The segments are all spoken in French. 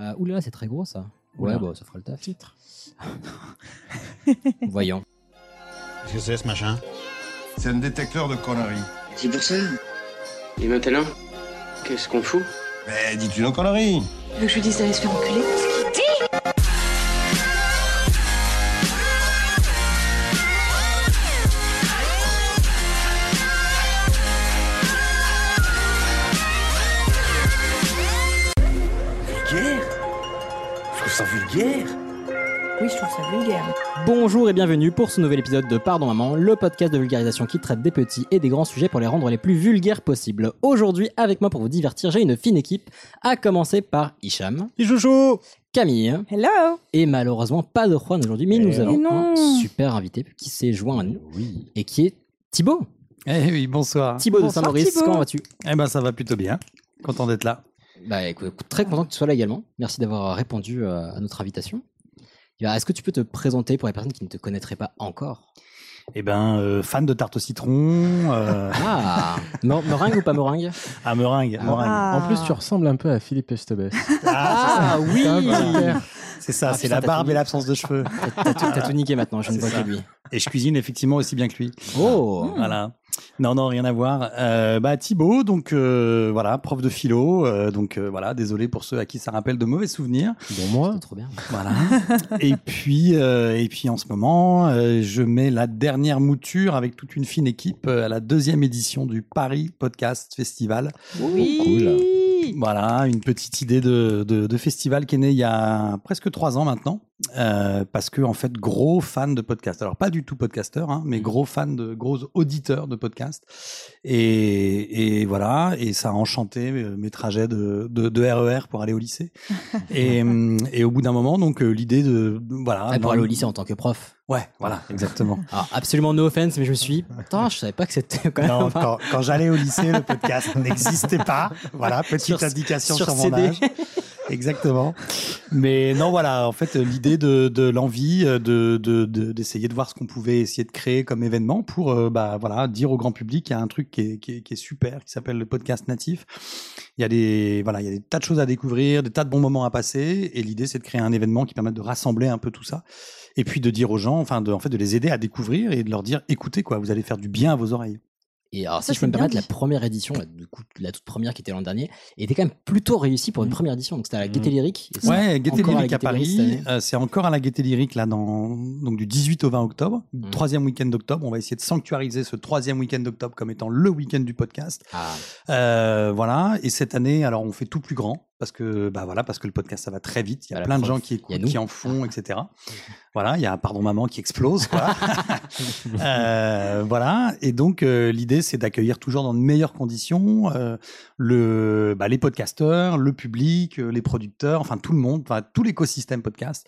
Euh, oulala, c'est très gros ça. Ouais, Oula. bon, ça fera le taf. Titre. Voyons. Qu'est-ce que c'est ce machin? C'est un détecteur de conneries. C'est pour ça. Et maintenant, qu'est-ce qu'on fout? Mais dis-tu nos conneries Tu veux que je lui dise d'aller se faire enculer? Bonjour et bienvenue pour ce nouvel épisode de Pardon Maman, le podcast de vulgarisation qui traite des petits et des grands sujets pour les rendre les plus vulgaires possibles. Aujourd'hui, avec moi pour vous divertir, j'ai une fine équipe, à commencer par Hicham, Les chouchous Camille, Hello et malheureusement pas de Juan aujourd'hui, mais nous Eh avons non. un super invité qui s'est joint à nous, Oui. et qui est Thibaut. Eh oui, bonsoir. Thibaut de Bonsoir, Saint-Maurice, Thibaut. comment vas-tu? Eh ben ça va plutôt bien. Content d'être là. Bah écoute, écoute, très content que tu sois là également. Merci d'avoir répondu euh, à notre invitation. Bah, Est-ce que tu peux te présenter pour les personnes qui ne te connaîtraient pas encore? Eh ben, euh, fan de tarte au citron, euh, Ah Meringue ou pas meringue? À meringue, Ah. meringue. Ah. En plus, tu ressembles un peu à Philippe Estebès. Ah oui C'est ça, Ah, c'est putain, la barbe tout- et l'absence de cheveux. T'as tout, niqué maintenant, je ne vois que lui. Et je cuisine effectivement aussi bien que lui. Oh Voilà. Non, non, rien à voir. Euh, bah Thibaut, donc euh, voilà, prof de philo. euh, donc euh, voilà, désolé pour ceux à qui ça rappelle de mauvais souvenirs. Bon, moi, C'est trop bien. Voilà. et puis, euh, et puis en ce moment, euh, je mets la dernière mouture avec toute une fine équipe à la deuxième édition du Paris Podcast Festival. Oui Voilà, une petite idée de, de, de festival qui est née il y a presque trois ans maintenant. Euh, parce que en fait gros fan de podcast alors pas du tout podcasteur hein, mais gros fan de gros auditeurs de podcast et, et voilà et ça a enchanté euh, mes trajets de, de, de RER pour aller au lycée et, hum, et au bout d'un moment donc euh, l'idée de, voilà Ah, pour aller au lycée en tant que prof. ouais voilà exactement Alors, absolument no offense, mais je me suis dit, putain, je savais pas que c'était quand même. non, quand, quand j'allais au lycée, le podcast n'existait pas. Voilà, petite Sur- indication sur sur, mon CD. âge. Exactement. Mais non, voilà, en fait, l'idée de, de l'envie euh, de, de, de- d'essayer de voir ce qu'on pouvait essayer de créer comme événement pour, euh, bah, voilà, dire au grand public qu'il y a un truc qui est, qui est, qui est super, qui s'appelle le podcast natif. Il y a des, voilà, il y a des tas de choses à découvrir, des tas de bons moments à passer. Et l'idée, c'est de créer un événement qui permette de rassembler un peu tout ça. Et puis de dire aux gens, enfin, de, en fait, de les aider à découvrir et de leur dire, écoutez, quoi, vous allez faire du bien à vos oreilles. Et alors, Ça, si je peux me permettre, la première édition, la, du coup, la toute première qui était l'an dernier, était quand même plutôt réussie pour une Mhm. première édition. Donc c'était à la Mhm. Gaieté Lyrique. Ouais, Gaieté encore à la Lyrique à Gaieté Lyrique cette Paris. Euh, c'est encore à la Gaieté Lyrique là, dans donc du 18 au 20 octobre, Mhm. troisième week-end d'octobre. On va essayer de sanctuariser ce troisième week-end d'octobre comme étant le week-end du podcast. Ah, Euh, voilà. Et cette année, alors on fait tout plus grand parce que bah voilà parce que le podcast ça va très vite. Il y a plein de gens qui écoutent, qui en font, etc. Voilà, il y a pardon maman qui explose quoi. Euh, voilà. Et donc euh, l'idée c'est d'accueillir toujours dans de meilleures conditions euh, le bah, les podcasteurs, le public, les producteurs, enfin tout le monde, enfin tout l'écosystème podcast.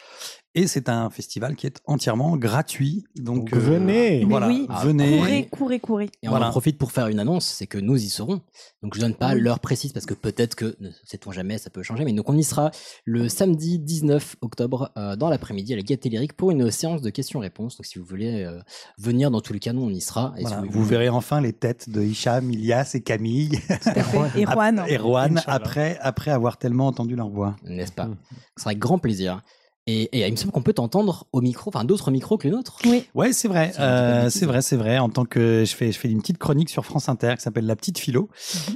Et c'est un festival qui est entièrement gratuit. Donc, Donc, venez. Mais voilà, oui, venez. Courez, courez, courez. Et on Voilà. en profite pour faire une annonce, c'est que nous y serons. Donc je donne pas Oui. l'heure précise parce que peut-être que, ne sait-on jamais, ça peut changer. Mais donc on y sera le samedi 19 octobre euh, dans l'après-midi à la Gaieté Lyrique pour une séance de questions-réponses. Donc si vous voulez euh, venir dans tous les cas, nous on y sera. Et si Voilà, vous, vous verrez enfin les têtes de Hicham, Ilias et Camille Tout à fait. Et Juan. et Inch'Allah. après, après avoir tellement entendu leur voix. N'est-ce pas? Ce sera avec grand plaisir. Et, et il me semble qu'on peut t'entendre au micro, enfin d'autres micros que les nôtres. Oui. Ouais, c'est vrai, euh, c'est vrai, c'est vrai. En tant que je fais, je fais une petite chronique sur France Inter qui s'appelle La Petite Philo,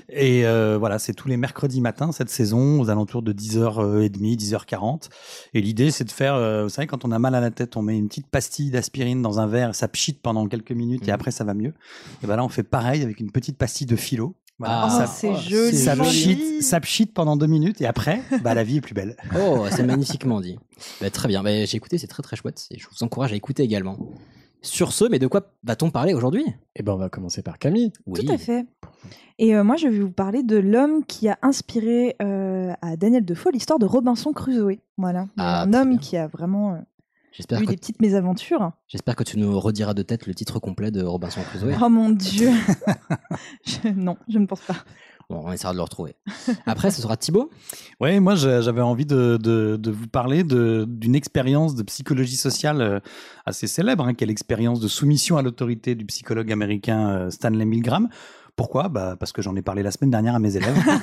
et euh, voilà, c'est tous les mercredis matins cette saison aux alentours de 10h30, 10h40. Et l'idée, c'est de faire, euh, vous savez, quand on a mal à la tête, on met une petite pastille d'aspirine dans un verre, ça pchite pendant quelques minutes et Mhm. après ça va mieux. Et ben là, on fait pareil avec une petite pastille de philo. Voilà, Ah, ça, oh, joli. ça joli. pchite, ça pchite pendant deux minutes et après, bah la vie est plus belle. Oh, c'est magnifiquement dit. Bah, très bien. Bah, j'ai écouté, c'est très très chouette. Et je vous encourage à écouter également. Sur ce, mais de quoi va-t-on parler aujourd'hui? Eh ben, on va commencer par Camille. Oui. Tout à fait. Et euh, moi, je vais vous parler de l'homme qui a inspiré euh, à Daniel Defoe l'histoire de Robinson Crusoe. Voilà. Ah, un homme bien. qui a vraiment euh, J'espère eu que, des petites mésaventures. j'espère que tu nous rediras de tête le titre complet de Robinson Crusoe. Oh mon dieu. Je- Non, je ne pense pas. Bon, on essaiera de le retrouver. Après, ce sera Thibaut. Ouais, moi j'avais envie de, de, de vous parler d'une expérience de psychologie sociale euh, assez célèbre, hein, qui est l'expérience de soumission à l'autorité du psychologue américain euh, Stanley Milgram. Pourquoi? Bah, Parce que j'en ai parlé la semaine dernière à mes élèves.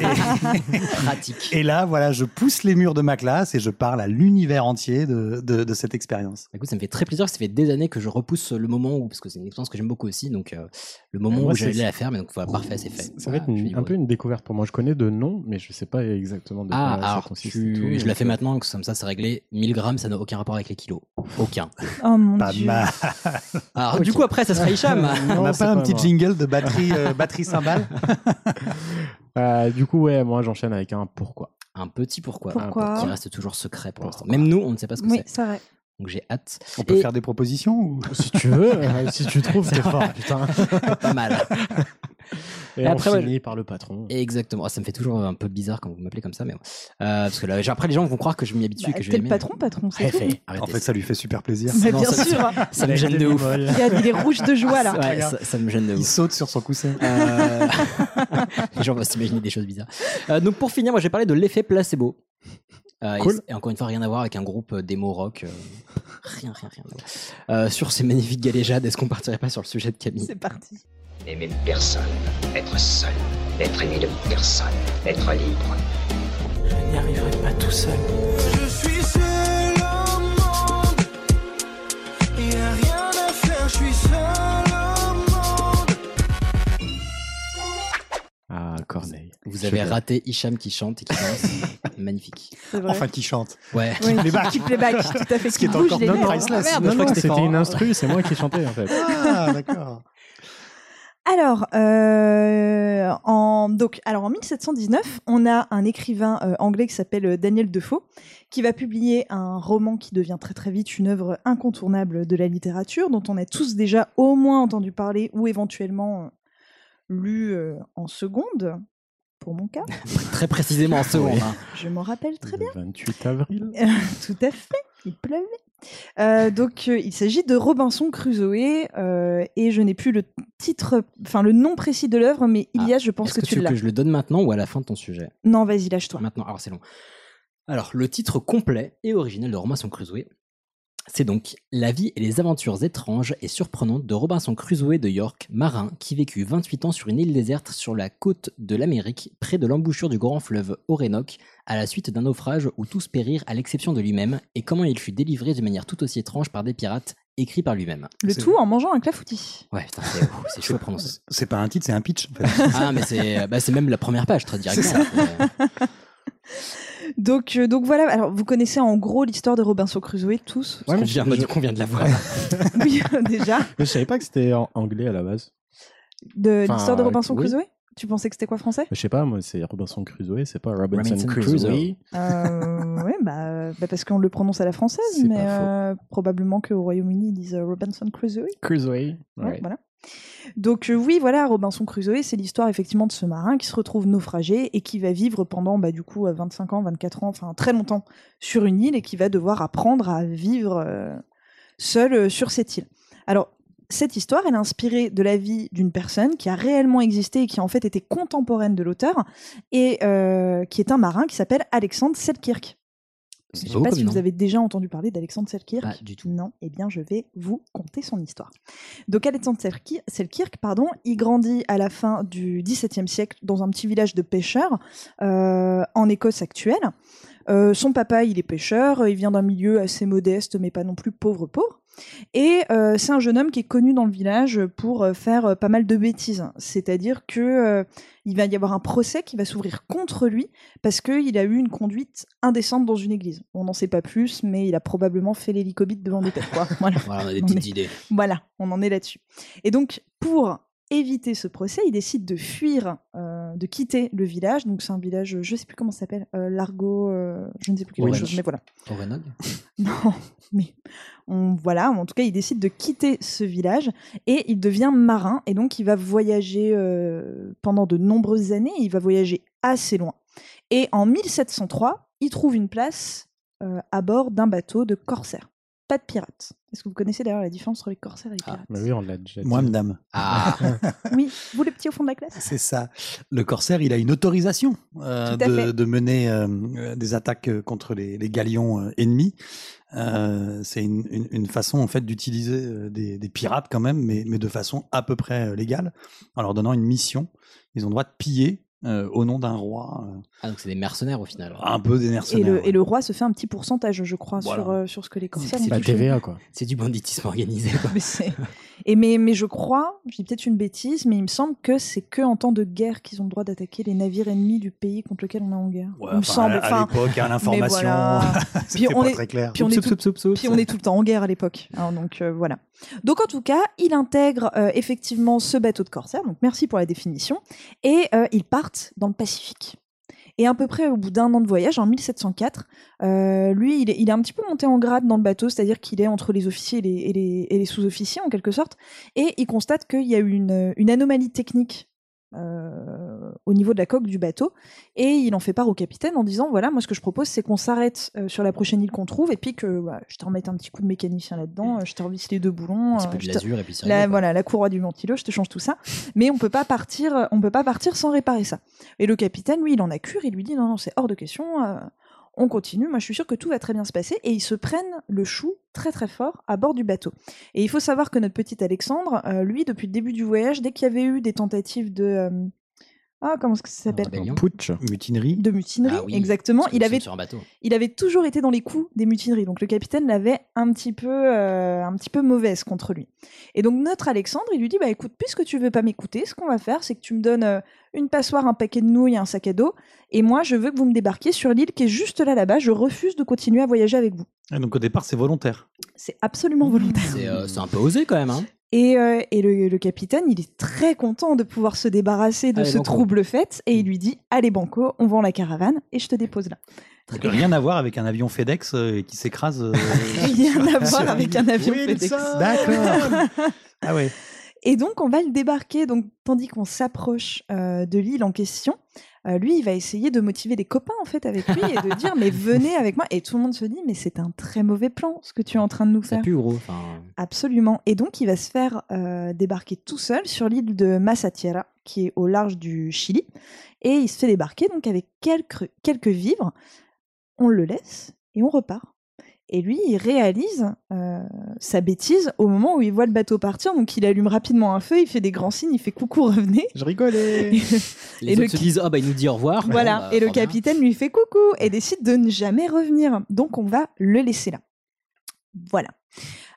et, Pratique. et là, voilà, je pousse les murs de ma classe et je parle à l'univers entier de, de, de cette expérience. Écoute, ça me fait très plaisir. Ça fait des années que je repousse le moment où, parce que c'est une expérience que j'aime beaucoup aussi, donc euh, le moment Moi, où j'allais la faire, mais donc voilà, parfait, c'est fait. Ça va être un peu une découverte pour moi. Je connais de nom, mais je sais pas exactement de Ah, quoi ça alors consiste. tu- et tout, je la fais euh, maintenant, que comme ça c'est réglé. 1000 grammes, ça n'a aucun rapport avec les kilos. Aucun. Oh mon Pas dieu. mal. Alors du coup, après, ça sera Hicham. Non, On n'a pas un petit jingle de batterie, euh, batterie Euh, du coup, ouais, moi j'enchaîne avec un pourquoi. Un petit pourquoi. Pourquoi Qui reste toujours secret pour l'instant. Même nous, on ne sait pas ce que Oui, c'est. c'est vrai. Donc j'ai hâte. On peut Et- faire des propositions ou... Si tu veux, euh, si tu trouves, t'es fort, putain. Pas mal. Et, Et après, on ouais, finit par le patron. Exactement. Ah, ça me fait toujours un peu bizarre quand vous m'appelez comme ça, mais bon. Euh, parce que là, après les gens vont croire que je m'y habitue et Bah, que je le patron, patron, c'est tout. Arrêtez, arrêtez. En fait, ça lui fait super plaisir. Mais Non, bien ça- sûr. Ça me gêne de ouf. Il, y a- il est rouge de joie là. Ouais, ça, ça me gêne de Il ouf. saute sur son coussin. Euh, Les gens vont s'imaginer des choses bizarres. Euh, donc pour finir, moi j'ai parlé de l'effet placebo. Euh, et Cool. Et, encore une fois, rien à voir avec un groupe démo rock. euh, rien, rien, rien. à voir. Euh, sur ces magnifiques galéjades, est-ce qu'on partirait pas sur le sujet de Camille? C'est parti. N'aimer personne, être seul, n'être aimé de personne, être libre. Je n'y arriverai pas tout seul. Je suis seul au monde. Y a rien à faire, je suis seul au monde. Ah, Corneille. Vous avez raté Hicham qui chante et qui danse. Magnifique. Enfin, qui chante. Ouais. Oui, playback. qui playback, tout à fait. Ce qui est encore les non priceless. Ah, merde. Non, je crois non, que c'était une instru, c'est moi qui chantais en fait. Ah, d'accord. Alors, euh, en, donc, alors en 1719, on a un écrivain euh, anglais qui s'appelle euh, Daniel Defoe, qui va publier un roman qui devient très très vite une œuvre incontournable de la littérature, dont on a tous déjà au moins entendu parler ou éventuellement euh, lu euh, en seconde, pour mon cas. Très précisément en seconde. Hein. Je m'en rappelle très bien. Le 28 avril. Tout à fait, il pleuvait. Euh, donc, euh, il s'agit de Robinson Crusoe, euh, et je n'ai plus le titre, enfin le nom précis de l'œuvre, mais Ilias, je pense que, que tu tu l'as. que je le donne maintenant ou à la fin de ton sujet? Non, vas-y, lâche-toi. Maintenant, alors c'est long. Alors, le titre complet et original de Robinson Crusoe, c'est donc La vie et les aventures étranges et surprenantes de Robinson Crusoe de York, marin qui vécut 28 ans sur une île déserte sur la côte de l'Amérique, près de l'embouchure du grand fleuve Orénoque, à la suite d'un naufrage où tous périrent à l'exception de lui-même, et comment il fut délivré de manière tout aussi étrange par des pirates, écrit par lui-même. Le tout en mangeant un clafoutis. Ouais, putain, c'est ouf, c'est chaud à prononcer. C'est pas un titre, c'est un pitch. En fait. Ah, mais c'est bah, c'est même la première page, très directement. Euh, Donc, euh, donc voilà, alors vous connaissez en gros l'histoire de Robinson Crusoe tous du coup, on vient de la voir. Oui, déjà. Mais je savais pas que c'était en anglais à la base. De Enfin, l'histoire de Robinson oui. Crusoe? Tu pensais que c'était quoi français? Je sais pas, moi c'est Robinson Crusoe, c'est pas Robinson, Robinson Crusoe. Crusoe. euh, bah, euh, bah, parce qu'on le prononce à la française, mais euh, probablement qu'au Royaume-Uni ils disent euh, Robinson Crusoe. Crusoe. Ouais, voilà. Donc euh, oui, voilà, Robinson Crusoe, c'est l'histoire effectivement de ce marin qui se retrouve naufragé et qui va vivre pendant bah, du coup euh, 25 ans, 24 ans, enfin très longtemps sur une île et qui va devoir apprendre à vivre euh, seul euh, sur cette île. Alors cette histoire, elle est inspirée de la vie d'une personne qui a réellement existé et qui en fait était contemporaine de l'auteur et euh, qui est un marin qui s'appelle Alexandre Selkirk. Je ne sais pas si vous avez déjà entendu parler d'Alexandre Selkirk. Pas du tout. Non, eh bien je vais vous conter son histoire. Donc Alexandre Selkirk, Selkirk, pardon, il grandit à la fin du XVIIe siècle dans un petit village de pêcheurs euh, en Écosse actuelle. Euh, son papa, il est pêcheur, il vient d'un milieu assez modeste, mais pas non plus pauvre pauvre. Et euh, c'est un jeune homme qui est connu dans le village pour euh, faire euh, pas mal de bêtises. C'est-à-dire que euh, il va y avoir un procès qui va s'ouvrir contre lui parce qu'il a eu une conduite indécente dans une église. On n'en sait pas plus, mais il a probablement fait l'hélicobite devant des têtes. Quoi. Voilà. Voilà, on a des petites est- idées. Voilà, on en est là-dessus. Et donc, pour éviter ce procès, il décide de fuir, euh, de quitter le village. Donc, c'est un village, je ne sais plus comment ça s'appelle, euh, Largo, euh, je ne sais plus Orange. chose, mais voilà. Orenog? Non, mais on, voilà, en tout cas, il décide de quitter ce village et il devient marin. Et donc, il va voyager pendant de nombreuses années. Il va voyager assez loin. Et en 1703, il trouve une place à bord d'un bateau de corsaires. Pas de pirates. Est-ce que vous connaissez d'ailleurs la différence entre les corsaires et les pirates Bah oui, on l'a déjà dit. Moi, madame. Ah, Oui, vous les petits au fond de la classe C'est ça. Le corsaire, il a une autorisation euh, de, de mener euh, euh, des attaques contre les, les galions euh, ennemis. Euh, c'est une, une- une façon en fait d'utiliser des, des pirates quand même, mais, mais de façon à peu près légale, en leur donnant une mission. Ils ont le droit de piller euh, au nom d'un roi, euh, Ah, donc c'est des mercenaires au final. un peu des et mercenaires. le, ouais. et le roi se fait un petit pourcentage, je crois, Voilà. sur, euh, sur ce que les corsaires C'est La. TVA, quoi. C'est du banditisme organisé. quoi. Mais, et mais, mais je crois, je dis peut-être une bêtise, mais il me semble que c'est que en temps de guerre qu'ils ont le droit d'attaquer les navires ennemis du pays contre lequel on est en guerre. Ouais, il me semble. à, l'époque, à l'information, voilà. c'était on pas est- très clair. puis on est tout- Puis on est le temps en guerre à l'époque. hein, donc euh, voilà. Donc en tout cas, il intègre euh, effectivement ce bateau de corsaire. Donc merci pour la définition. Et euh, ils partent dans le Pacifique. Et à peu près au bout d'un an de voyage, en 1704, euh, lui, il est, un petit peu monté en grade dans le bateau, c'est-à-dire qu'il est entre les officiers et les, sous-officiers en quelque sorte. Et il constate qu'il y a eu une, une anomalie technique euh, au niveau de la coque du bateau. Et il en fait part au capitaine en disant voilà, moi ce que je propose, c'est qu'on s'arrête euh, sur la prochaine île qu'on trouve et puis que bah, je te remette un petit coup de mécanicien là-dedans, euh, je te revisse les deux boulons. Un petit peu de je te- l'azur et puis la, voilà, la courroie du ventilo, je te change tout ça. Mais on peut pas partir, on peut pas partir sans réparer ça. Et le capitaine, lui, il en a cure, il lui dit non, non, c'est hors de question. On continue, moi je suis sûr que tout va très bien se passer. Et ils se prennent le chou très très fort à bord du bateau. Et il faut savoir que notre petit Alexandre, euh, lui, depuis le début du voyage, dès qu'il y avait eu des tentatives de... euh, ah, comment est-ce que ça s'appelle? Rébellion. Putsch. Mutinerie. De mutinerie, Ah oui, exactement. Parce que Il avait sommes sur un bateau. il avait toujours été dans les coups des mutineries. Donc le capitaine l'avait un petit peu, euh, un petit peu mauvaise contre lui. Et donc notre Alexandre, il lui dit bah écoute, puisque tu veux pas m'écouter, ce qu'on va faire, c'est que tu me donnes euh, une passoire, un paquet de nouilles, et un sac à dos, et moi je veux que vous me débarquiez sur l'île qui est juste là là-bas. Je refuse de continuer à voyager avec vous. Et donc au départ, c'est volontaire. C'est absolument volontaire. C'est euh, c'est un peu osé quand même. Hein. Et, euh, et le, le capitaine, il est très content de pouvoir se débarrasser de Allez, ce banco. trouble fait, et il lui dit allez banco, on vend la caravane et je te dépose là. Donc, rien à voir avec un avion FedEx euh, qui s'écrase. euh, Rien à voir avec un avion Wilson. FedEx. D'accord. ah ouais. Et donc, on va le débarquer. Donc, tandis qu'on s'approche euh, de l'île en question, euh, lui, il va essayer de motiver des copains en fait avec lui et de dire mais venez avec moi. Et tout le monde se dit mais c'est un très mauvais plan ce que tu es en train de nous faire. gros. Absolument. Et donc, il va se faire euh, débarquer tout seul sur l'île de Masatiera, qui est au large du Chili. Et il se fait débarquer donc avec quelques, quelques vivres. On le laisse et on repart. Et lui, il réalise euh, sa bêtise au moment où il voit le bateau partir. Donc, il allume rapidement un feu, il fait des grands signes, il fait coucou, revenez. Je rigolais. les Et le autres se disent ah bah il nous dit au revoir. Voilà, bah, et le capitaine lui fait coucou et décide de ne jamais revenir. Donc on va le laisser là. Voilà.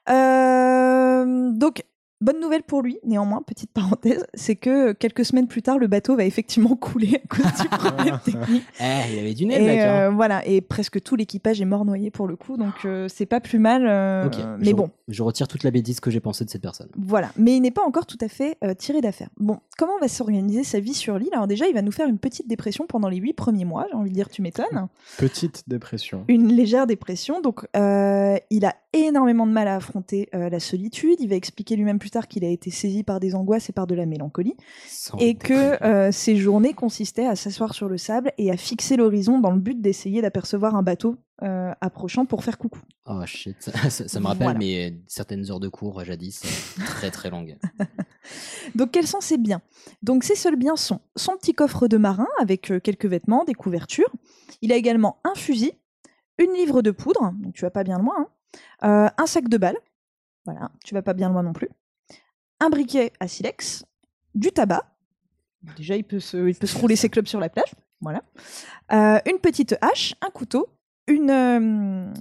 Euh, donc, bonne nouvelle pour lui, néanmoins, petite parenthèse, c'est que quelques semaines plus tard, le bateau va effectivement couler à cause du problème technique. Eh, il avait du nez Et hein. euh, voilà, et presque tout l'équipage est mort noyé pour le coup, donc euh, c'est pas plus mal. euh, mais je- bon, Je retire toute la bêtise que j'ai pensée de cette personne. voilà, mais il n'est pas encore tout à fait euh, tiré d'affaire. Bon, comment va s'organiser sa vie sur l'île? Alors déjà, il va nous faire une petite dépression pendant les huit premiers mois, j'ai envie de dire, tu m'étonnes. Petite dépression. Une légère dépression, donc euh, il a énormément de mal à affronter euh, la solitude. Il va expliquer lui-même plus tard qu'il a été saisi par des angoisses et par de la mélancolie, Sans et que euh, ses journées consistaient à s'asseoir sur le sable et à fixer l'horizon dans le but d'essayer d'apercevoir un bateau euh, approchant pour faire coucou. Oh shit, ça, me rappelle Voilà. mes certaines heures de cours jadis euh, très très longues. Donc quels sont ses biens? Donc ses seuls biens sont son petit coffre de marin avec euh, quelques vêtements, des couvertures. Il a également un fusil, une livre de poudre, donc tu vas pas bien loin, hein. Euh, un sac de balles, voilà, tu vas pas bien loin non plus, un briquet à silex, du tabac, déjà il peut se, il peut se rouler ses clubs sur la plage, voilà, Euh, une petite hache, un couteau, une... euh,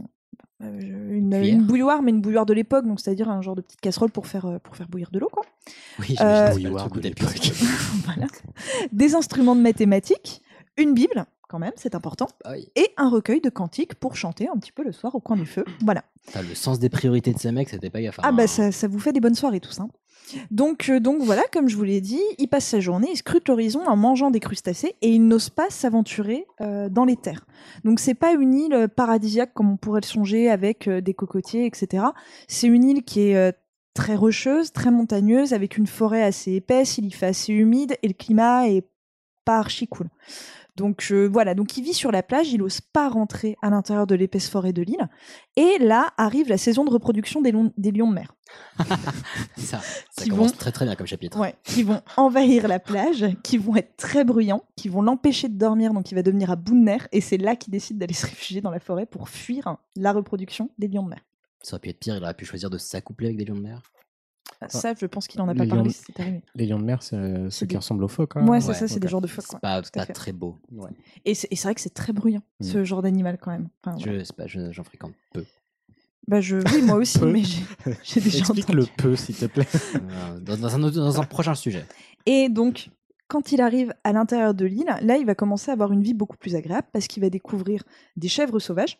euh, une, bouilloire, mais une bouilloire de l'époque, donc c'est-à-dire un genre de petite casserole pour faire, pour faire bouillir de l'eau, quoi. Oui, Euh, Bouilloire de l'époque. Voilà. Des instruments de mathématiques, une Bible, quand même, c'est important, Ah oui. et un recueil de cantiques pour chanter un petit peu le soir au coin du feu. Voilà. Le sens des priorités de ces mecs, c'était pas gaffe. Ah hein. bah ça, ça vous fait des bonnes soirées tous. Hein. Donc, euh, donc voilà, comme je vous l'ai dit, il passe sa journée, il scrute l'horizon en mangeant des crustacés et il n'ose pas s'aventurer euh, dans les terres. Donc c'est pas une île paradisiaque comme on pourrait le songer avec euh, des cocotiers, etc. C'est une île qui est euh, très rocheuse, très montagneuse, avec une forêt assez épaisse, il y fait assez humide et le climat est pas archi cool. Donc euh, voilà, donc il vit sur la plage, il ose pas rentrer à l'intérieur de l'épaisse forêt de l'île. Et là arrive la saison de reproduction des, lions- des lions de mer. Ça, ça commence vont- très très bien comme chapitre. Ouais, qui vont envahir la plage, qui vont être très bruyants, qui vont l'empêcher de dormir, donc il va devenir à bout de nerfs, et c'est là qu'il décide d'aller se réfugier dans la forêt pour fuir la reproduction des lions de mer. Ça aurait pu être pire, il aurait pu choisir de s'accoupler avec des lions de mer. Ça, je pense qu'il en a pas Les parlé, lions- arrivé. Les lions de mer, c'est ceux qui ressemblent aux phoques. hein. Ouais, c'est Ouais, ça, c'est des genres de phoques. C'est pas, pas très beau. Et c'est et c'est vrai que c'est très bruyant, Mm. ce genre d'animal quand même. Enfin. Je sais pas, je- j'en fréquente peu. Bah je, oui, moi aussi, Peu. mais j'ai j'ai déjà Explique entendu. le peu, s'il te plaît. Euh, dans, dans un autre- dans un prochain sujet. Et donc, quand il arrive à l'intérieur de l'île, là, il va commencer à avoir une vie beaucoup plus agréable parce qu'il va découvrir des chèvres sauvages.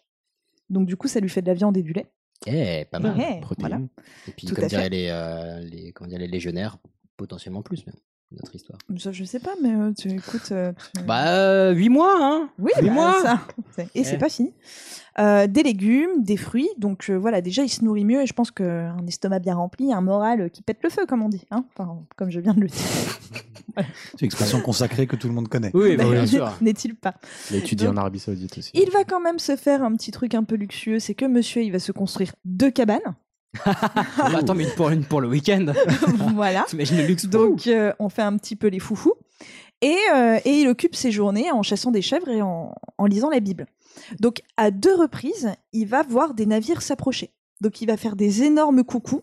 Donc, du coup, ça lui fait de la viande et du lait. Eh, pas mal. Eh, Protéines. voilà. Et puis, Tout comme diraient les, euh, les, comment dire, les légionnaires, potentiellement plus même. Notre histoire. Ça, je sais pas, mais euh, tu écoutes. euh, tu- Bah, 8 mois, hein oui, huit bah, mois. ça. Et c'est Eh. pas fini. Euh, des légumes, des fruits. Donc, euh, voilà, déjà, il se nourrit mieux et je pense qu'un estomac bien rempli, un moral qui pète le feu, comme on dit. Hein enfin, comme je viens de le dire. C'est une expression consacrée que tout le monde connaît. Oui, bah, bien sûr. N'est-il pas? Il a étudié en Arabie Saoudite aussi. Il va quand même se faire un petit truc un peu luxueux, c'est que monsieur, il va se construire deux cabanes. Attends, mais une pour, une pour le week-end. voilà. T'imagines le luxe Donc, euh, on fait un petit peu les foufous. Et, euh, et il occupe ses journées en chassant des chèvres et en, en lisant la Bible. Donc, à deux reprises, il va voir des navires s'approcher. Donc, il va faire des énormes coucous,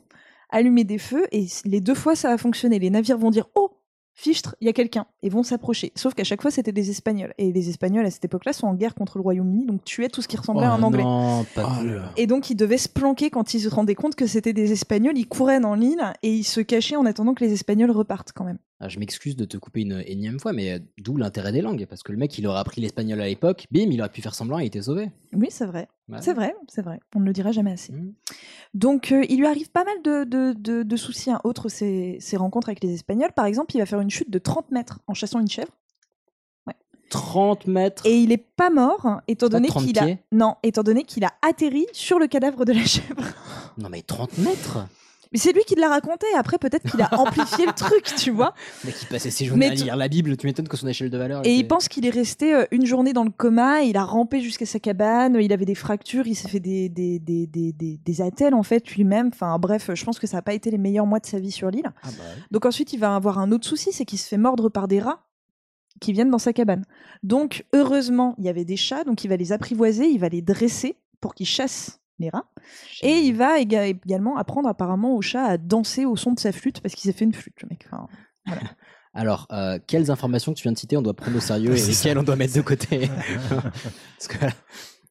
allumer des feux, et les deux fois, ça va fonctionner. Les navires vont dire Oh, fichtre, il y a quelqu'un, et vont s'approcher. Sauf qu'à chaque fois, c'était des Espagnols. Et les Espagnols, à cette époque-là, sont en guerre contre le Royaume-Uni, donc tuaient tout ce qui ressemblait à un Oh Anglais. Non, pas Oh. Et donc, ils devaient se planquer quand ils se rendaient compte que c'était des Espagnols. Ils couraient dans l'île et ils se cachaient en attendant que les Espagnols repartent quand même. Ah, je m'excuse de te couper une énième fois, mais euh, d'où l'intérêt des langues Parce que le mec, il aurait appris l'espagnol à l'époque, bim, il aurait pu faire semblant et il était sauvé. Oui, c'est vrai. Ouais. C'est vrai, c'est vrai. On ne le dira jamais assez. Mhm. Donc, euh, il lui arrive pas mal de, de, de- de soucis. hein. Autre, ses, ses rencontres avec les Espagnols. Par exemple, il va faire une chute de 30 mètres en chassant une chèvre. 30 mètres? Et il est pas mort, hein, étant donné 30 qu'il a... Non, étant donné qu'il a atterri sur le cadavre de la chèvre. Non, mais 30 mètres? Mais c'est lui qui l'a raconté. Après, peut-être qu'il a amplifié le truc, tu vois. Mec, il passait ses journées Mais à tu- lire la Bible, tu m'étonnes que son échelle de valeur. Et il pense qu'il est resté euh, une journée dans le coma, il a rampé jusqu'à sa cabane, il avait des fractures, il s'est fait des, des, des, des, des, des attelles en fait lui-même. Enfin bref, je pense que ça n'a pas été les meilleurs mois de sa vie sur l'île. Ah bah ouais. Donc ensuite, il va avoir un autre souci, c'est qu'il se fait mordre par des rats qui viennent dans sa cabane. Donc heureusement, il y avait des chats, donc il va les apprivoiser, il va les dresser pour qu'ils chassent les rats. Et il va éga- également apprendre apparemment au chat à danser au son de sa flûte parce qu'il s'est fait une flûte, le mec. Enfin, Alors, euh, quelles informations que tu viens de citer, on doit prendre au sérieux et C'est ça. lesquelles on doit mettre de côté Parce que là,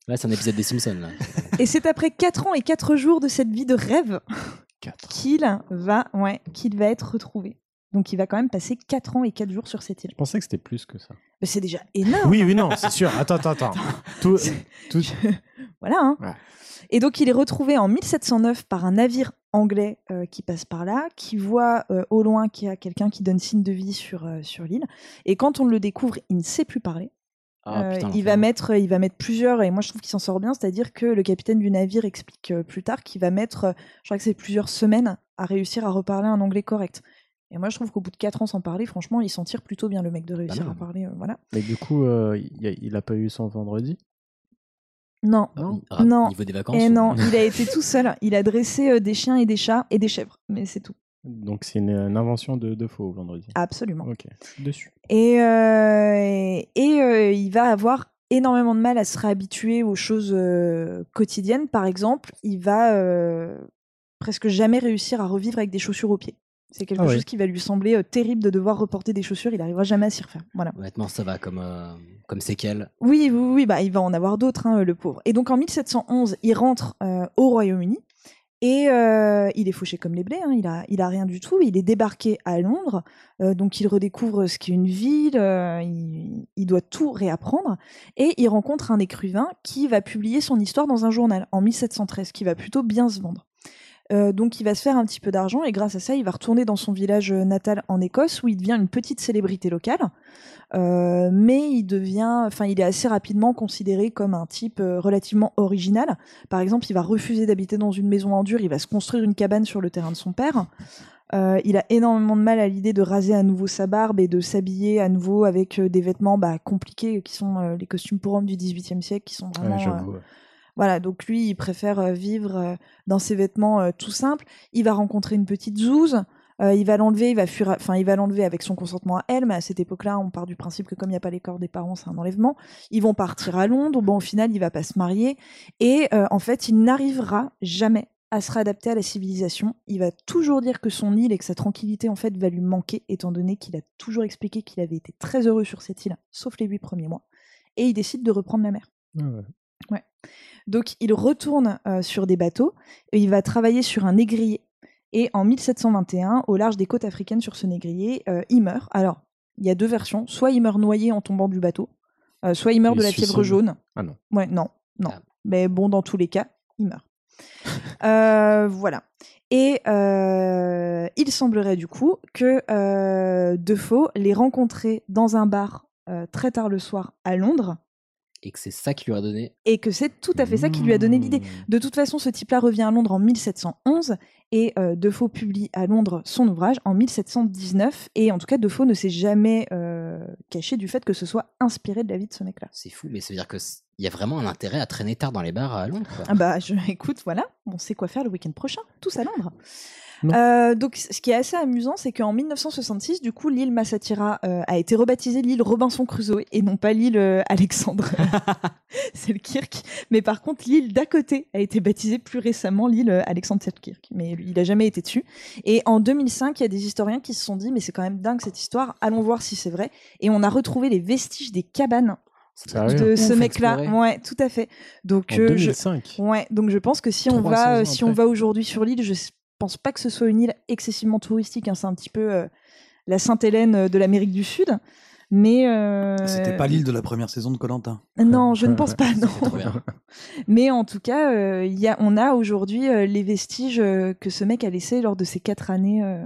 là, c'est un épisode des Simpsons. Là. Et c'est après 4 ans et 4 jours de cette vie de rêve qu'il va, ouais, qu'il va être retrouvé. Donc il va quand même passer 4 ans et 4 jours sur cette île. Je pensais que c'était plus que ça. Mais c'est déjà énorme. Oui, oui, non, c'est sûr. Attends, attends, attends. Tout, tout... Voilà. hein. Ouais. Et donc il est retrouvé en 1709 par un navire anglais euh, qui passe par là, qui voit euh, au loin qu'il y a quelqu'un qui donne signe de vie sur, euh, sur l'île. Et quand on le découvre, il ne sait plus parler. Ah, Euh, putain, il, va mettre, il va mettre plusieurs, et moi je trouve qu'il s'en sort bien, c'est-à-dire que le capitaine du navire explique euh, plus tard qu'il va mettre, euh, je crois que c'est plusieurs semaines, à réussir à reparler un anglais correct. Et moi je trouve qu'au bout de 4 ans sans parler, franchement, il s'en tire plutôt bien le mec de réussir mal. à parler. euh, voilà. Mais du coup, euh, il, a, il a pas eu son vendredi? Non, Non, Ah, non. Niveau des vacances et ou- non, il a été tout seul. Il a dressé euh, des chiens et des chats et des chèvres, mais c'est tout. Donc c'est une, une invention de, de faux vendredi. Absolument. Ok, dessus. Et, euh, et, et, euh, il va avoir énormément de mal à se réhabituer aux choses euh, quotidiennes. Par exemple, il va euh, presque jamais réussir à revivre avec des chaussures aux pieds. C'est quelque Ah ouais. chose qui va lui sembler euh, terrible de devoir reporter des chaussures. Il n'arrivera jamais à s'y refaire. Voilà. Honnêtement, ça va comme, euh, comme séquelle. Oui, oui, oui, bah, il va en avoir d'autres, hein, le pauvre. Et donc en 1711, il rentre euh, au Royaume-Uni et euh, il est fauché comme les blés. hein, il a, il a rien du tout. Il est débarqué à Londres, euh, donc il redécouvre ce qu'est une ville. euh, il, il doit tout réapprendre et il rencontre un écrivain qui va publier son histoire dans un journal en 1713, qui va plutôt bien se vendre. Euh, donc il va se faire un petit peu d'argent et grâce à ça, il va retourner dans son village euh, natal en Écosse où il devient une petite célébrité locale. Euh, mais il devient, enfin, il est assez rapidement considéré comme un type euh, relativement original. Par exemple, il va refuser d'habiter dans une maison en dur, il va se construire une cabane sur le terrain de son père. Euh, il a énormément de mal à l'idée de raser à nouveau sa barbe et de s'habiller à nouveau avec des vêtements bah, compliqués qui sont les costumes pour hommes du XVIIIe siècle qui sont vraiment. Ouais. Voilà, donc lui, il préfère euh, vivre euh, dans ses vêtements euh, tout simples. Il va rencontrer une petite zouze. il va l'enlever, il va fuir, enfin il va l'enlever avec son consentement à elle, mais à cette époque-là, on part du principe que comme il n'y a pas les corps des parents, c'est un enlèvement. Ils vont partir à Londres. Bon, au final, il va pas se marier et en fait, il n'arrivera jamais à se réadapter à la civilisation. Il va toujours dire que son île et que sa tranquillité en fait va lui manquer, étant donné qu'il a toujours expliqué qu'il avait été très heureux sur cette île, sauf les huit premiers mois. Et il décide de reprendre la mer. Ouais. Ouais. Donc il retourne euh, sur des bateaux et il va travailler sur un négrier. Et en 1721, au large des côtes africaines sur ce négrier, euh, il meurt. Alors, il y a deux versions. Soit il meurt noyé en tombant du bateau, euh, soit il meurt Il de la suicide. fièvre jaune. Ah non. Ouais, non, non. Ah. Mais bon, dans tous les cas, il meurt. Voilà. Et il semblerait du coup que Defoe les rencontrait dans un bar très tard le soir à Londres Et que c'est ça qui lui a donné. et que c'est tout à fait ça qui lui a donné l'idée. De toute façon, ce type-là revient à Londres en 1711 et euh, Defoe publie à Londres son ouvrage en 1719. Et en tout cas, Defoe ne s'est jamais euh, caché du fait que ce soit inspiré de la vie de ce mec-là. C'est fou, mais ça veut dire qu'il y a vraiment un intérêt à traîner tard dans les bars à Londres. quoi. Ah bah, je, écoute, voilà, on sait quoi faire le week-end prochain, tous à Londres. Euh, donc, ce qui est assez amusant, c'est qu'en 1966, du coup, l'île Massatira euh, a été rebaptisée l'île Robinson Crusoe et non pas l'île euh, Alexandre. c'est le Kirk. Mais par contre, l'île d'à côté a été baptisée plus récemment l'île euh, Alexandre Selkirk. Mais il n'a jamais été dessus. Et en 2005, il y a des historiens qui se sont dit, mais c'est quand même dingue cette histoire, allons voir si c'est vrai. Et on a retrouvé les vestiges des cabanes de Ouf, ce mec-là. Ouais, tout à fait. Donc, En euh, je- 2005. Ouais, donc je pense que si on 300 va, si on va aujourd'hui sur l'île, je pense pas que ce soit une île excessivement touristique. hein, c'est un petit peu euh, la Sainte-Hélène euh, de l'Amérique du Sud. Mais euh, C'était pas l'île de la première saison de Colantin. Non, je ne pense pas. Non. Trop bien. Mais en tout cas, euh, il y a, on a aujourd'hui euh, les vestiges euh, que ce mec a laissés lors de ses quatre années euh,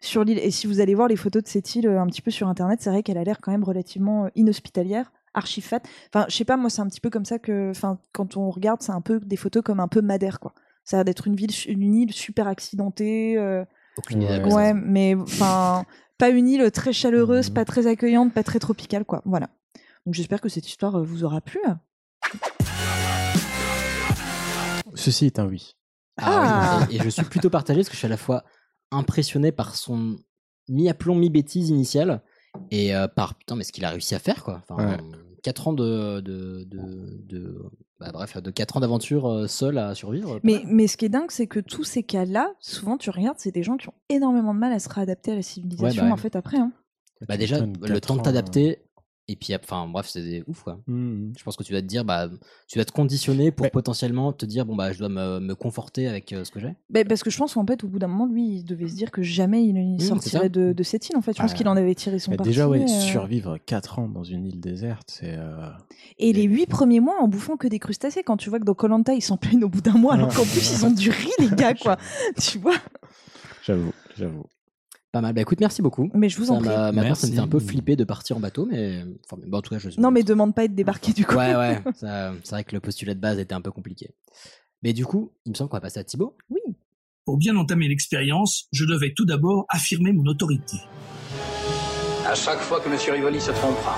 sur l'île. Et si vous allez voir les photos de cette île euh, un petit peu sur internet, c'est vrai qu'elle a l'air quand même relativement inhospitalière, archi fat. Enfin, je sais pas, moi, c'est un petit peu comme ça que, enfin, quand on regarde, c'est un peu des photos comme un peu Madère, quoi. Ça a l'air d'être une ville, une île super accidentée. euh, Aucune idée Ouais. ouais, mais enfin, pas une île très chaleureuse, Mhm. pas très accueillante, pas très tropicale, quoi. Voilà. Donc j'espère que cette histoire euh, vous aura plu. Ceci est un oui. Ah oui, et, et je suis plutôt partagé parce que je suis à la fois impressionné par son mi-aplomb, mi-bêtise initiale et euh, par putain, mais ce qu'il a réussi à faire quoi. Enfin, Ouais. 4 ans de, de, de, de- bah, bref, de 4 ans d'aventure euh, seul à survivre. Mais, ce qui est dingue, c'est que tous ces cas-là, souvent tu regardes, c'est des gens qui ont énormément de mal à se réadapter à la civilisation, Ouais, bah en fait, après. hein. Bah, déjà, le temps de t'adapter, et puis enfin bref, c'est des- ouf quoi. Hmm. Je pense que tu dois te dire, bah, tu dois te conditionner pour Ouais. potentiellement te dire, bon bah, je dois me, me conforter avec euh, ce que j'ai. Bah, parce que je pense qu'en fait, au bout d'un moment, lui, il devait se dire que jamais il ne c'est sortirait de, de cette île. En fait, je pense qu'il en avait tiré son Mais parti. déjà, ouais, euh, survivre 4 ans dans une île déserte, c'est. euh, Et les huit premiers mois en bouffant que des crustacés, quand tu vois que dans Colanta ils s'en plaignent au bout d'un mois, alors qu'en plus ils ont du riz, les gars, quoi. tu vois? J'avoue, j'avoue. Pas mal. Bah écoute, merci beaucoup. Mais je vous en prie. m'a- Maintenant, ça me fait un peu Merci. flipper de partir en bateau, mais enfin, bon, en tout cas, je. Non, mais demande pas être débarqué du coup. Ouais, ouais. ça- C'est vrai que le postulat de base était un peu compliqué. Mais du coup, il me semble qu'on va passer à Thibaut. Oui. Pour bien entamer l'expérience, je devais tout d'abord affirmer mon autorité. À chaque fois que M. Rivoli se trompera,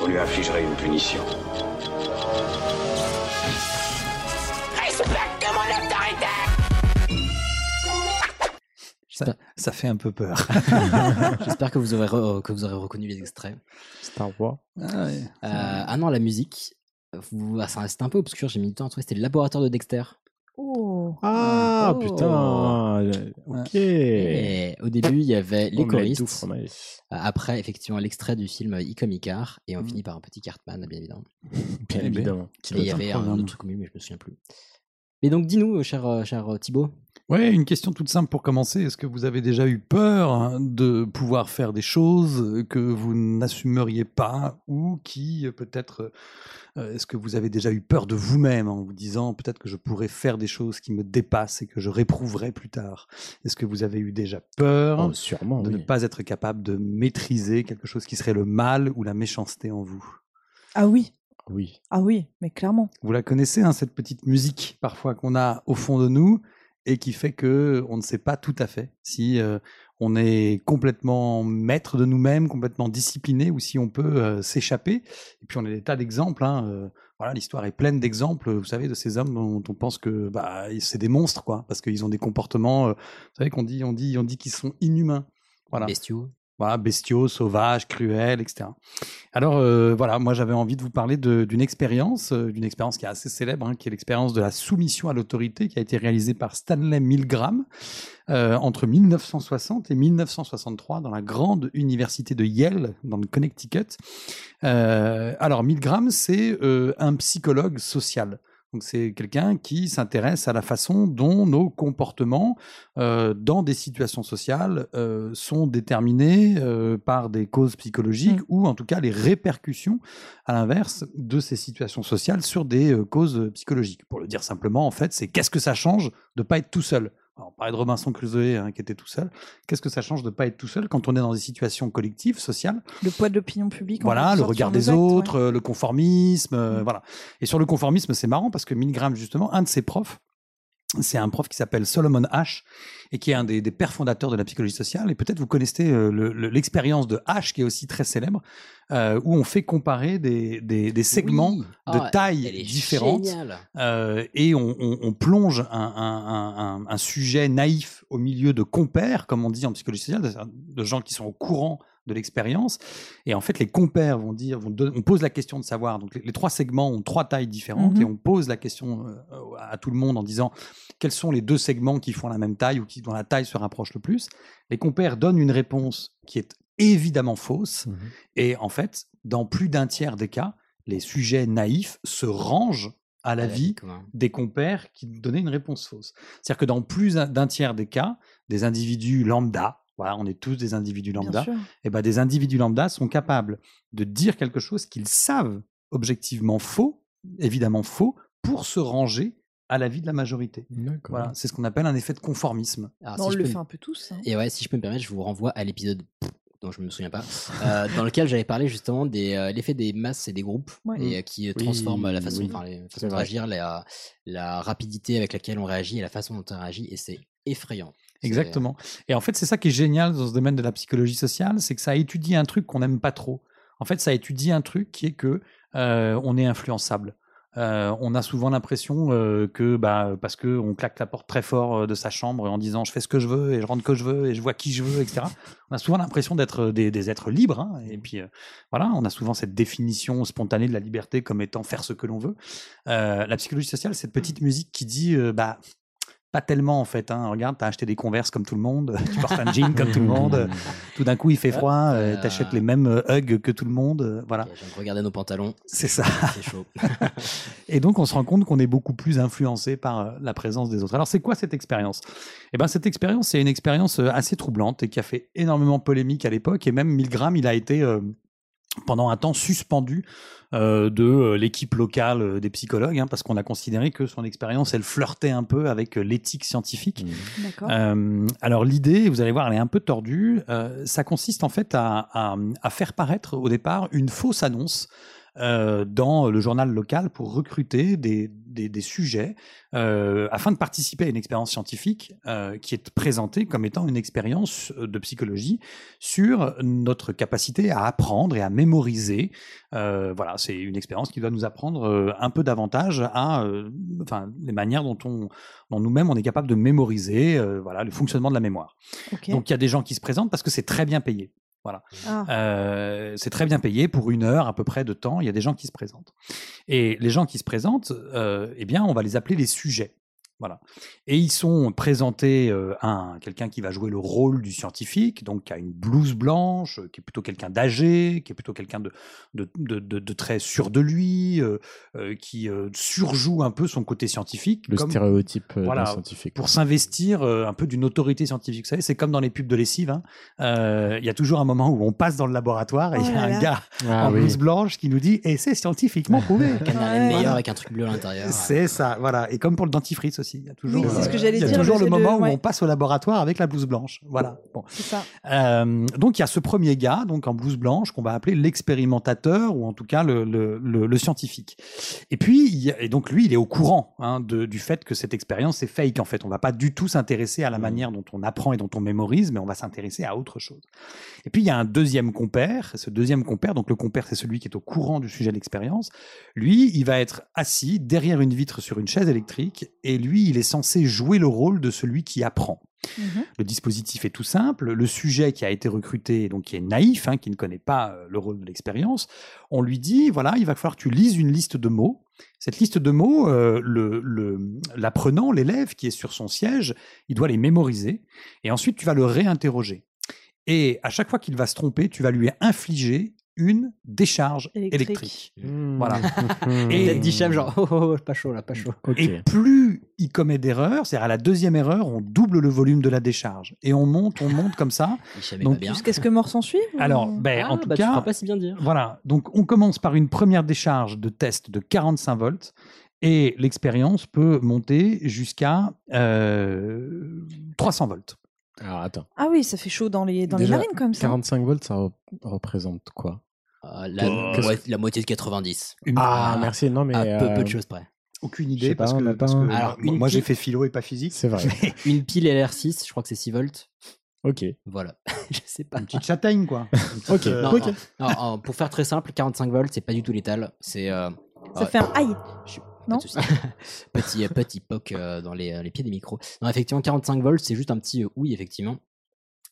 vous lui infligerez une punition. Ça, ça fait un peu peur. J'espère que vous aurez re- que vous aurez reconnu les extraits. Star Wars. Ah ouais. Euh, ah non, la musique. Vous- ah, ça- C'était un peu obscur. J'ai mis du temps à trouver. C'était le laboratoire de Dexter. Oh. Ah, Oh. putain. Ok. Et au début, il y avait les choristes. Euh, Après, effectivement, l'extrait du film Icomicar. Et on Mm. finit par un petit Cartman, bien évidemment. Bien Eh ben, évidemment. Et il y avait un autre truc mais je me souviens plus. Mais donc, dis-nous, euh, cher, cher Thibaut. Ouais, une question toute simple pour commencer. Est-ce que vous avez déjà eu peur hein, de pouvoir faire des choses que vous n'assumeriez pas ou qui euh, peut-être euh, est-ce que vous avez déjà eu peur de vous-même en vous disant peut-être que je pourrais faire des choses qui me dépassent et que je réprouverai plus tard? Est-ce que vous avez eu déjà peur Oh, sûrement, de oui. ne pas être capable de maîtriser quelque chose qui serait le mal ou la méchanceté en vous? Ah oui. Oui. Ah oui, mais clairement. Vous la connaissez, hein, cette petite musique parfois qu'on a au fond de nous? Et qui fait que on ne sait pas tout à fait si euh, on est complètement maître de nous-mêmes, complètement discipliné, ou si on peut euh, s'échapper. Et puis on a des tas d'exemples. hein, euh, voilà, l'histoire est pleine d'exemples, vous savez, de ces hommes dont on pense que bah, c'est des monstres, quoi, parce qu'ils ont des comportements. vous savez qu'on dit, on dit, on dit qu'ils sont inhumains. Voilà. Bestiaux, sauvages, cruels, etc. Alors euh, voilà, moi j'avais envie de vous parler d'une expérience, euh, d'une expérience qui est assez célèbre, hein, qui est l'expérience de la soumission à l'autorité, qui a été réalisée par Stanley Milgram euh, entre 1960 et 1963 dans la grande université de Yale, dans le Connecticut. Alors Milgram, c'est un psychologue social. Donc c'est quelqu'un qui s'intéresse à la façon dont nos comportements euh, dans des situations sociales euh, sont déterminés euh, par des causes psychologiques ou en tout cas les répercussions à l'inverse de ces situations sociales sur des causes psychologiques. Pour le dire simplement, en fait, c'est qu'est-ce que ça change de pas être tout seul? Alors, on parlait de Robinson Crusoe hein, qui était tout seul. Qu'est-ce que ça change de pas être tout seul quand on est dans des situations collectives, sociales? Le poids de l'opinion publique. voilà, le regard des actes, autres, le conformisme, euh, voilà. Et sur le conformisme, c'est marrant parce que Milgram, justement, un de ses profs, c'est un prof qui s'appelle Solomon H et qui est un des, des pères fondateurs de la psychologie sociale. Et peut-être vous connaissez euh, le- le- l'expérience de H qui est aussi très célèbre, euh, où on fait comparer des, des- des segments Oui. de Ah, taille elle est différentes euh, et on, on- on plonge un, un- un- un- un sujet naïf au milieu de compères, comme on dit en psychologie sociale, de, de gens qui sont au courant de l'expérience. Et en fait, les compères vont dire, vont on pose la question de savoir. Donc, les, les trois segments ont trois tailles différentes Mhm. et on pose la question euh, à tout le monde en disant quels sont les deux segments qui font la même taille ou qui dont la taille se rapproche le plus? Les compères donnent une réponse qui est évidemment fausse. Et en fait, dans plus d'un tiers des cas, les sujets naïfs se rangent à la vie des compères qui donnaient une réponse fausse. C'est-à-dire que dans plus d'un tiers des cas, des individus lambda, voilà, on est tous des individus lambda, et ben des individus lambda sont capables de dire quelque chose qu'ils savent objectivement faux, évidemment faux, pour se ranger à l'avis de la majorité. Voilà, c'est ce qu'on appelle un effet de conformisme. Alors, si on je le peux fait un peu tous. hein. Et ouais, si je peux me permettre, je vous renvoie à l'épisode dont je me souviens pas, euh, dans lequel j'avais parlé justement de l'effet des masses et des groupes Ouais. et euh, qui euh, Oui, transforment la façon, oui. de réagir, la, la rapidité avec laquelle on réagit et la façon dont on réagit, et c'est effrayant. Exactement. Et en fait, c'est ça qui est génial dans ce domaine de la psychologie sociale, c'est que ça étudie un truc qu'on n'aime pas trop. En fait, ça étudie un truc qui est que euh, on est influençable. Euh, on a souvent l'impression euh, que bah, parce que on claque la porte très fort de sa chambre en disant je fais ce que je veux et je rentre que je veux et je vois qui je veux, etc. On a souvent l'impression d'être des, des êtres libres. hein. et puis voilà, on a souvent cette définition spontanée de la liberté comme étant faire ce que l'on veut. La psychologie sociale, c'est cette petite musique qui dit bah pas tellement en fait. Hein. Regarde, t'as acheté des converses comme tout le monde, tu portes un jean comme tout le monde. Tout d'un coup, il fait froid, euh, t'achètes les mêmes euh, hugs que tout le monde. euh, voilà. Je viens de regarder nos pantalons. C'est ça. C'est chaud. Et donc, on se rend compte qu'on est beaucoup plus influencé par euh, la présence des autres. Alors, c'est quoi cette expérience? Eh ben, cette expérience, c'est une expérience assez troublante et qui a fait énormément polémique à l'époque. Et même Milgram, il a été euh, pendant un temps suspendu euh, de euh, l'équipe locale euh, des psychologues, hein, parce qu'on a considéré que son expérience, elle flirtait un peu avec euh, l'éthique scientifique. Euh, alors l'idée, vous allez voir, elle est un peu tordue. Euh, ça consiste en fait à, à- à faire paraître au départ une fausse annonce euh, dans le journal local pour recruter des, des- des sujets euh, afin de participer à une expérience scientifique euh, qui est présentée comme étant une expérience de psychologie sur notre capacité à apprendre et à mémoriser. Voilà, c'est une expérience qui doit nous apprendre un peu davantage à, enfin, les manières dont on, dont nous-mêmes on est capable de mémoriser, voilà, le fonctionnement de la mémoire. Donc il y a des gens qui se présentent parce que c'est très bien payé. Voilà. Ah. Euh, c'est très bien payé pour une heure à peu près de temps. Il y a des gens qui se présentent. Et les gens qui se présentent, euh, eh bien, on va les appeler les sujets. Voilà. Et ils sont présentés euh, à un- quelqu'un qui va jouer le rôle du scientifique, donc qui a une blouse blanche, euh, qui est plutôt quelqu'un d'âgé, qui est plutôt quelqu'un de, de, de, de- de très sûr de lui, euh, euh, qui euh, surjoue un peu son côté scientifique. Le comme- stéréotype euh, voilà, scientifique. pour s'investir euh, un peu d'une autorité scientifique. Vous savez, c'est comme dans les pubs de lessive. hein. Euh, Il y a toujours un moment où on passe dans le laboratoire et il y Oh a là un gars Ah en oui. blouse blanche qui nous dit et c'est scientifiquement prouvé. Canard Ouais. meilleur avec un truc bleu à l'intérieur. C'est ça, voilà. Et comme pour le dentifrice aussi. Aussi. Il y a toujours, Oui, ce que j'allais il y a dire, toujours le- moment ouais. où on passe au laboratoire avec la blouse blanche. Voilà. Bon. C'est ça. Euh, donc il y a ce premier gars, donc en blouse blanche, qu'on va appeler l'expérimentateur ou en tout cas le, le, le- le scientifique. Et puis il y a- et donc lui, il est au courant hein, de- du fait que cette expérience est fake. En fait, on va pas du tout s'intéresser à la manière dont on apprend et dont on mémorise, mais on va s'intéresser à autre chose. Et puis il y a un deuxième compère. Ce deuxième compère, donc le compère, c'est celui qui est au courant du sujet de l'expérience. Lui, il va être assis derrière une vitre sur une chaise électrique, et lui, il est censé jouer le rôle de celui qui apprend. Le dispositif est tout simple. Le sujet qui a été recruté, donc qui est naïf, hein, qui ne connaît pas euh, le rôle de l'expérience, on lui dit voilà, il va falloir que tu lises une liste de mots. Cette liste de mots, euh, le- le- l'apprenant, l'élève qui est sur son siège, il doit les mémoriser. Et ensuite, tu vas le réinterroger. Et à chaque fois qu'il va se tromper, tu vas lui infliger une décharge Électrique. électrique. Mmh. Voilà. Et peut-être dit chef genre oh, oh, oh, pas chaud là, pas chaud. Et plus il commet d'erreurs, c'est-à-dire à la deuxième erreur, on double le volume de la décharge. Et on monte, on monte comme ça. Donc. Jusqu'à ce que mort s'en suive Alors, ou- ben, Ah, en tout bah, tu cas, feras pas si bien dire. voilà. Donc, on commence par une première décharge de test de 45 volts. Et l'expérience peut monter jusqu'à euh, 300 volts. Alors attends. Ah oui, ça fait chaud dans les, dans les marines comme ça. 45 volts, ça rep- représente quoi? Euh, la, Oh. mo- la moitié de 90. Ah, merci. Non, mais. À peu, peu euh, de choses près. Aucune idée pas, parce que, parce Alors, moi, j'ai fait philo et pas physique. C'est vrai. Une pile LR6, je crois que c'est 6 volts. ok. Voilà. je sais pas. Une petite châtaigne, quoi. Petite, Ok. euh, Non, Ok. non, non, pour faire très simple, 45 volts, c'est pas du tout létal. C'est. euh, Ça ouais, fait un aïe. je- Non de souci. petit, petit poc euh, dans les, les pieds des micros. Non, effectivement, 45 volts, c'est juste un petit euh, oui, effectivement.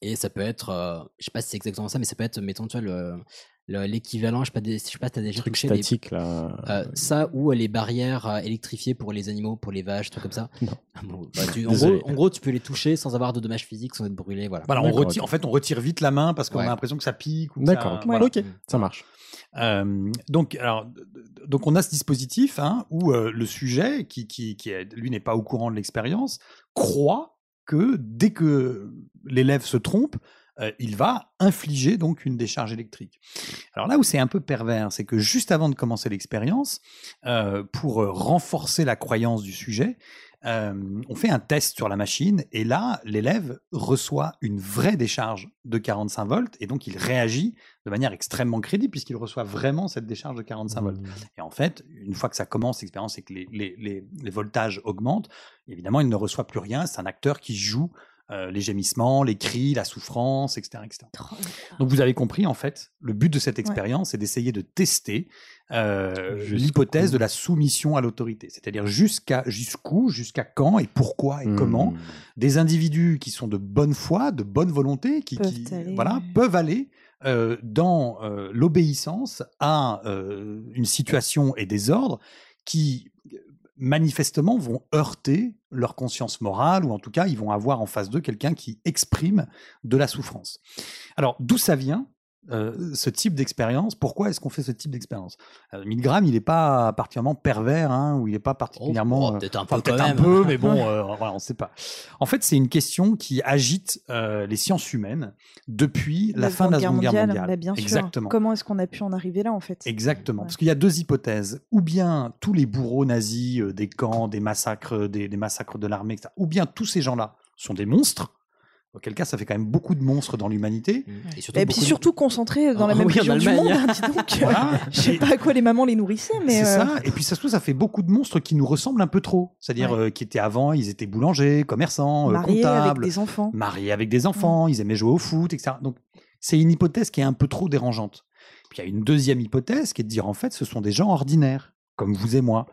Et ça peut être, euh, je sais pas si c'est exactement ça, mais ça peut être, mettons, tu vois, le- l'équivalent, je sais pas, des- je sais pas, si t'as déjà Truc touché les- statique là. euh, ça ou euh, les barrières euh, électrifiées pour les animaux, pour les vaches, trucs comme ça. Non. Bon, bah, tu- en, gros, en gros, tu peux les toucher sans avoir de dommages physiques, sans être brûlé. Voilà. Voilà, on retire, en fait, on retire vite la main parce qu'on Ouais. a l'impression que ça pique. D'accord. ça- ok. voilà. Ok. Ça marche. Euh, donc, alors, donc on a ce dispositif hein, où euh, le sujet, qui, qui, qui est- lui n'est pas au courant de l'expérience, croit que dès que l'élève se trompe, euh, il va infliger donc une décharge électrique. Alors là où c'est un peu pervers, c'est que juste avant de commencer l'expérience, euh, pour euh, renforcer la croyance du sujet, euh, on fait un test sur la machine et là, l'élève reçoit une vraie décharge de 45 volts et donc il réagit de manière extrêmement crédible puisqu'il reçoit vraiment cette décharge de 45 volts. Et en fait, une fois que ça commence l'expérience et que les, les- les- les voltages augmentent, évidemment, il ne reçoit plus rien. C'est un acteur qui joue euh, les gémissements, les cris, la souffrance, etc., etc. Donc vous avez compris, en fait, le but de cette expérience, c'est d'essayer de tester euh, l'hypothèse de la soumission à l'autorité. C'est-à-dire jusqu'à jusqu'où, jusqu'à quand et pourquoi et Hmm. comment des individus qui sont de bonne foi, de bonne volonté, qui, Peuvent qui, aller- voilà, peuvent aller euh, dans euh, l'obéissance à euh, une situation et des ordres qui manifestement vont heurter leur conscience morale ou en tout cas ils vont avoir en face d'eux quelqu'un qui exprime de la souffrance. Alors d'où ça vient? Euh, ce type d'expérience Pourquoi est-ce qu'on fait ce type d'expérience? Euh, Milgram, il n'est pas particulièrement pervers, hein, ou il n'est pas particulièrement... oh, euh, peut-être un peu enfin, quand peut-être un même. peu, mais bon, euh, voilà, on ne sait pas. En fait, c'est une question qui agite euh, les sciences humaines depuis la, fin de la Seconde Guerre mondiale. bah, bien sûr. Exactement. Comment est-ce qu'on a pu en arriver là en fait? Exactement. Ouais. Parce qu'il y a deux hypothèses. Ou bien tous les bourreaux nazis euh, des camps, des massacres, des, des massacres de l'armée, etc. Ou bien tous ces gens-là sont des monstres. Auquel cas, ça fait quand même beaucoup de monstres dans l'humanité. Et surtout, Et beaucoup puis de- surtout concentrés dans la Ah même oui, en région du monde. hein, dis donc. Voilà. Je sais Et- pas à quoi les mamans les nourrissaient, mais C'est euh, ça. Et puis ça se trouve, ça fait beaucoup de monstres qui nous ressemblent un peu trop. C'est-à-dire Ouais. euh, qui étaient avant, ils étaient boulangers, commerçants, euh, mariés avec comptables, des enfants. mariés avec des enfants, ils aimaient jouer au foot, etc. Donc c'est une hypothèse qui est un peu trop dérangeante. Puis il y a une deuxième hypothèse qui est de dire en fait ce sont des gens ordinaires, comme vous et moi.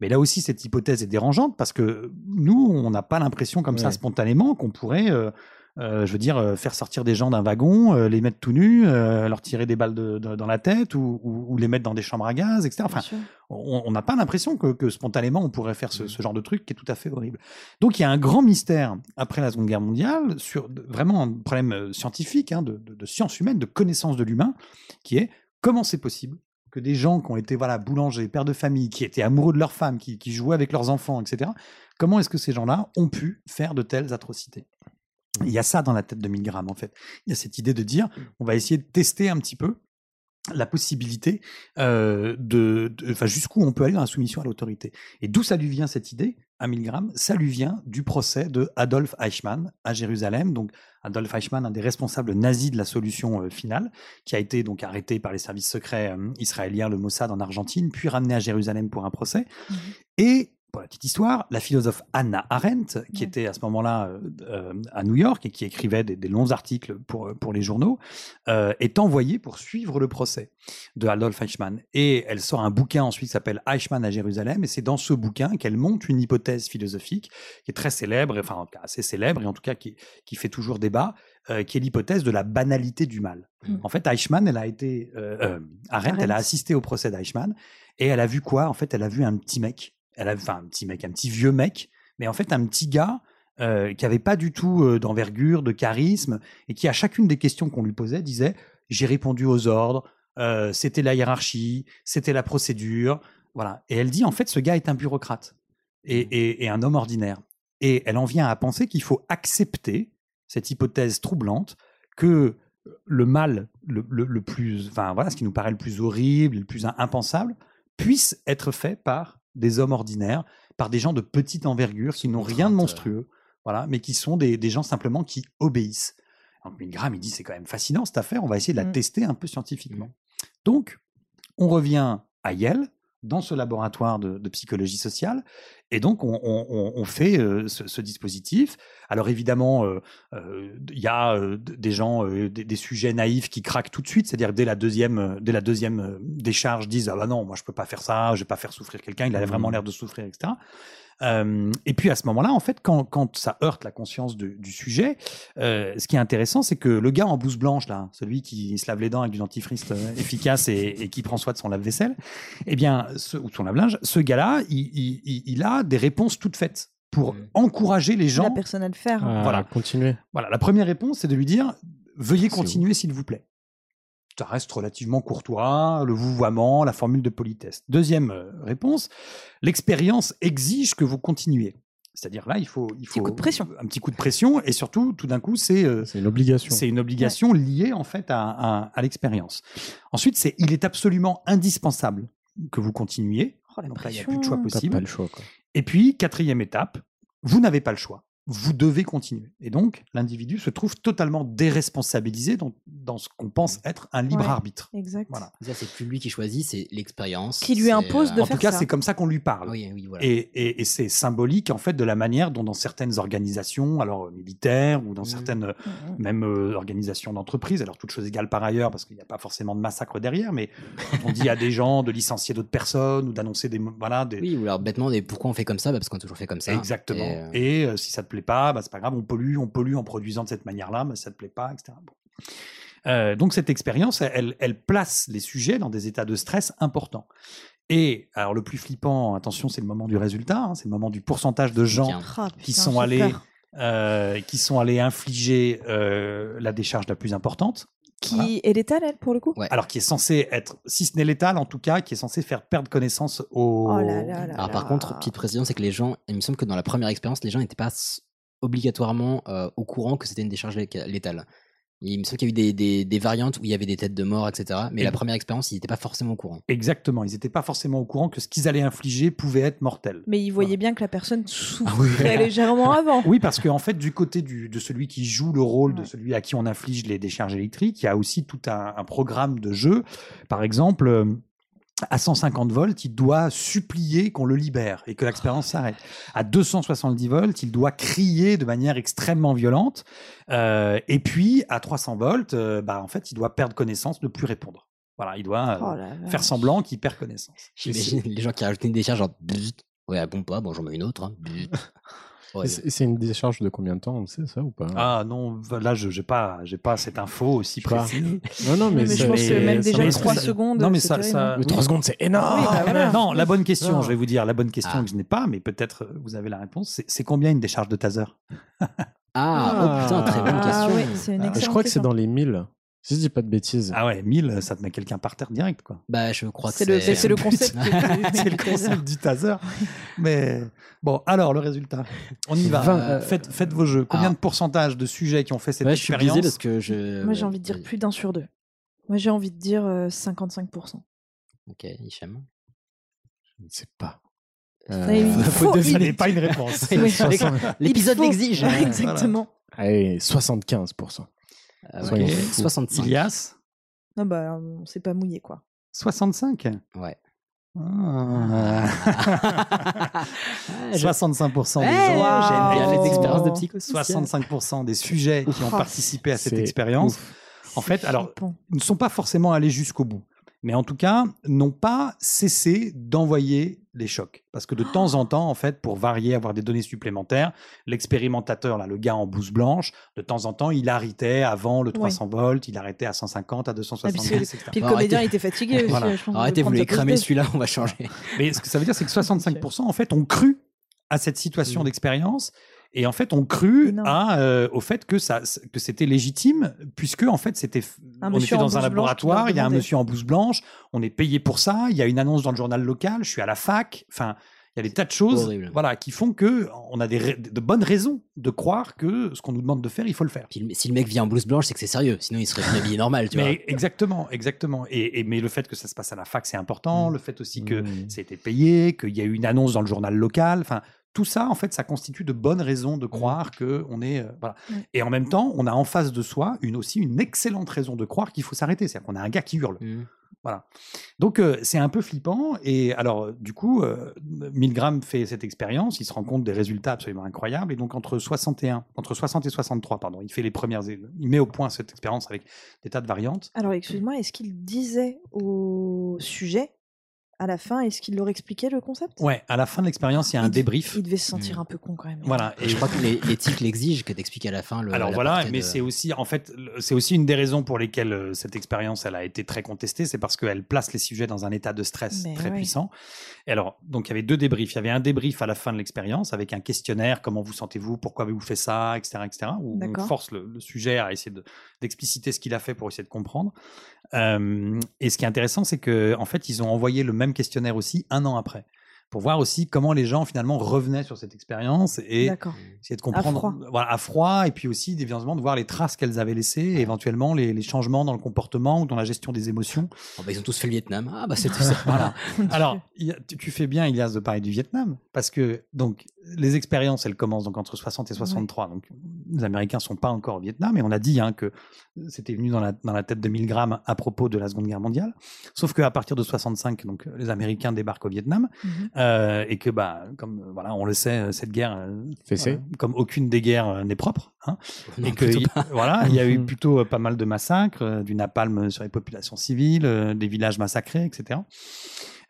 Mais là aussi cette hypothèse est dérangeante parce que nous on n'a pas l'impression comme ça spontanément qu'on pourrait, euh, je veux dire, euh, faire sortir des gens d'un wagon, euh, les mettre tout nus, euh, leur tirer des balles de- de- dans la tête ou, ou- ou les mettre dans des chambres à gaz, etc. Enfin, on n'a pas l'impression que, que spontanément on pourrait faire ce, ce genre de truc qui est tout à fait horrible. Donc il y a un grand mystère après la Seconde Guerre mondiale sur vraiment un problème euh, scientifique, hein, de, de, de science humaine, de connaissance de l'humain, qui est comment c'est possible que des gens qui ont été voilà boulangers, pères de famille, qui étaient amoureux de leurs femmes, qui, qui jouaient avec leurs enfants, etc. Comment est-ce que ces gens-là ont pu faire de telles atrocités? Il y a ça dans la tête de Milgram en fait. Il y a cette idée de dire on va essayer de tester un petit peu la possibilité euh, de, de- enfin jusqu'où on peut aller dans la soumission à l'autorité. Et d'où ça lui vient cette idée? À 1000 grammes, ça lui vient du procès de Adolf Eichmann à Jérusalem. Donc, Adolf Eichmann, un des responsables nazis de la solution euh, finale, qui a été donc arrêté par les services secrets euh, israéliens, le Mossad en Argentine, puis ramené à Jérusalem pour un procès. Et pour la petite histoire, la philosophe Anna Arendt, qui était à ce moment-là euh, euh, à New York et qui écrivait des, des longs articles pour, pour les journaux, euh, est envoyée pour suivre le procès de Adolf Eichmann. Et elle sort un bouquin ensuite qui s'appelle Eichmann à Jérusalem, et c'est dans ce bouquin qu'elle monte une hypothèse philosophique qui est très célèbre, enfin assez célèbre, et en tout cas qui, qui fait toujours débat, euh, qui est l'hypothèse de la banalité du mal. En fait, Eichmann, elle a été, euh, euh, Arendt, elle a assisté au procès d'Eichmann, et elle a vu quoi? En fait, elle a vu un petit mec, elle a, enfin un petit mec, un petit vieux mec, mais en fait un petit gars euh, qui avait pas du tout euh, d'envergure, de charisme, et qui à chacune des questions qu'on lui posait disait j'ai répondu aux ordres, euh, c'était la hiérarchie, c'était la procédure, voilà. Et elle dit en fait ce gars est un bureaucrate et, et- et un homme ordinaire. Et elle en vient à penser qu'il faut accepter cette hypothèse troublante que le mal le, le- le plus, enfin voilà, ce qui nous paraît le plus horrible, le plus impensable, puisse être fait par des hommes ordinaires, par des gens de petite envergure qui n'ont rien de monstrueux, voilà, mais qui sont des, des gens simplement qui obéissent. Donc Milgram, il dit c'est quand même fascinant cette affaire, on va essayer de la Mm. tester un peu scientifiquement. Donc, on revient à Yale, dans ce laboratoire de, de psychologie sociale, et donc on, on- on- on fait euh, ce, ce dispositif. Alors évidemment, euh, euh, il y a euh, des gens, euh, des, des sujets naïfs qui craquent tout de suite, c'est-à-dire dès la deuxième, euh, dès la deuxième euh, décharge, disent ah bah non, moi je peux pas faire ça, je vais pas faire souffrir quelqu'un, il a vraiment l'air de souffrir, etc. Euh, et puis à ce moment-là, en fait, quand, quand ça heurte la conscience de- du sujet, euh, ce qui est intéressant, c'est que le gars en blouse blanche, là, celui qui se lave les dents avec du dentifrice euh, efficace et, et qui prend soin de son lave-vaisselle, eh bien, ce, ou de son lave-linge, ce gars-là, il, il- il- il a des réponses toutes faites pour encourager les gens. La personne à le faire. Ah, Voilà. Continuer. Voilà, la première réponse, c'est de lui dire veuillez continuer, s'il vous plaît. Ça reste relativement courtois, le vouvoiement, la formule de politesse. Deuxième euh, réponse l'expérience exige que vous continuiez. C'est-à-dire là, il faut, il faut coup de pression. un petit coup de pression et surtout, tout d'un coup, c'est euh, C'est une obligation. c'est une obligation liée en fait à, à- à l'expérience. Ensuite, c'est il est absolument indispensable que vous continuiez. Oh, Donc là, il n'y a plus de choix possible. pas le choix. Quoi. Et puis, quatrième étape, vous n'avez pas le choix. Vous devez continuer. Et donc, l'individu se trouve totalement déresponsabilisé dans, dans ce qu'on pense être un libre Ouais, arbitre. Exact. Voilà. C'est plus lui qui choisit, c'est l'expérience. Qui lui impose de euh, En tout faire cas, c'est comme ça qu'on lui parle. Oui, oui, voilà. Et, et- et c'est symbolique en fait de la manière dont dans certaines organisations, alors euh, militaires ou dans Mhm. certaines euh, Mhm. même euh, organisations d'entreprise, alors toutes choses égales par ailleurs parce qu'il n'y a pas forcément de massacre derrière, mais on dit à des gens de licencier d'autres personnes ou d'annoncer des voilà des, Oui, ou alors bêtement, mais pourquoi on fait comme ça Bah, Parce qu'on a toujours fait comme ça. Exactement. Et, euh, Et, euh, si ça te plaît pas, bah, c'est pas grave, on pollue, on pollue en produisant de cette manière-là, mais ça te plaît pas, etc. Bon. Euh, donc cette expérience, elle, elle place les sujets dans des états de stress importants. Et alors le plus flippant, attention, c'est le moment du résultat, hein, c'est le moment du pourcentage de gens Tiens. Ah, qui putain, sont allés, euh, qui sont allés infliger euh, la décharge la plus importante. Qui Voilà. est létale, elle, pour le coup? Ouais. Alors qui est censé être, si ce n'est létal, en tout cas, qui est censé faire perdre connaissance aux. Oh là là là Alors par là. contre, petite précision, c'est que les gens, il me semble que dans la première expérience, les gens n'étaient pas obligatoirement euh, au courant que c'était une décharge lé- létale. Il me semble qu'il y a eu des, des- des variantes où il y avait des têtes de mort, etc. Mais Et- la première expérience, ils n'étaient pas forcément au courant. Exactement, ils n'étaient pas forcément au courant que ce qu'ils allaient infliger pouvait être mortel. Mais il voyait bien que la personne Ah souffrait légèrement avant. Oui, parce qu'en fait, du côté du, de celui qui joue le rôle de celui à qui on inflige les décharges électriques, il y a aussi tout un, un programme de jeu. Par exemple, euh, à 150 volts, il doit supplier qu'on le libère et que l'expérience s'arrête. À 270 volts, il doit crier de manière extrêmement violente. Euh, et puis, à 300 volts, euh, bah, en fait, il doit perdre connaissance, ne plus répondre. Voilà, il doit euh, Oh faire semblant qu'il perd connaissance. J'imagine les gens qui rajoutaient une décharge genre. Ouais, elle pompe pas, bon, j'en mets une autre. hein. Ouais, C'est une décharge de combien de temps On sait ça ou pas? Ah non, là, je n'ai pas, j'ai pas cette info aussi précise. Non, non, mais, Mais je pense que même déjà me- 3 ça- secondes. non, mais c'est ça- ça- Mais 3 secondes, c'est énorme. Oui, bah voilà. Non, la bonne question, Non. je vais vous dire, la bonne question Ah. que je n'ai pas, mais peut-être euh, vous avez la réponse. C'est- combien une décharge de taser? Ah, oh putain, très bonne Ah question. oui, c'est une Ah, Je crois que c'est dans les 1000. Si je dis pas de bêtises. Ah ouais, 1000, ça te met quelqu'un par terre direct, quoi. Bah, je crois que C'est le, c'est. c'est le but. concept. C'est le concept du taser. Mais bon, alors le résultat. On y va. Euh, faites, faites vos jeux. Combien de pourcentage de sujets qui ont fait cette Ouais, je suis expérience biaisé parce que je. Moi, j'ai envie de dire plus d'un sur deux. Moi, j'ai envie de dire euh, 55%. Ok, Hicham. Je ne sais pas. Euh, il faut- deviner. Ça n'est pas une réponse. L'épisode l'exige. Exactement. Allez, 75%. Ah, ok. Soyons fous. 65. Ah Ilias bah, on s'est pas mouillé, quoi. 65 Ouais. Ah. je- 65% des Ouais, gens. J'aime bien les expériences de psycho. 65% des sujets qui ont Oh, participé à cette expérience, ouf. en fait, alors, Flippant. ne sont pas forcément allés jusqu'au bout. Mais en tout cas, n'ont pas cessé d'envoyer des chocs. Parce que de temps en temps, en fait, pour varier, avoir des données supplémentaires, l'expérimentateur, là, le gars en blouse blanche, de temps en temps, il arrêtait avant le 300 volts, il arrêtait à 150, à Ah, 270, puis, etc. puis le comédien était fatigué aussi. Voilà. je pense, de Arrêtez, vous voulez cramer celui-là, on va changer. Mais ce que ça veut dire, c'est que 65%, en fait, ont cru à cette situation Mm. d'expérience. Et en fait, ont cru Énorme. à, euh, au fait que, ça, que c'était légitime, puisque en fait, c'était, Un on monsieur était dans un laboratoire, il y a un monsieur en blouse blanche, on est payé pour ça, il y a une annonce dans le journal local, je suis à la fac, enfin, il y a des tas de choses, horrible. voilà, qui font que on a des, de bonnes raisons de croire que ce qu'on nous demande de faire, il faut le faire. Puis si le mec vient en blouse blanche, c'est que c'est sérieux. Sinon, il serait habillé normal, tu vois. Mais exactement, exactement. Et, et- mais le fait que ça se passe à la fac, c'est important. Mm. Le fait aussi que Mm. c'était payé, qu'il y a eu une annonce dans le journal local. Enfin, tout ça, en fait, ça constitue de bonnes raisons de croire que on est euh, voilà. Mm. Et en même temps, on a en face de soi une aussi une excellente raison de croire qu'il faut s'arrêter. C'est-à-dire qu'on a un gars qui hurle. Mm. Voilà. Donc euh, c'est un peu flippant. Et alors, euh, du coup, euh, Milgram fait cette expérience. Il se rend compte des résultats absolument incroyables. Et donc entre 61, entre 60 et 63, pardon, il fait les premières, il met au point cette expérience avec des tas de variantes. Alors, excuse-moi, est-ce qu'il disait au sujet, à la fin, est-ce qu'il leur expliquait le concept? Ouais, à la fin de l'expérience, il y a un Il- débrief. Il devait se sentir Mm. un peu con quand même. Voilà. Et Je crois que l'éthique l'exige que t'expliques à la fin le. alors voilà, mais de- c'est aussi, en fait, c'est aussi une des raisons pour lesquelles euh, cette expérience, elle a été très contestée, c'est parce qu'elle place les sujets dans un état de stress Mais très ouais. puissant. Et alors, donc il y avait deux débriefs. Il y avait un débrief à la fin de l'expérience avec un questionnaire, comment vous sentez-vous, pourquoi avez-vous fait ça, etc., etc., où on force le, le sujet à essayer de- d'expliciter ce qu'il a fait pour essayer de comprendre. Euh, et ce qui est intéressant, c'est que en fait, ils ont envoyé le même questionnaire aussi un an après. Pour voir aussi comment les gens finalement revenaient sur cette expérience et essayer de comprendre froid. voilà, à froid et puis aussi évidemment de voir les traces qu'elles avaient laissées et éventuellement les, les changements dans le comportement ou dans la gestion des émotions. Oh, bah, ils ont tous fait le Vietnam. Ah bah c'est tout ça. Voilà. Alors, a- tu fais bien, Ilias, de parler du Vietnam, parce que donc les expériences, elles commencent donc entre 60 et 63. Donc, les Américains sont pas encore au Vietnam, et on a dit hein, que c'était venu dans la, dans la tête de Milgram à propos de la Seconde Guerre mondiale. Sauf qu'à partir de 65, donc les Américains débarquent au Vietnam, Mhm. euh, et que bah, comme euh, voilà, on le sait, euh, cette guerre, euh, comme aucune des guerres euh, n'est propre, hein, Non, et que il- voilà, il y a eu Mhm. plutôt pas mal de massacres, euh, du napalm sur les populations civiles, euh, des villages massacrés, etc.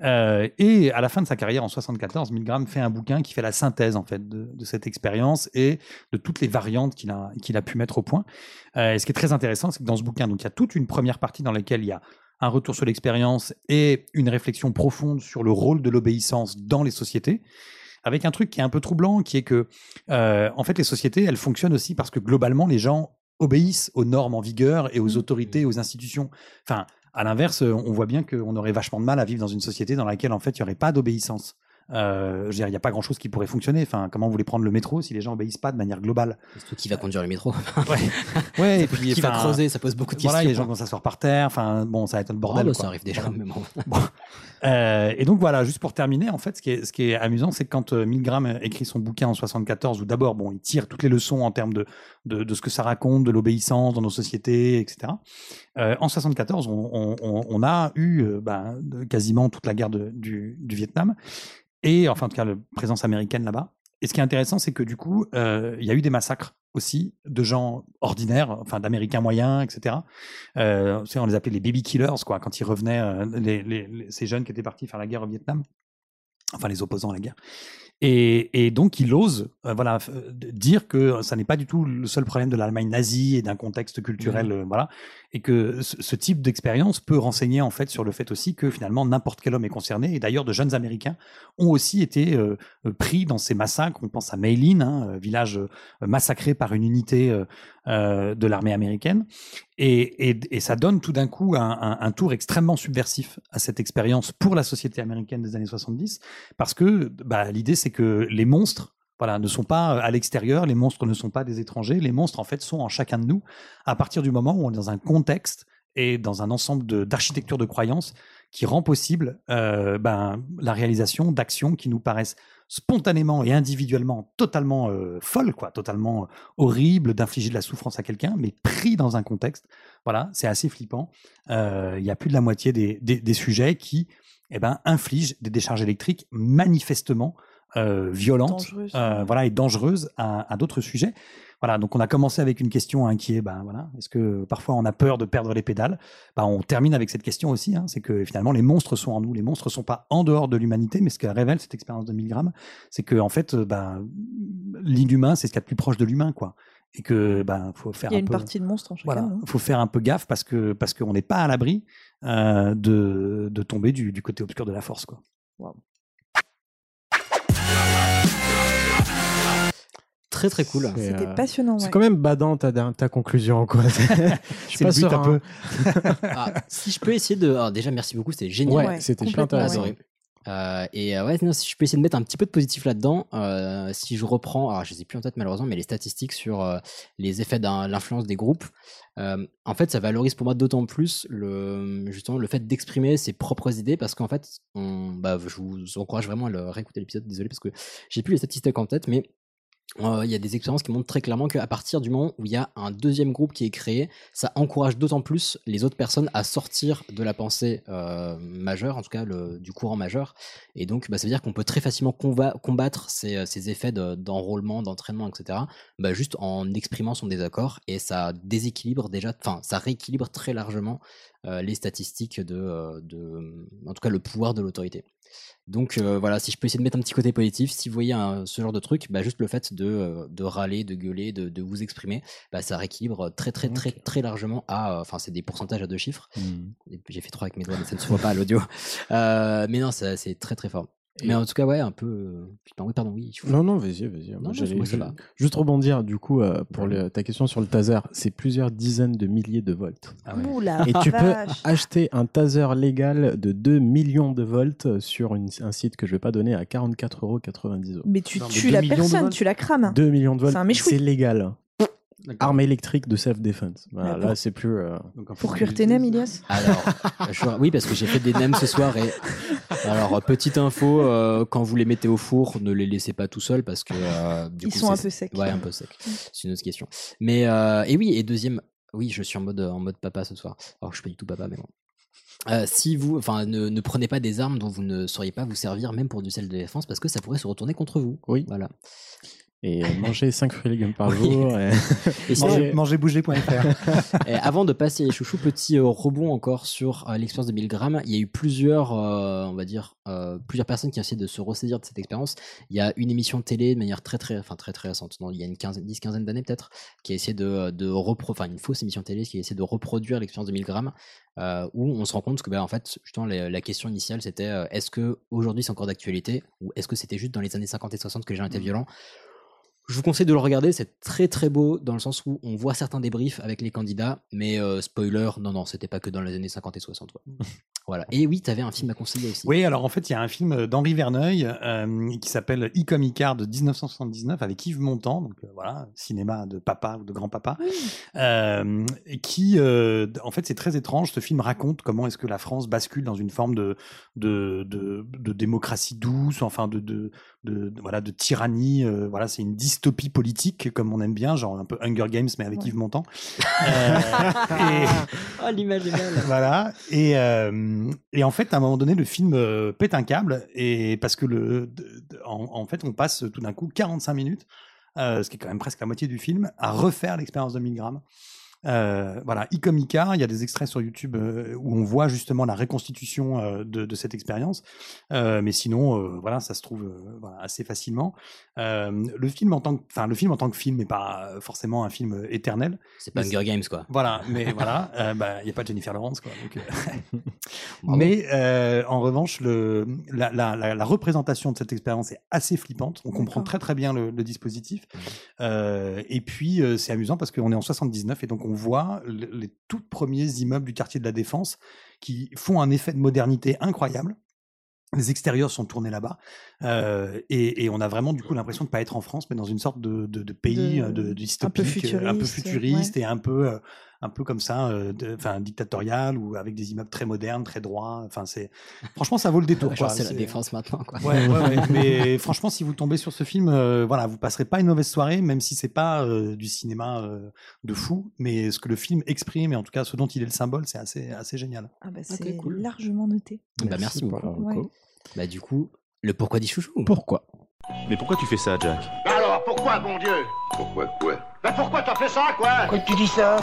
Euh, et à la fin de sa carrière, en 74, Milgram fait un bouquin qui fait la synthèse en fait de, de cette expérience et de toutes les variantes qu'il a, qu'il a pu mettre au point. Euh, et ce qui est très intéressant, c'est que dans ce bouquin, donc il y a toute une première partie dans laquelle il y a un retour sur l'expérience et une réflexion profonde sur le rôle de l'obéissance dans les sociétés. Avec un truc qui est un peu troublant, qui est que, euh, en fait, les sociétés, elles fonctionnent aussi parce que globalement, les gens obéissent aux normes en vigueur et aux Mhm. autorités, aux institutions. Enfin, à l'inverse, on voit bien qu'on aurait vachement de mal à vivre dans une société dans laquelle, en fait, il n'y aurait pas d'obéissance. Euh, je veux dire, il n'y a pas grand chose qui pourrait fonctionner. Enfin, comment vous voulez prendre le métro si les gens obéissent pas de manière globale? Surtout qui va conduire le métro. Ouais, et puis qui va creuser, ça pose beaucoup de Voilà, questions. les gens vont s'asseoir par terre. Enfin, bon, ça va être un Oh, bordel. bah, quoi. ça arrive déjà. Voilà. mais bon. Euh, et donc voilà, juste pour terminer, en fait, ce qui est, amusant, c'est que quand euh, Milgram écrit son bouquin en 74, où d'abord, bon, il tire toutes les leçons en termes de, ce que ça raconte, de l'obéissance dans nos sociétés, etc. Euh, en 74, on, on- a eu de- quasiment toute la guerre du, du Vietnam, et enfin, en tout cas, la présence américaine là-bas. Et ce qui est intéressant, c'est que du coup, euh, il y a eu des massacres aussi de gens ordinaires, enfin d'Américains moyens, etc. Euh, on les appelait les baby killers, quoi, quand ils revenaient, euh, les, les- les- ces jeunes qui étaient partis faire la guerre au Vietnam, enfin les opposants à la guerre. Et, et donc, il ose voilà, dire que ça n'est pas du tout le seul problème de l'Allemagne nazie et d'un contexte culturel, euh, voilà, et que ce, type d'expérience peut renseigner en fait sur le fait aussi que finalement n'importe quel homme est concerné. Et d'ailleurs, de jeunes Américains ont aussi été euh, euh, pris dans ces massacres. On pense à Maylin, hein, euh, village massacré par une unité de l'armée américaine. Et, ça donne tout d'un coup un tour extrêmement subversif à cette expérience pour la société américaine des années 70, parce que bah, l'idée c'est que les monstres voilà, ne sont pas à l'extérieur, les monstres ne sont pas des étrangers, les monstres en fait sont en chacun de nous à partir du moment où on est dans un contexte et dans un ensemble de- d'architecture de, croyances qui rend possible euh, ben, la réalisation d'actions qui nous paraissent spontanément et individuellement totalement euh, folles, quoi, totalement horribles, d'infliger de la souffrance à quelqu'un, mais pris dans un contexte. Voilà, c'est assez flippant. Euh, Il y a plus de la moitié des, des, des sujets qui eh ben, infligent des décharges électriques manifestement euh, Dangereuses. euh, voilà, et dangereuses à, à d'autres sujets. Voilà, donc on a commencé avec une question hein, qui est, ben voilà, est-ce que parfois on a peur de perdre les pédales? Ben, On termine avec cette question aussi, hein, c'est que finalement les monstres sont en nous, les monstres sont pas en dehors de l'humanité, mais ce que révèle cette expérience de Milgram, c'est que en fait, ben, l'inhumain, c'est ce qu'il y a de plus proche de l'humain, quoi. Et que ben faut faire Il y a un une peu, partie de monstre en chacun. voilà, faut faire un peu gaffe parce que parce qu'on n'est pas à l'abri euh, de, de tomber du, du côté obscur de la force, quoi. Très très cool. C'est, C'était euh, passionnant. C'est ouais. quand même badant ta, ta conclusion, quoi. Je suis C'est pas. Ah, si je peux essayer de. alors déjà, merci beaucoup, c'était génial. Ouais, Ouais, c'était super intéressant. Euh, et euh, ouais, non, si je peux essayer de mettre un petit peu de positif là-dedans, euh, si je reprends, alors je les ai plus en tête malheureusement, mais les statistiques sur euh, les effets de l'influence des groupes, euh, en fait, ça valorise pour moi d'autant plus le justement le fait d'exprimer ses propres idées parce qu'en fait, on, bah, je vous encourage vraiment à le réécouter l'épisode. Désolé parce que j'ai plus les statistiques en tête, mais euh, il y a des expériences qui montrent très clairement qu'à partir du moment où il y a un deuxième groupe qui est créé, ça encourage d'autant plus les autres personnes à sortir de la pensée euh, majeure, en tout cas du courant majeur. Et donc, bah, ça veut dire qu'on peut très facilement comba- combattre ces, euh, effets de- d'enrôlement, d'entraînement, etc. Bah, juste en exprimant son désaccord. Et ça déséquilibre déjà, enfin, ça rééquilibre très largement les statistiques de, en tout cas, le pouvoir de l'autorité. Donc euh, voilà, si je peux essayer de mettre un petit côté positif, si vous voyez un- ce genre de truc, bah, juste le fait de, euh, de râler, de gueuler, de, de vous exprimer, bah, ça rééquilibre très très très très largement à, euh, enfin c'est des pourcentages à deux chiffres. Puis, J'ai fait trois avec mes doigts, mais ça ne se voit pas à l'audio. Euh, mais non, c'est très très fort. Et- Mais en tout cas, ouais, un peu. euh, Putain, oui, pardon, oui. je- Non, non, vas-y, vas-y. Juste rebondir, du coup, euh, pour le- ta question sur le taser, c'est plusieurs dizaines de milliers de volts. Ah ouais. Ouh la Et tu peux acheter un taser légal de 2 millions de volts sur une- un site que je vais pas donner à 44,90 euros. Mais tu Non, tues la personne, tu la crames. 2 millions de volts, c'est légal. Arme électrique de self-defense. Voilà, là, pour- c'est plus. euh, Pour cuire tes nems, Ilias Alors, je- oui, parce que j'ai fait des nems ce soir et. Alors, euh, petite info, euh, quand vous les mettez au four, ne les laissez pas tout seuls parce que. euh, du Ils coup, sont un c'est- peu secs. Ouais, un peu sec. C'est une autre question. Mais, euh, et oui, et deuxième, oui, je suis en mode, en mode papa ce soir. Alors, je suis pas du tout papa, mais bon. Euh, si vous, enfin, ne, ne prenez pas des armes dont vous ne sauriez pas vous servir, même pour du sel de défense, parce que ça pourrait se retourner contre vous. Oui. Voilà. Et euh, manger 5 fruits et légumes par Oui. jour. et- Manger, avant de passer les chouchous, petit euh, rebond encore sur euh, l'expérience de 1000 grammes. Il y a eu plusieurs, euh, on va dire, euh, plusieurs personnes qui ont essayé de se ressaisir de cette expérience. Il y a une émission de télé de manière très très, enfin très très récente, non, il y a une quinzaine, dix quinzaine d'années peut-être, qui a essayé de, enfin une fausse émission de télé qui a essayé de reproduire l'expérience de 1000 grammes, euh, où on se rend compte que bah, en fait, justement, la, la question initiale c'était est-ce que aujourd'hui c'est encore d'actualité ou est-ce que c'était juste dans les années 50 et 60 que les gens étaient violents? Je vous conseille de le regarder, c'est très très beau dans le sens où on voit certains débriefs avec les candidats, mais euh, spoiler, non, non, c'était pas que dans les années 50 et 60. ouais. voilà. Et oui, t'avais un film à conseiller aussi. Oui, alors en fait, il y a un film d'Henri Verneuil euh, qui s'appelle Icom Icare de 1979 avec Yves Montand, donc euh, voilà, cinéma de papa ou de grand-papa, euh, et qui, euh, en fait, c'est très étrange. Ce film raconte comment est-ce que la France bascule dans une forme de, de, de, de démocratie douce, enfin de, de, de, de- voilà, de tyrannie. euh, voilà, c'est une dystopie politique, comme on aime bien, genre un peu Hunger Games, mais avec Ouais. Yves Montand. Euh, et, Ah, l'image est belle. voilà. Et, euh, et en fait, à un moment donné, le film pète un câble et parce que le, de- en, en fait, on passe tout d'un coup 45 minutes, ce qui est quand même presque la moitié du film, à refaire l'expérience de 1000 grammes. Euh, voilà, Icomica, il y a des extraits sur YouTube euh, où on voit justement la reconstitution euh, de, de cette expérience. Euh, mais sinon, voilà, ça se trouve voilà, assez facilement. Euh, le film en tant que, enfin, le film en tant que film n'est pas euh, forcément un film éternel. C'est pas Hunger Games, quoi. Voilà, mais voilà, euh, bah, il n'y a pas Jennifer Lawrence, quoi. donc, euh, mais euh, en revanche, le, la, la, la, la représentation de cette expérience est assez flippante. On comprend très très bien le, le dispositif. Euh, et puis euh, c'est amusant parce qu'on est en 79 et donc on voit le- les tout premiers immeubles du quartier de la Défense qui font un effet de modernité incroyable. Les extérieurs sont tournés là-bas euh, et, et on a vraiment du coup l'impression de pas être en France, mais dans une sorte de, de, de pays De- euh, de, un peu dystopique, euh, un peu futuriste, futuriste et un peu euh, un peu comme ça, euh, enfin dictatorial ou avec des immeubles très modernes, très droits. Enfin, c'est franchement, ça vaut le détour. C'est la défense maintenant, quoi. Ouais, ouais, ouais. Mais franchement, si vous tombez sur ce film, euh, voilà, vous passerez pas une mauvaise soirée, même si c'est pas euh, du cinéma euh, de fou, mais ce que le film exprime et en tout cas ce dont il est le symbole, c'est assez, assez génial. Ah bah, c'est cool. largement noté. Bah, merci beaucoup. Bah, du coup, le pourquoi dit chouchou Pourquoi? Mais pourquoi tu fais ça, Jack? Alors, pourquoi, bon Dieu? Pourquoi quoi? Ben pourquoi t'as fait ça, quoi? Pourquoi tu dis ça?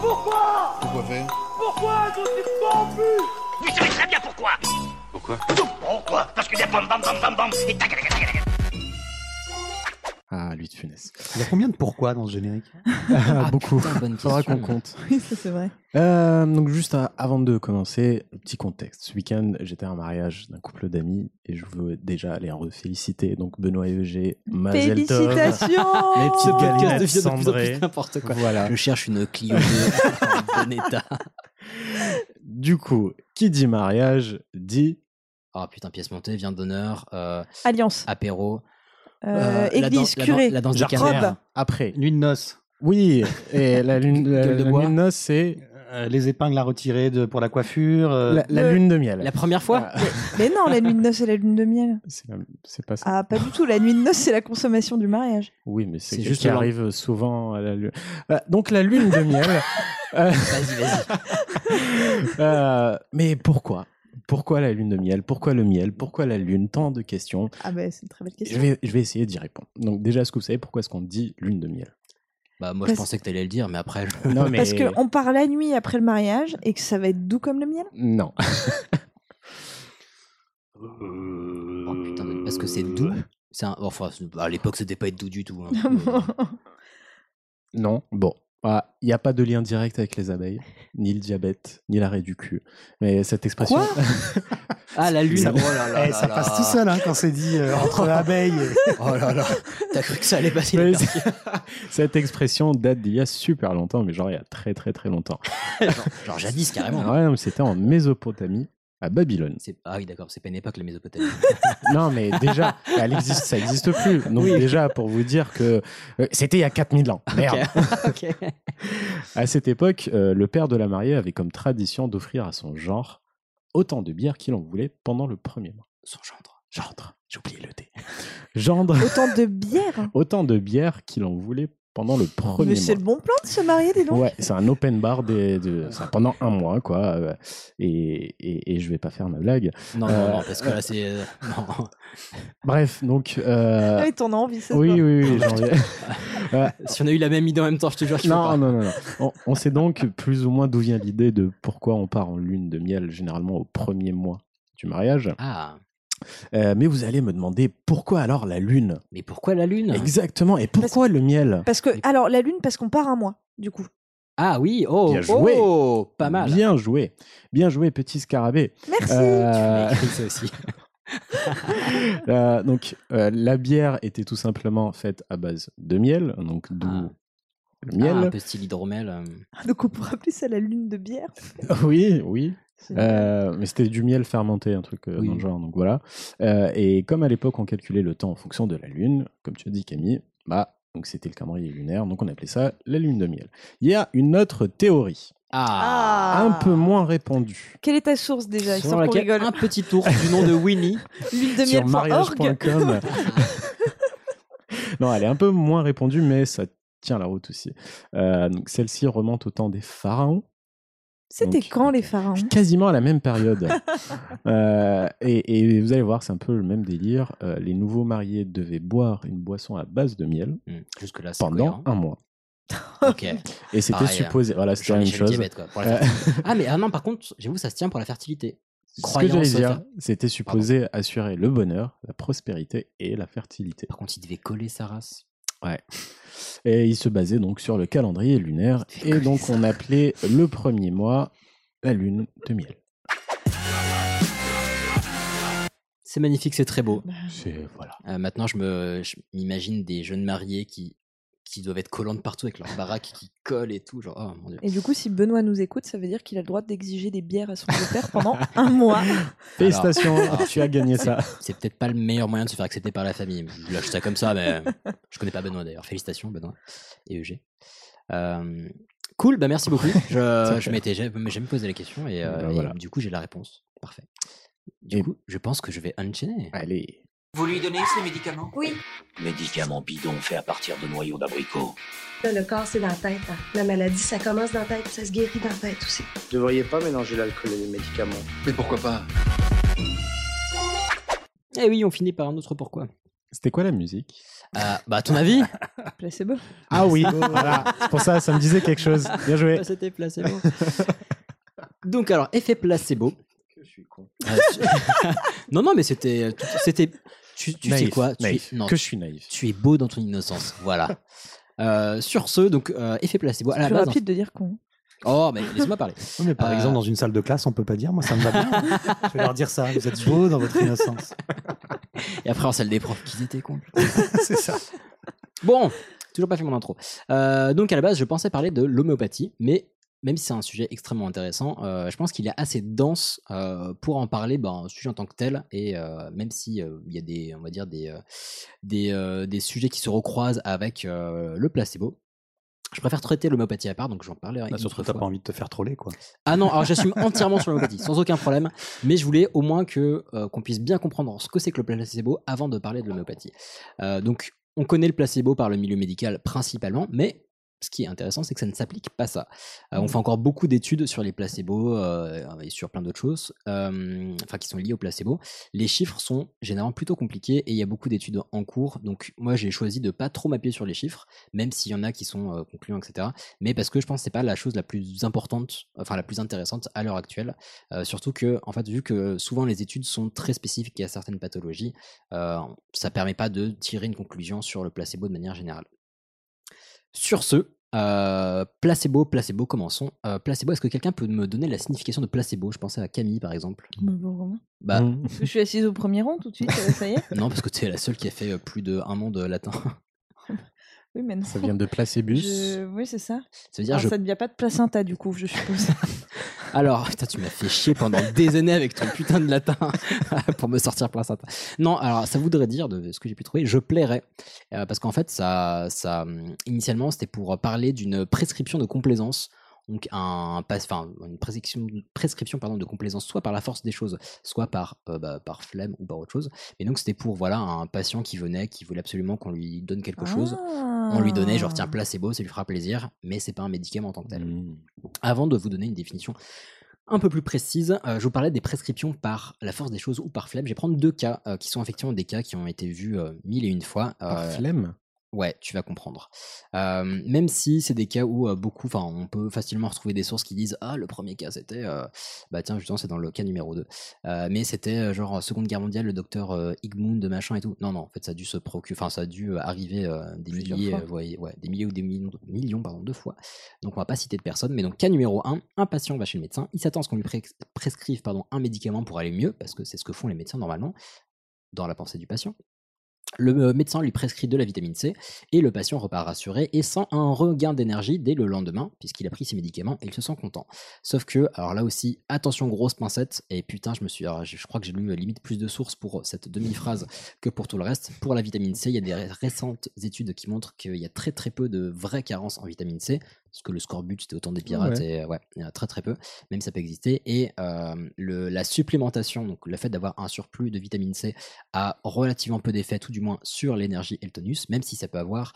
Pourquoi? Pourquoi faire? Pourquoi? Je suis pas plus! Vous savez très bien pourquoi! Pourquoi? Pourquoi? Parce que des bam bam bam bam bam et tac tac tac tac tac. Ah, lui de Funès. Il y a combien de pourquoi dans ce générique Ah, beaucoup. putain, bonne Faudra qu'on compte. Oui, ça c'est vrai. Euh, donc juste à- avant de commencer, petit contexte. Ce week-end, j'étais à un mariage d'un couple d'amis et je veux déjà les féliciter. Donc Benoît et Eugé, Mazel. Félicitations Les petites Ce podcast galinettes devient de plus en cendrées. plus n'importe quoi. Voilà. Je cherche une Clio 2 en bon état. Du coup, qui dit mariage dit Oh putain, pièce montée, viande d'honneur, euh, Alliance. apéro. Euh, euh, la église, la curé. la danse canards. après. Nuit de noces. Oui, et la lune, la, de la bois. nuit de noces, c'est Euh, les épingles à retirer de, pour la coiffure. euh, la, la Le- lune de miel. La première fois Ah, Mais non, la nuit de noces et la lune de miel. c'est la- c'est pas ça. Ah, pas du tout. La nuit de noces, c'est la consommation du mariage. Oui, mais c'est C'est juste juste qui le arrive souvent à la lune. Euh, donc la lune de miel. euh, Vas-y, vas-y. euh, mais pourquoi? Pourquoi la lune de miel? Pourquoi le miel? Pourquoi la lune? Tant de questions. Ah bah, c'est une très belle Je question. vais, je vais essayer d'y répondre. Donc déjà, est-ce que vous savez pourquoi est-ce qu'on dit lune de miel? Bah, moi, Parce- je pensais que t'allais le dire, mais après. je- Non, mais Parce qu'on part la nuit après le mariage et que ça va être doux comme le miel? Non. Oh putain, mais parce que c'est doux? C'est un... Enfin, à l'époque, c'était pas être doux du tout. hein. Non. Bon. Ah, Il n'y a pas de lien direct avec les abeilles, ni le diabète, ni l'arrêt du cul. Mais cette expression. Quoi? Ah, la lune. Ça- oh là là Eh, là ça là. passe tout seul hein, quand c'est dit euh, entre abeilles. et- Oh là là. T'as cru que ça allait passer les cette expression date d'il y a super longtemps, mais genre il y a très très très longtemps. genre, genre jadis, carrément. Ouais, c'était en Mésopotamie, à Babylone. C'est- Ah oui, d'accord, c'est pas une époque, la Mésopotamie. Non, mais déjà, elle existe, ça n'existe plus. Donc déjà, pour vous dire que euh, c'était il y a 4000 ans. Merde. ok. À cette époque, euh, le père de la mariée avait comme tradition d'offrir à son genre autant de bière qu'il en voulait pendant le premier mois. Son gendre. Gendre, j'ai oublié le T. Gendre, Autant de bière autant de bière qu'il en voulait pendant le premier Mais c'est le bon plan de se marier, dis donc Ouais, c'est un open bar des, de, ça, pendant un mois, quoi. euh, Et, et, et je vais pas faire ma blague. Non, Euh, non, non, parce que là, c'est. euh, Non. Bref, donc. euh, Ah oui, t'en as envie, ça se oui, oui, oui, j'en ai- Euh, Si on a eu la même idée en même temps, je te jure, je non, non, non, non. On, on sait donc plus ou moins d'où vient l'idée de pourquoi on part en lune de miel généralement au premier mois du mariage. Ah, Euh, mais vous allez me demander pourquoi alors la lune mais pourquoi la lune? Exactement. Et pourquoi le miel? Parce que, alors, la lune, parce qu'on part un mois, du coup. Ah oui, oh, Bien joué. oh, pas mal. Bien joué. Bien joué, petit scarabée. Merci Euh, ça aussi. Euh, donc, euh, la bière était tout simplement faite à base de miel, donc d'où Ah. Le miel. Ah, un peu style hydromel. euh. Donc on pourra appeler ça la lune de bière. oui, oui. Euh, mais c'était du miel fermenté, un truc euh, Oui. dans le genre. Donc voilà. Euh, et comme à l'époque on calculait le temps en fonction de la lune, comme tu as dit Camille, bah donc c'était le calendrier lunaire, donc on appelait ça la lune de miel. Il y a une autre théorie, Ah, Ah. un peu moins répandue, Quelle est ta source déjà? Sur laquelle rigole. un petit tour du nom de Winnie. L'huile de sur miel.org. mariage.com. non, elle est un peu moins répandue, mais ça tient la route aussi. Euh, donc celle-ci remonte au temps des pharaons. C'était quand les pharaons? Quasiment à la même période. Euh, et, et vous allez voir, c'est un peu le même délire. Euh, les nouveaux mariés devaient boire une boisson à base de miel Hmm, Jusque-là, c'est pendant cohérent. un mois. Ok. Et c'était hein. supposé. Voilà, c'était la même chose. diabète, quoi, pour la fertilité. Ah, mais ah non, par contre, j'avoue, ça se tient pour la fertilité. ce que j'allais Croyance, dire, ça- c'était supposé assurer le bonheur, la prospérité et la fertilité. Par contre, il devait coller sa race. Ouais. Et il se basait donc sur le calendrier lunaire. Et donc on appelait le premier mois la lune de miel. C'est magnifique, c'est très beau. C'est voilà. Euh, maintenant, je me, je m'imagine des jeunes mariés qui, qui doivent être collants de partout avec leur baraque qui colle et tout. Genre, oh mon dieu. Et du coup, si Benoît nous écoute, ça veut dire qu'il a le droit d'exiger des bières à son beau-père pendant un mois. Félicitations, tu as gagné ça. C'est peut-être pas le meilleur moyen de se faire accepter par la famille. Je lâche ça comme ça, mais je connais pas Benoît d'ailleurs. Félicitations, Benoît et Eugé. Euh, Cool, bah merci beaucoup. Je, je m'étais jamais, posé la question et, euh, Bah, et du coup j'ai la réponse. Parfait. Du coup, je pense que je vais enchaîner. Allez. Vous lui donnez ces médicaments? Oui. Médicaments bidons faits à partir de noyaux d'abricot. Là, le corps, c'est dans la tête. hein. La maladie, ça commence dans la tête, puis ça se guérit dans la tête aussi. Vous devriez pas mélanger l'alcool et les médicaments. Mais pourquoi pas? Eh oui, on finit par un autre pourquoi. C'était quoi la musique? Euh, bah à ton avis? Placebo. Ah oui, voilà. C'est pour ça, ça me disait quelque chose. Bien joué. Bah, C'était placebo. Donc alors, effet placebo. Je suis con. Euh, tu- non, non, mais c'était, c'était. Tu, tu sais quoi tu naïf. es, non, Que je suis naïf. Tu es beau dans ton innocence. Voilà. Euh, sur ce, donc euh, effet placebo. C'est base. rapide de dire con. Oh, mais laisse-moi parler. Oui, mais par Euh, exemple, dans une salle de classe, on peut pas dire, moi ça me va bien. Je vais leur dire ça, vous êtes beaux dans votre innocence. Et après en salle des profs, qu'ils étaient cons. C'est ça. Bon, toujours pas fait mon intro. Euh, donc à la base, je pensais parler de l'homéopathie, mais même si c'est un sujet extrêmement intéressant, euh, je pense qu'il est assez dense euh, pour en parler, ben, un sujet en tant que tel. Et euh, même si il y a des, on va dire des, des, des sujets qui se recroisent avec le placebo. Je préfère traiter l'homéopathie à part, donc j'en parlerai. Bah, surtout, t'as pas envie de te faire troller, quoi. Ah non, alors j'assume entièrement sur l'homéopathie, sans aucun problème. Mais je voulais au moins que qu'on puisse bien comprendre ce que c'est que le placebo avant de parler de l'homéopathie. Donc, on connaît le placebo par le milieu médical principalement, mais ce qui est intéressant, c'est que ça ne s'applique pas ça. Euh, on fait encore beaucoup d'études sur les placebos euh, et sur plein d'autres choses, enfin qui sont liées au placebo. Les chiffres sont généralement plutôt compliqués et il y a beaucoup d'études en cours. Donc moi, j'ai choisi de pas trop m'appuyer sur les chiffres, même s'il y en a qui sont euh, concluants, etc. Mais parce que je pense que c'est pas la chose la plus importante, enfin la plus intéressante à l'heure actuelle. Surtout que, en fait, vu que souvent les études sont très spécifiques à certaines pathologies, ça permet pas de tirer une conclusion sur le placebo de manière générale. Sur ce, euh, placebo, placebo, commençons. Euh, placebo, est-ce que quelqu'un peut me donner la signification de placebo? Je pensais à Camille par exemple. Bah, Parce que je suis assise au premier rang tout de suite, euh, ça y est. non, parce que tu es la seule qui a fait plus d'un an de latin. Oui, mais non. Ça vient de placebus. Je- Oui, c'est ça. Ça veut dire Alors, je- Ça ne vient pas de placenta, du coup, je suppose. Alors, putain, tu m'as fait chier pendant des années avec ton putain de latin pour me sortir placenta. Non, alors ça voudrait dire, de ce que j'ai pu trouver, je plairais. Euh, parce qu'en fait, ça, ça, initialement, c'était pour parler d'une prescription de complaisance. Donc, un, pas- enfin, une prescription, prescription pardon, de complaisance, soit par la force des choses, soit par, euh, bah, par flemme ou par autre chose. Et donc, c'était pour voilà, un patient qui venait, qui voulait absolument qu'on lui donne quelque chose. On lui donnait, genre, tiens, placebo, ça lui fera plaisir, mais c'est pas un médicament en tant que tel. Avant de vous donner une définition un peu plus précise, euh, je vous parlais des prescriptions par la force des choses ou par flemme. Je vais prendre deux cas euh, qui sont effectivement des cas qui ont été vus euh, mille et une fois. Par flemme? Ouais, tu vas comprendre. Euh, même si c'est des cas où euh, beaucoup, enfin, on peut facilement retrouver des sources qui disent ah le premier cas c'était, euh, bah tiens justement c'est dans le cas numéro 2 Euh, mais c'était euh, genre Seconde Guerre mondiale, le docteur euh, Igmund de machin et tout. Non non, en fait ça a dû se procurer, enfin ça a dû arriver euh, des Plusieurs milliers, fois. euh, ouais, ouais, des milliers ou des millions, millions pardon deux fois. Donc on va pas citer de personne, mais donc cas numéro 1, un patient va chez le médecin, il s'attend à ce qu'on lui pré- prescrive pardon un médicament pour aller mieux parce que c'est ce que font les médecins normalement dans la pensée du patient. Le euh, médecin lui prescrit de la vitamine C et le patient repart rassuré et sent un regain d'énergie dès le lendemain puisqu'il a pris ses médicaments et il se sent content. Sauf que, alors là aussi, attention grosse pincette et putain, je me suis, alors, je crois que j'ai lu euh, limite plus de sources pour cette demi-phrase que pour tout le reste. Pour la vitamine C, il y a des ré- récentes études qui montrent qu'il y a très très peu de vraies carences en vitamine C parce que le scorbut c'était autant des pirates Ouais. et euh, ouais, il y en a très très peu, même si ça peut exister. Et euh, le, la supplémentation, donc le fait d'avoir un surplus de vitamine C a relativement peu d'effet, tout du moins sur l'énergie et le tonus, même si ça peut avoir,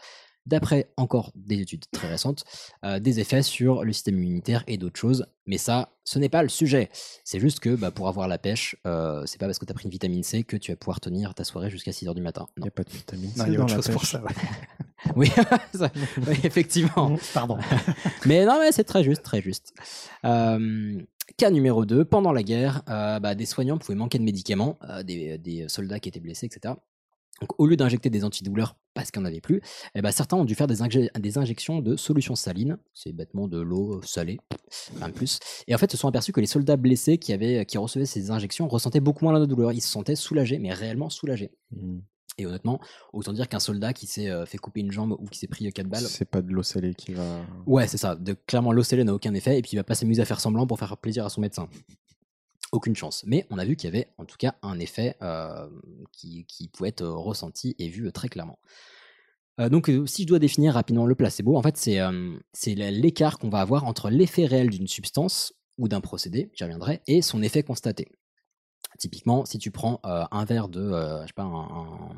d'après encore des études très récentes, euh, des effets sur le système immunitaire et d'autres choses. Mais ça, ce n'est pas le sujet. C'est juste que bah, pour avoir la pêche, euh, c'est pas parce que tu as pris une vitamine C que tu vas pouvoir tenir ta soirée jusqu'à 6h du matin. Il n'y a pas de vitamine C Non, il y a dans autre la chose pour pêche. ça, ouais. Oui, ça- oui, effectivement. Pardon. mais non, mais c'est très juste, très juste. Euh, cas numéro 2, pendant la guerre, euh, bah, des soignants pouvaient manquer de médicaments, euh, des, des soldats qui étaient blessés, etc. Donc, au lieu d'injecter des antidouleurs parce qu'il n'y en avait plus, eh ben, certains ont dû faire des, inje- des injections de solutions salines, c'est bêtement de l'eau salée, de plus. Et en fait, se sont aperçus que les soldats blessés qui, avaient, qui recevaient ces injections ressentaient beaucoup moins la douleur. Ils se sentaient soulagés, mais réellement soulagés. Hmm. Et honnêtement, autant dire qu'un soldat qui s'est euh, fait couper une jambe ou qui s'est pris 4 balles, C'est pas de l'eau salée qui va. Ouais, c'est ça. De, clairement, l'OCL n'a aucun effet et puis il va pas s'amuser à faire semblant pour faire plaisir à son médecin. Aucune chance. Mais on a vu qu'il y avait en tout cas un effet euh, qui, qui pouvait être ressenti et vu très clairement. Euh, donc, euh, si je dois définir rapidement le placebo, en fait, c'est euh, l'écart qu'on va avoir entre l'effet réel d'une substance ou d'un procédé, j'y reviendrai, et son effet constaté. Typiquement, si tu prends euh, un verre de, euh, je sais pas, un-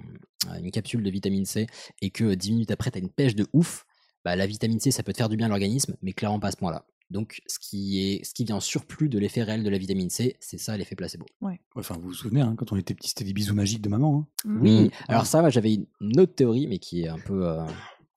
un- une capsule de vitamine C et que 10 minutes après, tu as une pêche de ouf, bah, la vitamine C, ça peut te faire du bien à l'organisme, mais clairement pas à ce point-là. Donc, ce qui, est, ce qui vient en surplus de l'effet réel de la vitamine C, c'est ça l'effet placebo. Enfin, vous vous souvenez, hein, quand on était petit, c'était des bisous magiques de maman. hein. Oui, alors ça, j'avais une autre théorie, mais qui est un peu euh,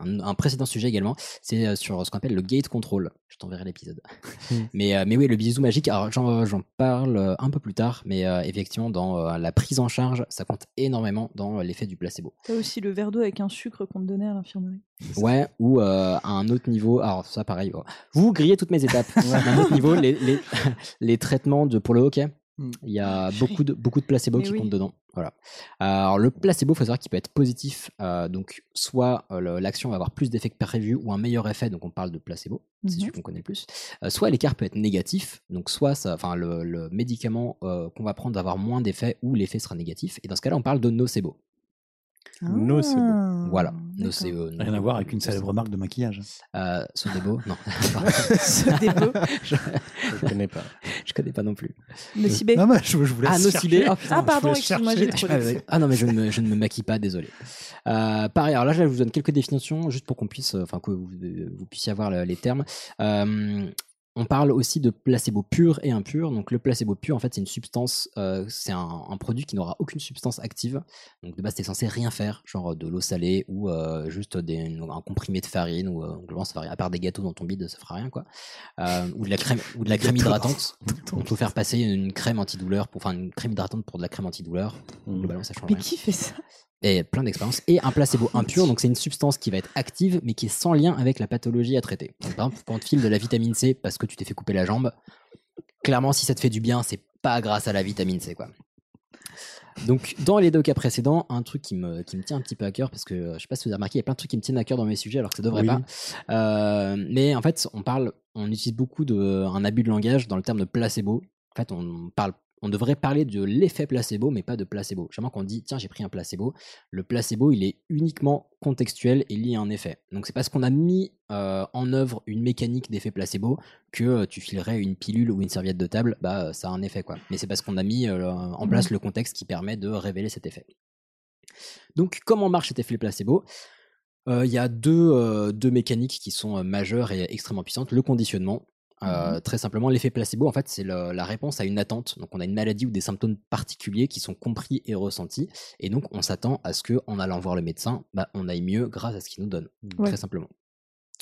un, un précédent sujet également. C'est euh, sur ce qu'on appelle le gate control. Je t'enverrai l'épisode. mais, euh, mais oui, le bisou magique, alors j'en j'en parle euh, un peu plus tard, mais euh, effectivement, dans euh, la prise en charge, ça compte énormément dans euh, l'effet du placebo. T'as aussi le verre d'eau avec un sucre qu'on te donnait à l'infirmerie. Ouais, ou euh, à un autre niveau, alors ça pareil, oh. vous grillez toutes mes étapes. à un autre niveau, les, les, les traitements de, pour le hockey, il y a beaucoup de, beaucoup de placebo Mais qui oui. comptent dedans. Voilà. Alors le placebo, il faut savoir qu'il peut être positif, euh, donc soit euh, l'action va avoir plus d'effet que prévu ou un meilleur effet, donc on parle de placebo, c'est Mhm. celui qu'on connaît le plus. Euh, soit l'écart peut être négatif, donc soit ça, enfin le, le médicament euh, qu'on va prendre va avoir moins d'effet ou l'effet sera négatif, et dans ce cas-là, on parle de nocebo. Nocebo. Ah, Voilà, nocebo. Rien à voir avec une célèbre marque de maquillage. Euh, Sodebo Non. Sodebo je, Je connais pas. je connais pas non plus. Nocibé. Non, mais je, je vous laisse Ah, Nocibé. Oh, putain, Ah, pardon, excuse-moi, j'ai trop Ah. Ah non, mais je ne, me, je ne me maquille pas, désolé. Euh, pareil, alors là, je vous donne quelques définitions, juste pour qu'on puisse, euh, enfin, que vous, euh, vous puissiez avoir le- les termes. Euh, on parle aussi de placebo pur et impur. Donc, le placebo pur, en fait, c'est une substance, euh, c'est un, un produit qui n'aura aucune substance active. Donc, de base, t'es censé rien faire, genre de l'eau salée ou euh, juste des, un comprimé de farine ou, euh, à part des gâteaux dans ton bide, ça fera rien, quoi. Euh, ou de la crème, ou de la crème hydratante. On peut faire passer une crème antidouleur, pour, enfin, une crème hydratante pour de la crème antidouleur. Globalement, ça change Mais rien qui fait ça? Et plein d'expériences, et un placebo impur, donc c'est une substance qui va être active, mais qui est sans lien avec la pathologie à traiter. Donc, par exemple, quand on te file de la vitamine C parce que tu t'es fait couper la jambe, clairement, si ça te fait du bien, c'est pas grâce à la vitamine C, quoi. Donc, dans les deux cas précédents, un truc qui me, qui me tient un petit peu à cœur, parce que euh, je sais pas si vous avez remarqué, il y a plein de trucs qui me tiennent à cœur dans mes sujets, alors que ça devrait Oui. pas. Euh, mais en fait, on parle, on utilise beaucoup de, un abus de langage dans le terme de placebo. En fait, on parle, on devrait parler de l'effet placebo, mais pas de placebo. Jamais qu'on dit, tiens, j'ai pris un placebo. Le placebo, il est uniquement contextuel et lié à un effet. Donc, c'est parce qu'on a mis euh, en œuvre une mécanique d'effet placebo que euh, tu filerais une pilule ou une serviette de table, bah, ça a un effet, quoi. Mais c'est parce qu'on a mis euh, en place le contexte qui permet de révéler cet effet. Donc, comment marche cet effet placebo? Il y a deux, deux mécaniques qui sont majeures et extrêmement puissantes. Le conditionnement. Euh, Très simplement, l'effet placebo, en fait, c'est la réponse à une attente. Donc, on a une maladie ou des symptômes particuliers qui sont compris et ressentis. Et donc, on s'attend à ce que, en allant voir le médecin, bah, on aille mieux grâce à ce qu'il nous donne. Ouais. Très simplement.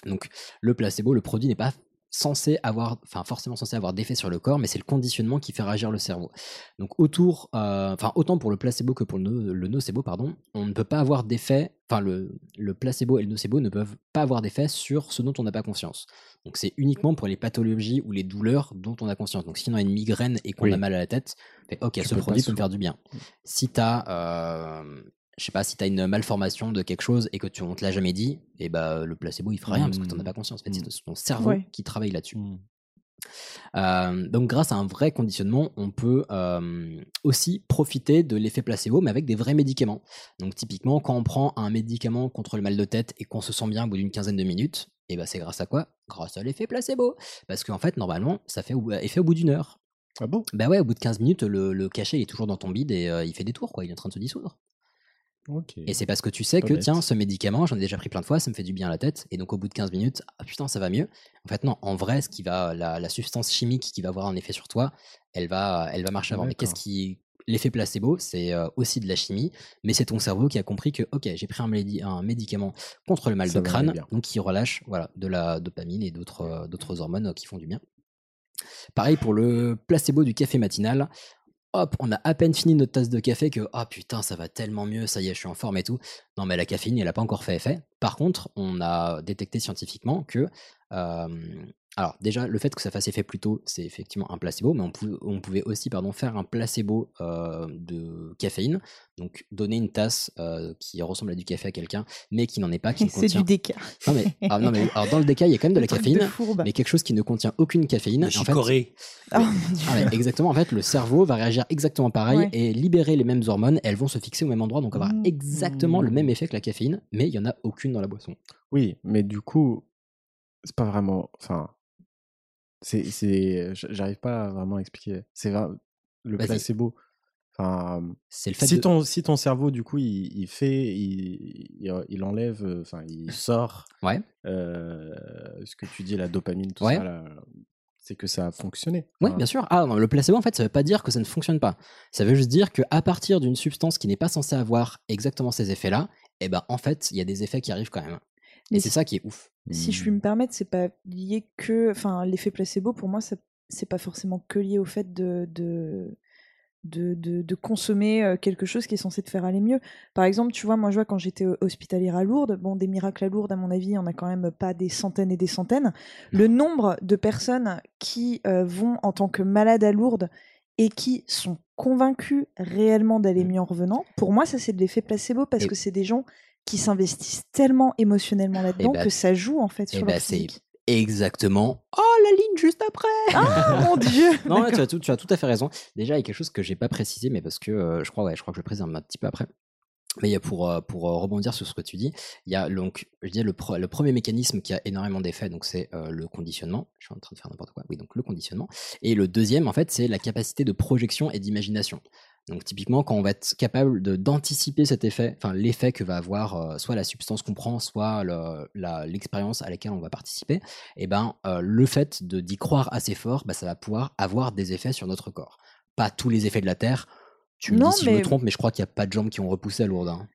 Donc, le placebo, le produit n'est pas censé avoir, enfin forcément censé avoir d'effet sur le corps, mais c'est le conditionnement qui fait réagir le cerveau. Donc autour, euh, enfin autant pour le placebo que pour le, no- le nocebo, pardon, on ne peut pas avoir d'effet, enfin le, le placebo et le nocebo ne peuvent pas avoir d'effet sur ce dont on n'a pas conscience. Donc c'est uniquement pour les pathologies ou les douleurs dont on a conscience. Donc si on a une migraine et qu'on Oui. a mal à la tête, fait, ok, Tu ce produit peut me faire du bien. Si tu as je sais pas, si tu as une malformation de quelque chose et que tu, on te l'a jamais dit, et bah le placebo il fera rien parce que tu n'en as pas conscience. En fait, c'est ton cerveau Ouais. qui travaille là-dessus. Euh, donc grâce à un vrai conditionnement, on peut euh, aussi profiter de l'effet placebo, mais avec des vrais médicaments. Donc typiquement, quand on prend un médicament contre le mal de tête et qu'on se sent bien au bout d'une quinzaine de minutes, et bah c'est grâce à quoi? Grâce à l'effet placebo. Parce qu'en fait, normalement, ça fait au- effet au bout d'une heure. Ah bon? Bah ouais, au bout de 15 minutes, le, le cachet il est toujours dans ton bide et euh, il fait des tours, quoi. Il est en train de se dissoudre. Et c'est parce que tu sais que, tiens, ce médicament, j'en ai déjà pris plein de fois, ça me fait du bien à la tête, et donc au bout de 15 minutes, ah putain, ça va mieux. En fait, non, en vrai, ce qui va, la, la substance chimique qui va avoir un effet sur toi, elle va, elle va marcher avant. Mais qu'est-ce qui. L'effet placebo, c'est euh, aussi de la chimie, mais c'est ton cerveau qui a compris que, ok, j'ai pris un, médicament contre le mal Ça de crâne, donc qui relâche voilà, de la dopamine et d'autres d'autres hormones euh, qui font du bien. Pareil pour le placebo du café matinal. Hop, on a à peine fini notre tasse de café que ah putain ça va tellement mieux, ça y est je suis en forme et tout. Non mais la caféine elle a pas encore fait effet. Par contre on a détecté scientifiquement que alors déjà, le fait que ça fasse effet plus tôt, c'est effectivement un placebo, mais on, pou- on pouvait aussi pardon, faire un placebo euh, de caféine, donc donner une tasse euh, qui ressemble à du café à quelqu'un, mais qui n'en est pas, qui ne C'est contient... du déca. Non mais, ah, non, mais alors, dans le déca, il y a quand même de la caféine, mais quelque chose qui ne contient aucune caféine. Le en fait-. Oh, ah ouais, exactement. En fait, le cerveau va réagir exactement pareil Ouais. et libérer les mêmes hormones. Elles vont se fixer au même endroit, donc avoir Mmh. exactement le même effet que la caféine, mais il y en a aucune dans la boisson. Oui, mais du coup, c'est pas vraiment. Enfin, c'est, c'est, j'arrive pas à vraiment expliquer. C'est le Vas-y. placebo. Enfin, C'est le fait si de- ton si ton cerveau du coup il, il fait, il, il, il enlève, enfin il sort. Ouais. euh, ce que tu dis, la dopamine, tout Ouais. ça, c'est que ça a fonctionné. Oui, bien sûr. Ah, non, le placebo, en fait, ça veut pas dire que ça ne fonctionne pas. Ça veut juste dire qu'à partir d'une substance qui n'est pas censée avoir exactement ces effets-là, eh ben, en fait, il y a des effets qui arrivent quand même. Et c'est ça qui est ouf. Si je puis me permettre, c'est pas lié que. Enfin, l'effet placebo, pour moi, c'est pas forcément que lié au fait de. de... De, de, de consommer quelque chose qui est censé te faire aller mieux. Par exemple, tu vois, moi je vois quand j'étais hospitalière à Lourdes, bon, des miracles à Lourdes, à mon avis, on a quand même pas des centaines et des centaines. Le nombre de personnes qui euh, vont en tant que malades à Lourdes et qui sont convaincus réellement d'aller mieux en revenant, pour moi, ça c'est de l'effet placebo parce Et- que c'est des gens qui s'investissent tellement émotionnellement là-dedans ben, que ça joue en fait Eh sur ben, leur c'est physique. exactement. Oh, la ligne juste après Ah mon dieu Non, tu as, tout, tu as tout à fait raison. Déjà, il y a quelque chose que j'ai pas précisé, mais parce que euh, je crois, ouais, je crois que je le précise un petit peu après. Mais il y a pour, euh, pour euh, rebondir sur ce que tu dis, il y a donc, je dis le, pre- le premier mécanisme qui a énormément d'effets, donc c'est euh, le conditionnement. Je suis en train de faire n'importe quoi. Oui, donc le conditionnement. Et le deuxième, en fait, c'est la capacité de projection et d'imagination. Donc typiquement, quand on va être capable d'anticiper cet effet, enfin l'effet que va avoir euh, soit la substance qu'on prend, soit le- l'expérience à laquelle on va participer, et ben euh, le fait de d'y croire assez fort, bah, ça va pouvoir avoir des effets sur notre corps. Pas tous les effets de la Terre. Tu me Non, dis si je me trompe, mais je crois qu'il n'y a pas de jambes qui ont repoussé à Lourdes. hein.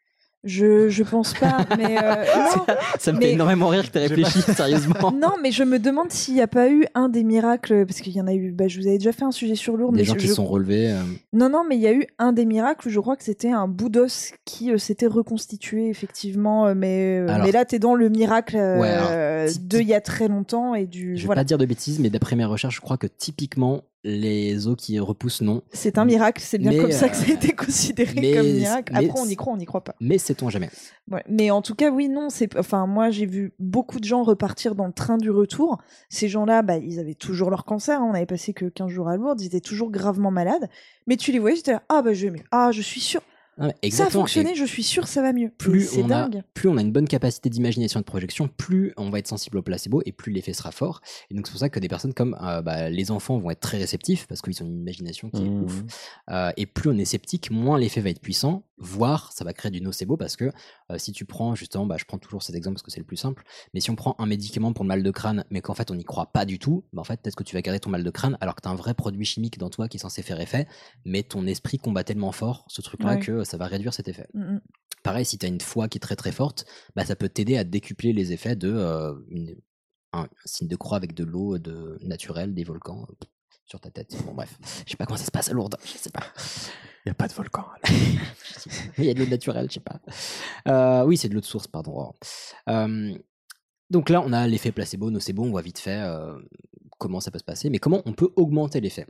Je, je pense pas, mais euh, non, Ça me mais- fait énormément rire que tu réfléchi, sérieusement. Non, mais je me demande s'il n'y a pas eu un des miracles, parce qu'il y en a eu, bah, je vous avais déjà fait un sujet sur Lourdes. Des mais gens je- qui je- sont relevés. euh, Non, non, mais il y a eu un des miracles où je crois que c'était un bout d'os qui euh, s'était reconstitué, effectivement. euh, mais, euh, Alors- mais là, t'es dans le miracle euh, Ouais, alors, de il y a très longtemps et du. Je vais voilà. pas dire de bêtises, mais d'après mes recherches, je crois que typiquement, les os qui repoussent, non. C'est un miracle, c'est bien Mais, comme ça que ça a euh, été considéré mais- comme miracle. mais Après, on y croit, on n'y croit pas. Mais sait-on jamais. Ouais, mais en tout cas, oui, non, c'est. Enfin, moi, j'ai vu beaucoup de gens repartir dans le train du retour. Ces gens-là, bah, ils avaient toujours leur cancer. hein. On avait passé que 15 jours à Lourdes. Ils étaient toujours gravement malades. Mais tu les voyais, j'étais là, ah, bah, je vais mieux. Ah, je suis sûr. Ça a fonctionné, Et je suis sûr, ça va mieux. Et plus c'est on, a, dingue. plus on a une bonne capacité d'imagination et de projection, plus on va être sensible au placebo et plus l'effet sera fort. Et donc c'est pour ça que des personnes comme euh, bah, les enfants vont être très réceptifs parce qu'ils ont une imagination qui est Mmh. ouf. Euh, et plus on est sceptique, moins l'effet va être puissant, voire ça va créer du nocebo parce que euh, si tu prends justement, bah, je prends toujours cet exemple parce que c'est le plus simple, mais si on prend un médicament pour le mal de crâne, mais qu'en fait on n'y croit pas du tout, bah, en fait peut-être que tu vas garder ton mal de crâne alors que tu as un vrai produit chimique dans toi qui est censé faire effet, mais ton esprit combat tellement fort ce truc-là Ouais. que ça va réduire cet effet. Mm, mm. Pareil, si tu as une foi qui est très très forte, bah, ça peut t'aider à décupler les effets de euh, une- un, signe de croix avec de l'eau de naturelle, des volcans euh, sur ta tête. Bon bref, je sais pas comment ça se passe à Lourdes, je sais pas. Il n'y a pas de volcan. Il y a de l'eau naturelle, je sais pas. Euh, oui, c'est de l'eau de source, pardon. Euh, donc là, on a l'effet placebo, nocebo, on voit vite fait euh, comment ça peut se passer, mais comment on peut augmenter l'effet?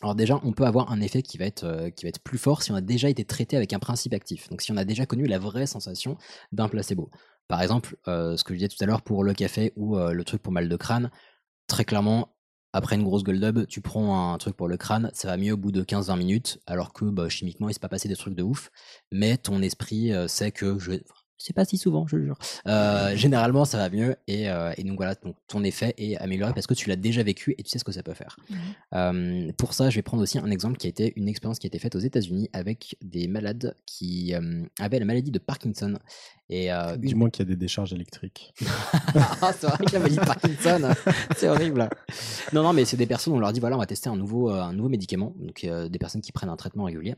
Alors déjà, on peut avoir un effet qui va, être, qui va être plus fort si on a déjà été traité avec un principe actif. Donc si on a déjà connu la vraie sensation d'un placebo. Par exemple, ce que je disais tout à l'heure pour le café ou le truc pour mal de crâne, très clairement, après une grosse gueule d'ub, tu prends un truc pour le crâne, ça va mieux au bout de 15-20 minutes, alors que bah, chimiquement, il s'est pas passé des trucs de ouf, mais ton esprit euh, sait que je... C'est pas si souvent, je le jure. Euh, généralement, ça va mieux et, euh, et donc voilà, ton effet est amélioré parce que tu l'as déjà vécu et tu sais ce que ça peut faire. Euh, pour ça, je vais prendre aussi un exemple qui a été une expérience qui a été faite aux États-Unis avec des malades qui euh, avaient la maladie de Parkinson. Et euh, Du une- moins qu'il y a des décharges électriques. ah, c'est vrai que la maladie de Parkinson, c'est horrible. Non, non, mais c'est des personnes, on leur dit voilà, on va tester un nouveau, un nouveau médicament. Donc, euh, des personnes qui prennent un traitement régulier.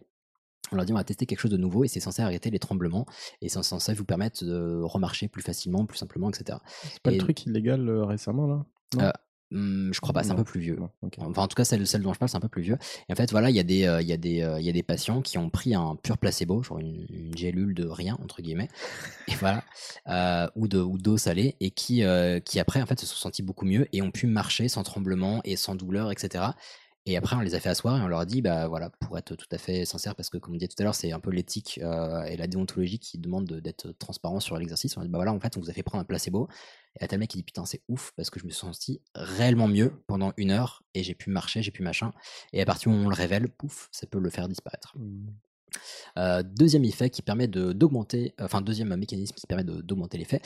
On leur dit on va tester quelque chose de nouveau et c'est censé arrêter les tremblements et c'est censé vous permettre de remarcher plus facilement, plus simplement, etc. C'est pas Et- le truc illégal euh, récemment, là? Non? Euh, Hum, je crois pas, c'est un peu plus vieux. Non. Enfin, en tout cas, celle, celle dont je parle, c'est un peu plus vieux. Et en fait, voilà, il y, a des, euh, y, a des, il y a des patients qui ont pris un pur placebo, genre une, une gélule de rien, entre guillemets, et voilà, ou de ou d'eau salée, et qui, qui après, en fait, se sont sentis beaucoup mieux et ont pu marcher sans tremblement et sans douleur, etc. Et après, on les a fait asseoir et on leur a dit, bah voilà, pour être tout à fait sincère, parce que comme on disait tout à l'heure, c'est un peu l'éthique euh, et la déontologie qui demandent de- d'être transparent sur l'exercice. On a dit, bah voilà, en fait, on vous a fait prendre un placebo. Et t'as le mec qui dit, putain, c'est ouf, parce que je me suis senti réellement mieux pendant une heure et j'ai pu marcher, j'ai pu machin. Et à partir où on le révèle, pouf, ça peut le faire disparaître. Euh, deuxième effet qui permet de- d'augmenter, enfin deuxième mécanisme qui permet de- d'augmenter l'effet,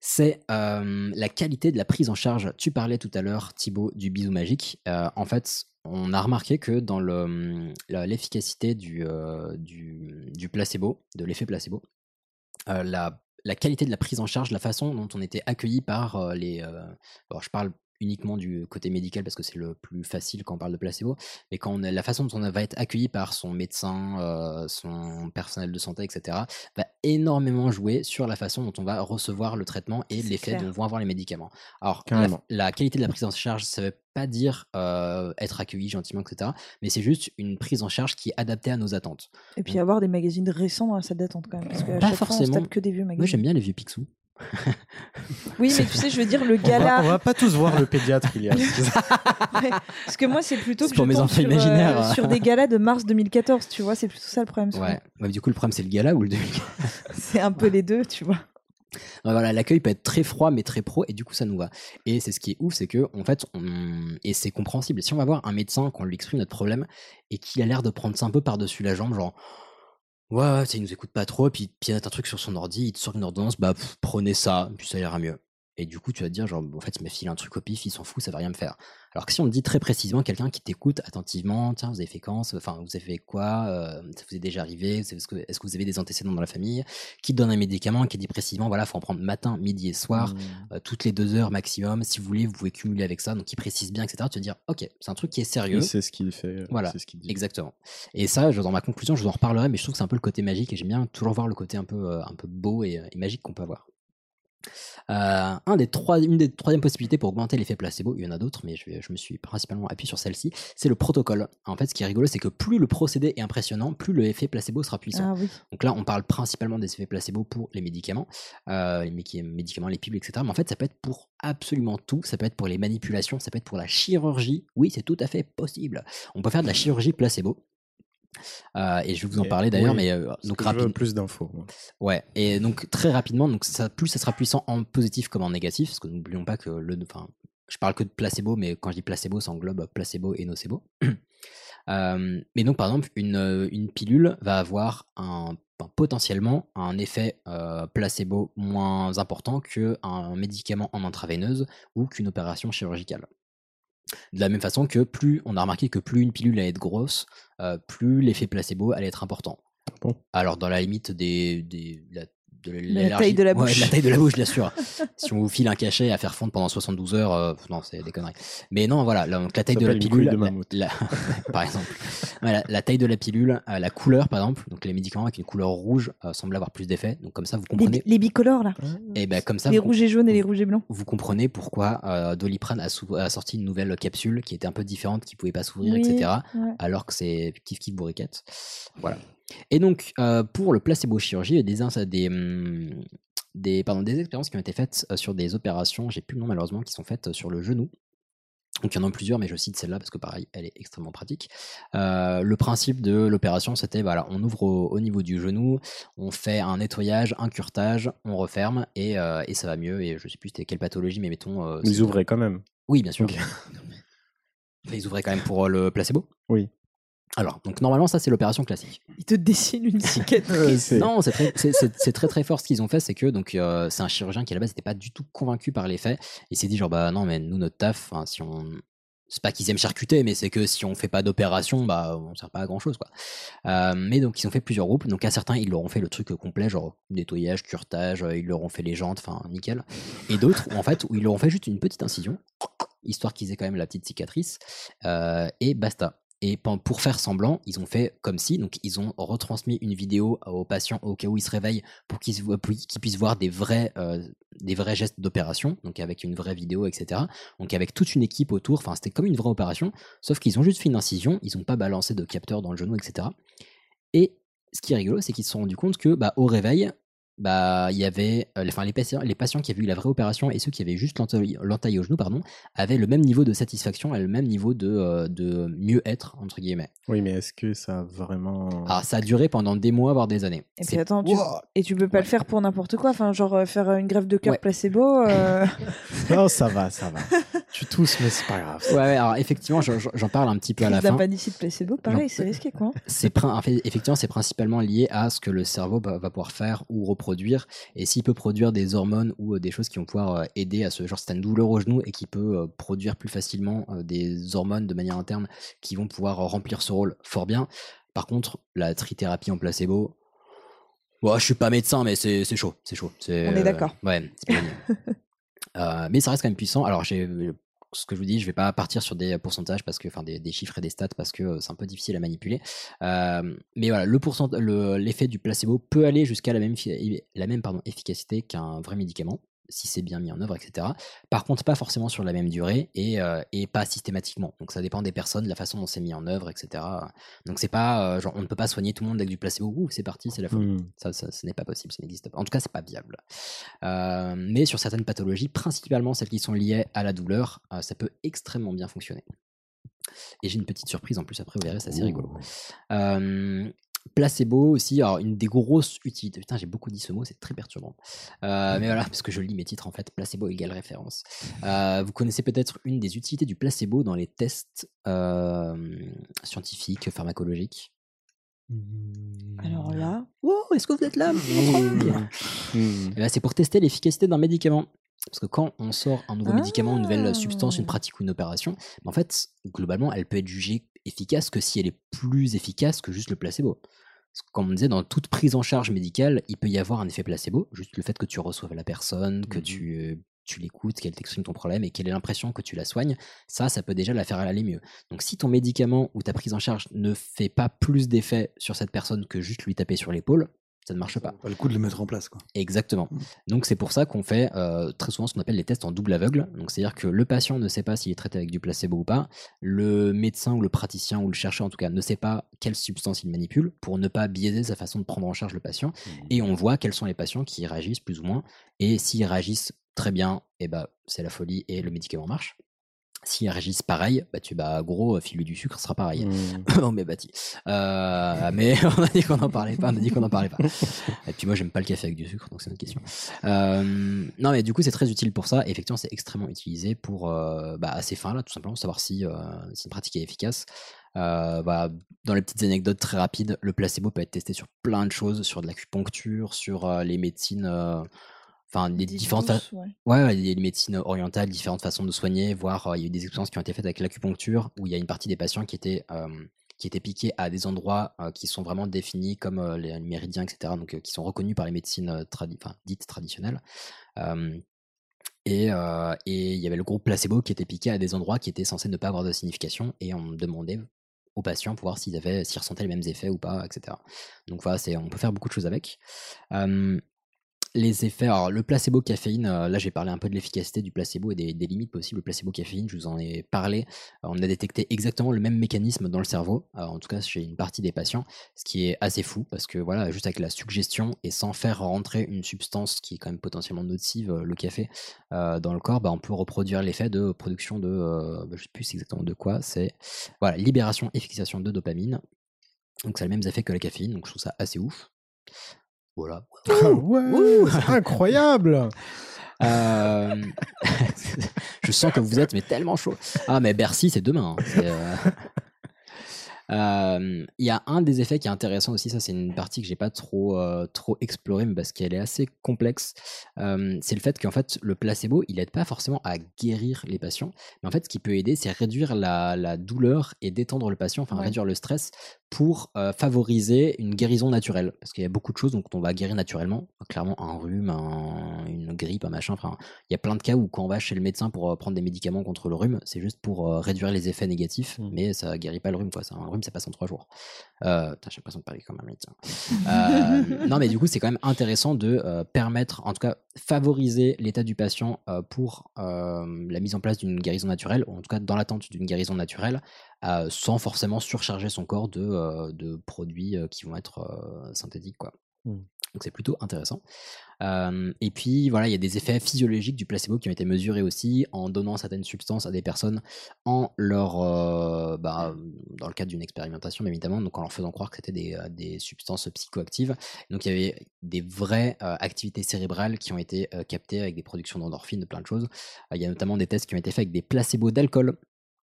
c'est euh, la qualité de la prise en charge. Tu parlais tout à l'heure, Thibaut, du bisou magique. Euh, en fait, on a remarqué que dans la- l'efficacité du, euh, du, placebo, de l'effet placebo, euh, la, qualité de la prise en charge, la façon dont on était accueilli par euh, les. alors, je parle uniquement du côté médical parce que c'est le plus facile quand on parle de placebo, mais quand on a, la façon dont on va être accueilli par son médecin, euh, son personnel de santé, etc., va énormément jouer sur la façon dont on va recevoir le traitement et l'effet dont vont avoir les médicaments. Alors, la, la qualité de la prise en charge, ça veut pas dire euh, être accueilli gentiment, etc., mais c'est juste une prise en charge qui est adaptée à nos attentes. Et puis avoir des magazines récents dans la salle d'attente quand même. Parce qu'à Pas chaque fois, on se forcément. tape que des vieux magazines. Moi, j'aime bien les vieux Picsou. Oui, mais tu sais, je veux dire, le On va, gala. on va pas tous voir le pédiatre, Ilias. Ouais, Parce que moi, c'est plutôt que pour je mes enfants sur, euh, imaginaires. sur des galas de mars 2014, tu vois, c'est plutôt ça le problème. Ouais. Ouais, du coup, le problème, c'est le gala ou le C'est un peu les deux, tu vois. Ouais, voilà, l'accueil peut être très froid mais très pro et du coup ça nous va. Et c'est ce qui est ouf, c'est que en fait, on... et c'est compréhensible. Si on va voir un médecin qu'on lui exprime notre problème et qu'il a l'air de prendre ça un peu par-dessus la jambe, genre ouais, ouais, ça, il nous écoute pas trop, puis il a un truc sur son ordi, il te sort une ordonnance, bah prenez ça, puis ça ira mieux. Et du coup, tu vas te dire, genre, en fait, il m'a filé un truc au pif, il s'en fout, ça va rien me faire. Alors que si on te dit très précisément, quelqu'un qui t'écoute attentivement, tiens, vous avez fait quand Enfin, vous avez fait quoi euh, Ça vous est déjà arrivé Est-ce que, vous avez des antécédents dans la famille Qui te donne un médicament, qui dit précisément, voilà, faut en prendre matin, midi et soir, euh, toutes les deux heures maximum. Si vous voulez, vous pouvez cumuler avec ça. Donc, il précise bien, etc. Tu vas dire, ok, c'est un truc qui est sérieux. Il sait ce qu'il fait. euh, Voilà, c'est ce qu'il dit. exactement. Et ça, dans ma conclusion, je vous en reparlerai, mais je trouve que c'est un peu le côté magique et j'aime bien toujours voir le côté un peu, un peu beau et, et magique qu'on peut avoir. Euh, un des trois, une des troisièmes possibilités pour augmenter l'effet placebo, il y en a d'autres, mais je, me suis principalement appuyé sur celle-ci, c'est le protocole. En fait, ce qui est rigolo, c'est que plus le procédé est impressionnant, plus l'effet placebo sera puissant. Ah oui. Donc là, on parle principalement des effets placebo pour les médicaments, euh, les médicaments, les pilules, etc. Mais en fait, ça peut être pour absolument tout. Ça peut être pour les manipulations, ça peut être pour la chirurgie. Oui, c'est tout à fait possible. On peut faire de la chirurgie placebo. Euh, et je vais vous en parler d'ailleurs, oui, mais euh, donc que je veux rapide- plus d'infos. Ouais, et donc très rapidement, donc ça, plus ça sera puissant en positif comme en négatif, parce que n'oublions pas que le, enfin, je parle que de placebo, mais quand je dis placebo, ça englobe placebo et nocebo. Euh, mais donc par exemple, une, euh, une pilule va avoir un, potentiellement un effet euh, placebo moins important qu'un médicament en intraveineuse ou qu'une opération chirurgicale. De la même façon que plus on a remarqué que plus une pilule allait être grosse, euh, plus l'effet placebo allait être important. Bon? Alors dans la limite des, des la, de La taille de la Ouais, bouche. la taille de la bouche, bien sûr. si on vous file un cachet à faire fondre pendant 72 heures, euh, non, c'est des conneries. Mais non, voilà, la- donc la taille de la pilule, de la- mammouth. la- par exemple, Voilà, la taille de la pilule, euh, la couleur, par exemple, donc les médicaments avec une couleur rouge euh, semblent avoir plus d'effet. Donc comme ça, vous Les, comprenez. bi- les bicolores, là. Et ben comme ça, les vous- rouges et jaunes et les rouges et blancs. vous comprenez pourquoi euh, Doliprane a, sou- a sorti une nouvelle capsule qui était un peu différente, qui pouvait pas s'ouvrir, Oui, etc. ouais. Alors que c'est kiff kiff bourriquette. Voilà. Et donc euh, pour le placebo chirurgie, il y a des, ins- des, des, pardon, des expériences qui ont été faites euh, sur des opérations, j'ai plus le nom malheureusement, qui sont faites euh, sur le genou. Donc il y en a plusieurs, mais je cite celle-là parce que pareil, elle est extrêmement pratique. Euh, le principe de l'opération, c'était voilà, on ouvre au, au niveau du genou, on fait un nettoyage, un curtage, on referme et, euh, et ça va mieux. Et je sais plus c'était quelle pathologie, mais mettons. euh, Ils ouvraient quand même. Oui, bien sûr. Ok. Mais ils ouvraient quand même pour le placebo. Oui. Alors, donc normalement, ça c'est l'opération classique. Ils te dessinent une cicatrice. Non, c'est très, c'est- très très fort ce qu'ils ont fait, c'est que donc euh, c'est un chirurgien qui à la base n'était pas du tout convaincu par les faits. Il s'est dit genre bah non mais nous notre taf, enfin, si on c'est pas qu'ils aiment charcuter, mais c'est que si on fait pas d'opération, bah on sert pas à grand chose quoi. Euh, mais donc ils ont fait plusieurs groupes. Donc à certains ils leur ont fait le truc complet, genre nettoyage, curtage, euh, ils leur ont fait les jantes, enfin nickel. Et d'autres en fait où ils leur ont fait juste une petite incision, histoire qu'ils aient quand même la petite cicatrice, euh, et basta. Et pour faire semblant, ils ont fait comme si, donc ils ont retransmis une vidéo aux patients au cas où ils se réveillent pour qu'ils puissent voir des vrais, euh, des vrais gestes d'opération, donc avec une vraie vidéo, etc. Donc avec toute une équipe autour, enfin c'était comme une vraie opération, sauf qu'ils ont juste fait une incision, ils n'ont pas balancé de capteur dans le genou, etc. Et ce qui est rigolo, c'est qu'ils se sont rendus compte que bah, au réveil, bah, il y avait, euh, les- enfin, les, patients, les patients qui avaient eu la vraie opération et ceux qui avaient juste l'entaille l'entaille au genou, pardon, avaient le même niveau de satisfaction et le même niveau de, euh, de mieux-être, entre guillemets. Oui, mais est-ce que ça a vraiment. Alors, ça a duré pendant des mois, voire des années. Et puis attends, tu... et tu peux pas le faire pour n'importe quoi, enfin genre euh, faire une grève de cœur Ouais. placebo. euh, Non, ça va, ça va. tu tousses, mais c'est pas grave. Ouais, ouais, alors effectivement, j'en parle un petit peu à la fin. d'appendicite placebo, pareil, c'est risqué quoi. c'est prin- en fait, effectivement, c'est principalement lié à ce que le cerveau va, va pouvoir faire ou reproduire. Et s'il peut produire des hormones ou euh, des choses qui vont pouvoir euh, aider à ce genre, t'as une douleur au genou et qui peut euh, produire plus facilement euh, des hormones de manière interne qui vont pouvoir euh, remplir ce rôle fort bien. Par contre, la trithérapie en placebo, bon, je suis pas médecin, mais c'est c'est chaud, c'est chaud. c'est, On est euh, d'accord. ouais, c'est pas gagné. Euh, mais ça reste quand même puissant. Alors, j'ai ce que je vous dis, je vais pas partir sur des pourcentages parce que, enfin, des, chiffres et des stats parce que euh, c'est un peu difficile à manipuler. Euh, mais voilà, l'effet du placebo peut aller jusqu'à la même, efficacité qu'un vrai médicament si c'est bien mis en œuvre, etc. Par contre, pas forcément sur la même durée et, euh, et pas systématiquement. Donc ça dépend des personnes, de la façon dont c'est mis en œuvre, etc. Donc c'est pas, euh, genre, on ne peut pas soigner tout le monde avec du placebo. Ouh, c'est parti, c'est la folie. Mm. Ça, ça, ce n'est pas possible, ça n'existe pas. En tout cas, c'est pas viable. Euh, mais sur certaines pathologies, principalement celles qui sont liées à la douleur, ça peut extrêmement bien fonctionner. Et j'ai une petite surprise en plus après, vous verrez, c'est assez rigolo. Euh, placebo aussi, alors une des grosses utilités. Putain, j'ai beaucoup dit ce mot, c'est très perturbant. Euh, mais voilà, parce que je lis mes titres en fait, placebo égale référence. Euh, vous connaissez peut-être une des utilités du placebo dans les tests euh, scientifiques, pharmacologiques? Alors là, Wow, est-ce que vous êtes là? Eh ben, C'est pour tester l'efficacité d'un médicament. Parce que quand on sort un nouveau médicament, une nouvelle substance, une pratique ou une opération, en fait, globalement, elle peut être jugée efficace que si elle est plus efficace que juste le placebo. Parce que, Comme on disait, dans toute prise en charge médicale, il peut y avoir un effet placebo, juste le fait que tu reçoives la personne, que tu, euh, tu l'écoutes, qu'elle t'exprime ton problème et qu'elle ait l'impression que tu la soignes, ça, ça peut déjà la faire aller mieux. Donc si ton médicament ou ta prise en charge ne fait pas plus d'effet sur cette personne que juste lui taper sur l'épaule, ça ne marche pas. Pas le coup de le mettre en place, quoi. Exactement. Donc c'est pour ça qu'on fait euh, très souvent ce qu'on appelle les tests en double aveugle. Donc c'est-à-dire que le patient ne sait pas s'il est traité avec du placebo ou pas, le médecin ou le praticien ou le chercheur en tout cas ne sait pas quelle substance il manipule pour ne pas biaiser sa façon de prendre en charge le patient. Et on voit quels sont les patients qui réagissent plus ou moins. Et s'ils réagissent très bien, et ben c'est la folie et le médicament marche. S'ils réagissent pareil, bah tu bah gros filer du sucre sera pareil. on m'est bâti. Euh, mais on a dit qu'on en parlait pas, on a dit qu'on en parlait pas. Et puis moi j'aime pas le café avec du sucre, donc c'est une question. Euh, non mais du coup c'est très utile pour ça. Et effectivement c'est extrêmement utilisé pour euh, bah, à ces fins là, tout simplement savoir si, euh, si une pratique est efficace. Euh, bah, dans les petites anecdotes très rapides, le placebo peut être testé sur plein de choses, sur de l'acupuncture, sur euh, les médecines, euh, enfin les différentes, douces, fa- ouais. Ouais, les médecines orientales, différentes façons de soigner, voire euh, il y a eu des expériences qui ont été faites avec l'acupuncture, où il y a une partie des patients qui étaient, euh, qui étaient piqués à des endroits euh, qui sont vraiment définis comme les méridiens, etc., donc qui sont reconnus par les médecines tradi- dites traditionnelles. Et, euh, et il y avait le groupe placebo qui était piqué à des endroits qui étaient censés ne pas avoir de signification, et on demandait aux patients pour voir s'ils avaient, s'ils ressentaient les mêmes effets ou pas, etc. Donc voilà, c'est, on peut faire beaucoup de choses avec. Euh, les effets, alors le placebo caféine, euh, là j'ai parlé un peu de l'efficacité du placebo et des, limites possibles. Le placebo caféine, je vous en ai parlé. Euh, on a détecté exactement le même mécanisme dans le cerveau, euh, en tout cas chez une partie des patients, ce qui est assez fou parce que voilà, juste avec la suggestion et sans faire rentrer une substance qui est quand même potentiellement nocive, le café, dans le corps, bah, on peut reproduire l'effet de production de, bah, je sais plus exactement de quoi, c'est voilà, libération et fixation de dopamine. Donc ça a les mêmes effets que la caféine, donc je trouve ça assez ouf. Voilà. Ouais, incroyable. Euh, je sens que vous êtes mais tellement chaud. Ah mais Bercy c'est demain. hein. Euh, euh, Il y a un des effets qui est intéressant aussi, ça c'est une partie que j'ai pas trop euh, trop explorée mais parce qu'elle est assez complexe. C'est le fait qu'en fait le placebo il aide pas forcément à guérir les patients, mais en fait ce qui peut aider c'est réduire la, la douleur et détendre le patient, enfin Ouais. réduire le stress pour euh, favoriser une guérison naturelle. Parce qu'il y a beaucoup de choses donc, on va guérir naturellement. Clairement, un rhume, un- une grippe, un machin. Enfin, il y a plein de cas où quand on va chez le médecin pour euh, prendre des médicaments contre le rhume, c'est juste pour euh, réduire les effets négatifs, mais ça guérit pas le rhume. Quoi. Un rhume, ça passe en trois jours. Euh, j'ai l'impression de parler comme un médecin. Non, mais du coup, c'est quand même intéressant de permettre, en tout cas, favoriser l'état du patient pour la mise en place d'une guérison naturelle, ou en tout cas dans l'attente d'une guérison naturelle, euh, sans forcément surcharger son corps de, euh, de produits euh, qui vont être synthétiques. Quoi. Mm. Donc c'est plutôt intéressant. Et puis voilà, il y a des effets physiologiques du placebo qui ont été mesurés aussi en donnant certaines substances à des personnes en leur, bah, dans le cadre d'une expérimentation évidemment, donc en leur faisant croire que c'était des, des substances psychoactives. Donc il y avait des vraies activités cérébrales qui ont été captées avec des productions d'endorphines, de plein de choses. Il y a notamment des tests qui ont été faits avec des placebos d'alcool.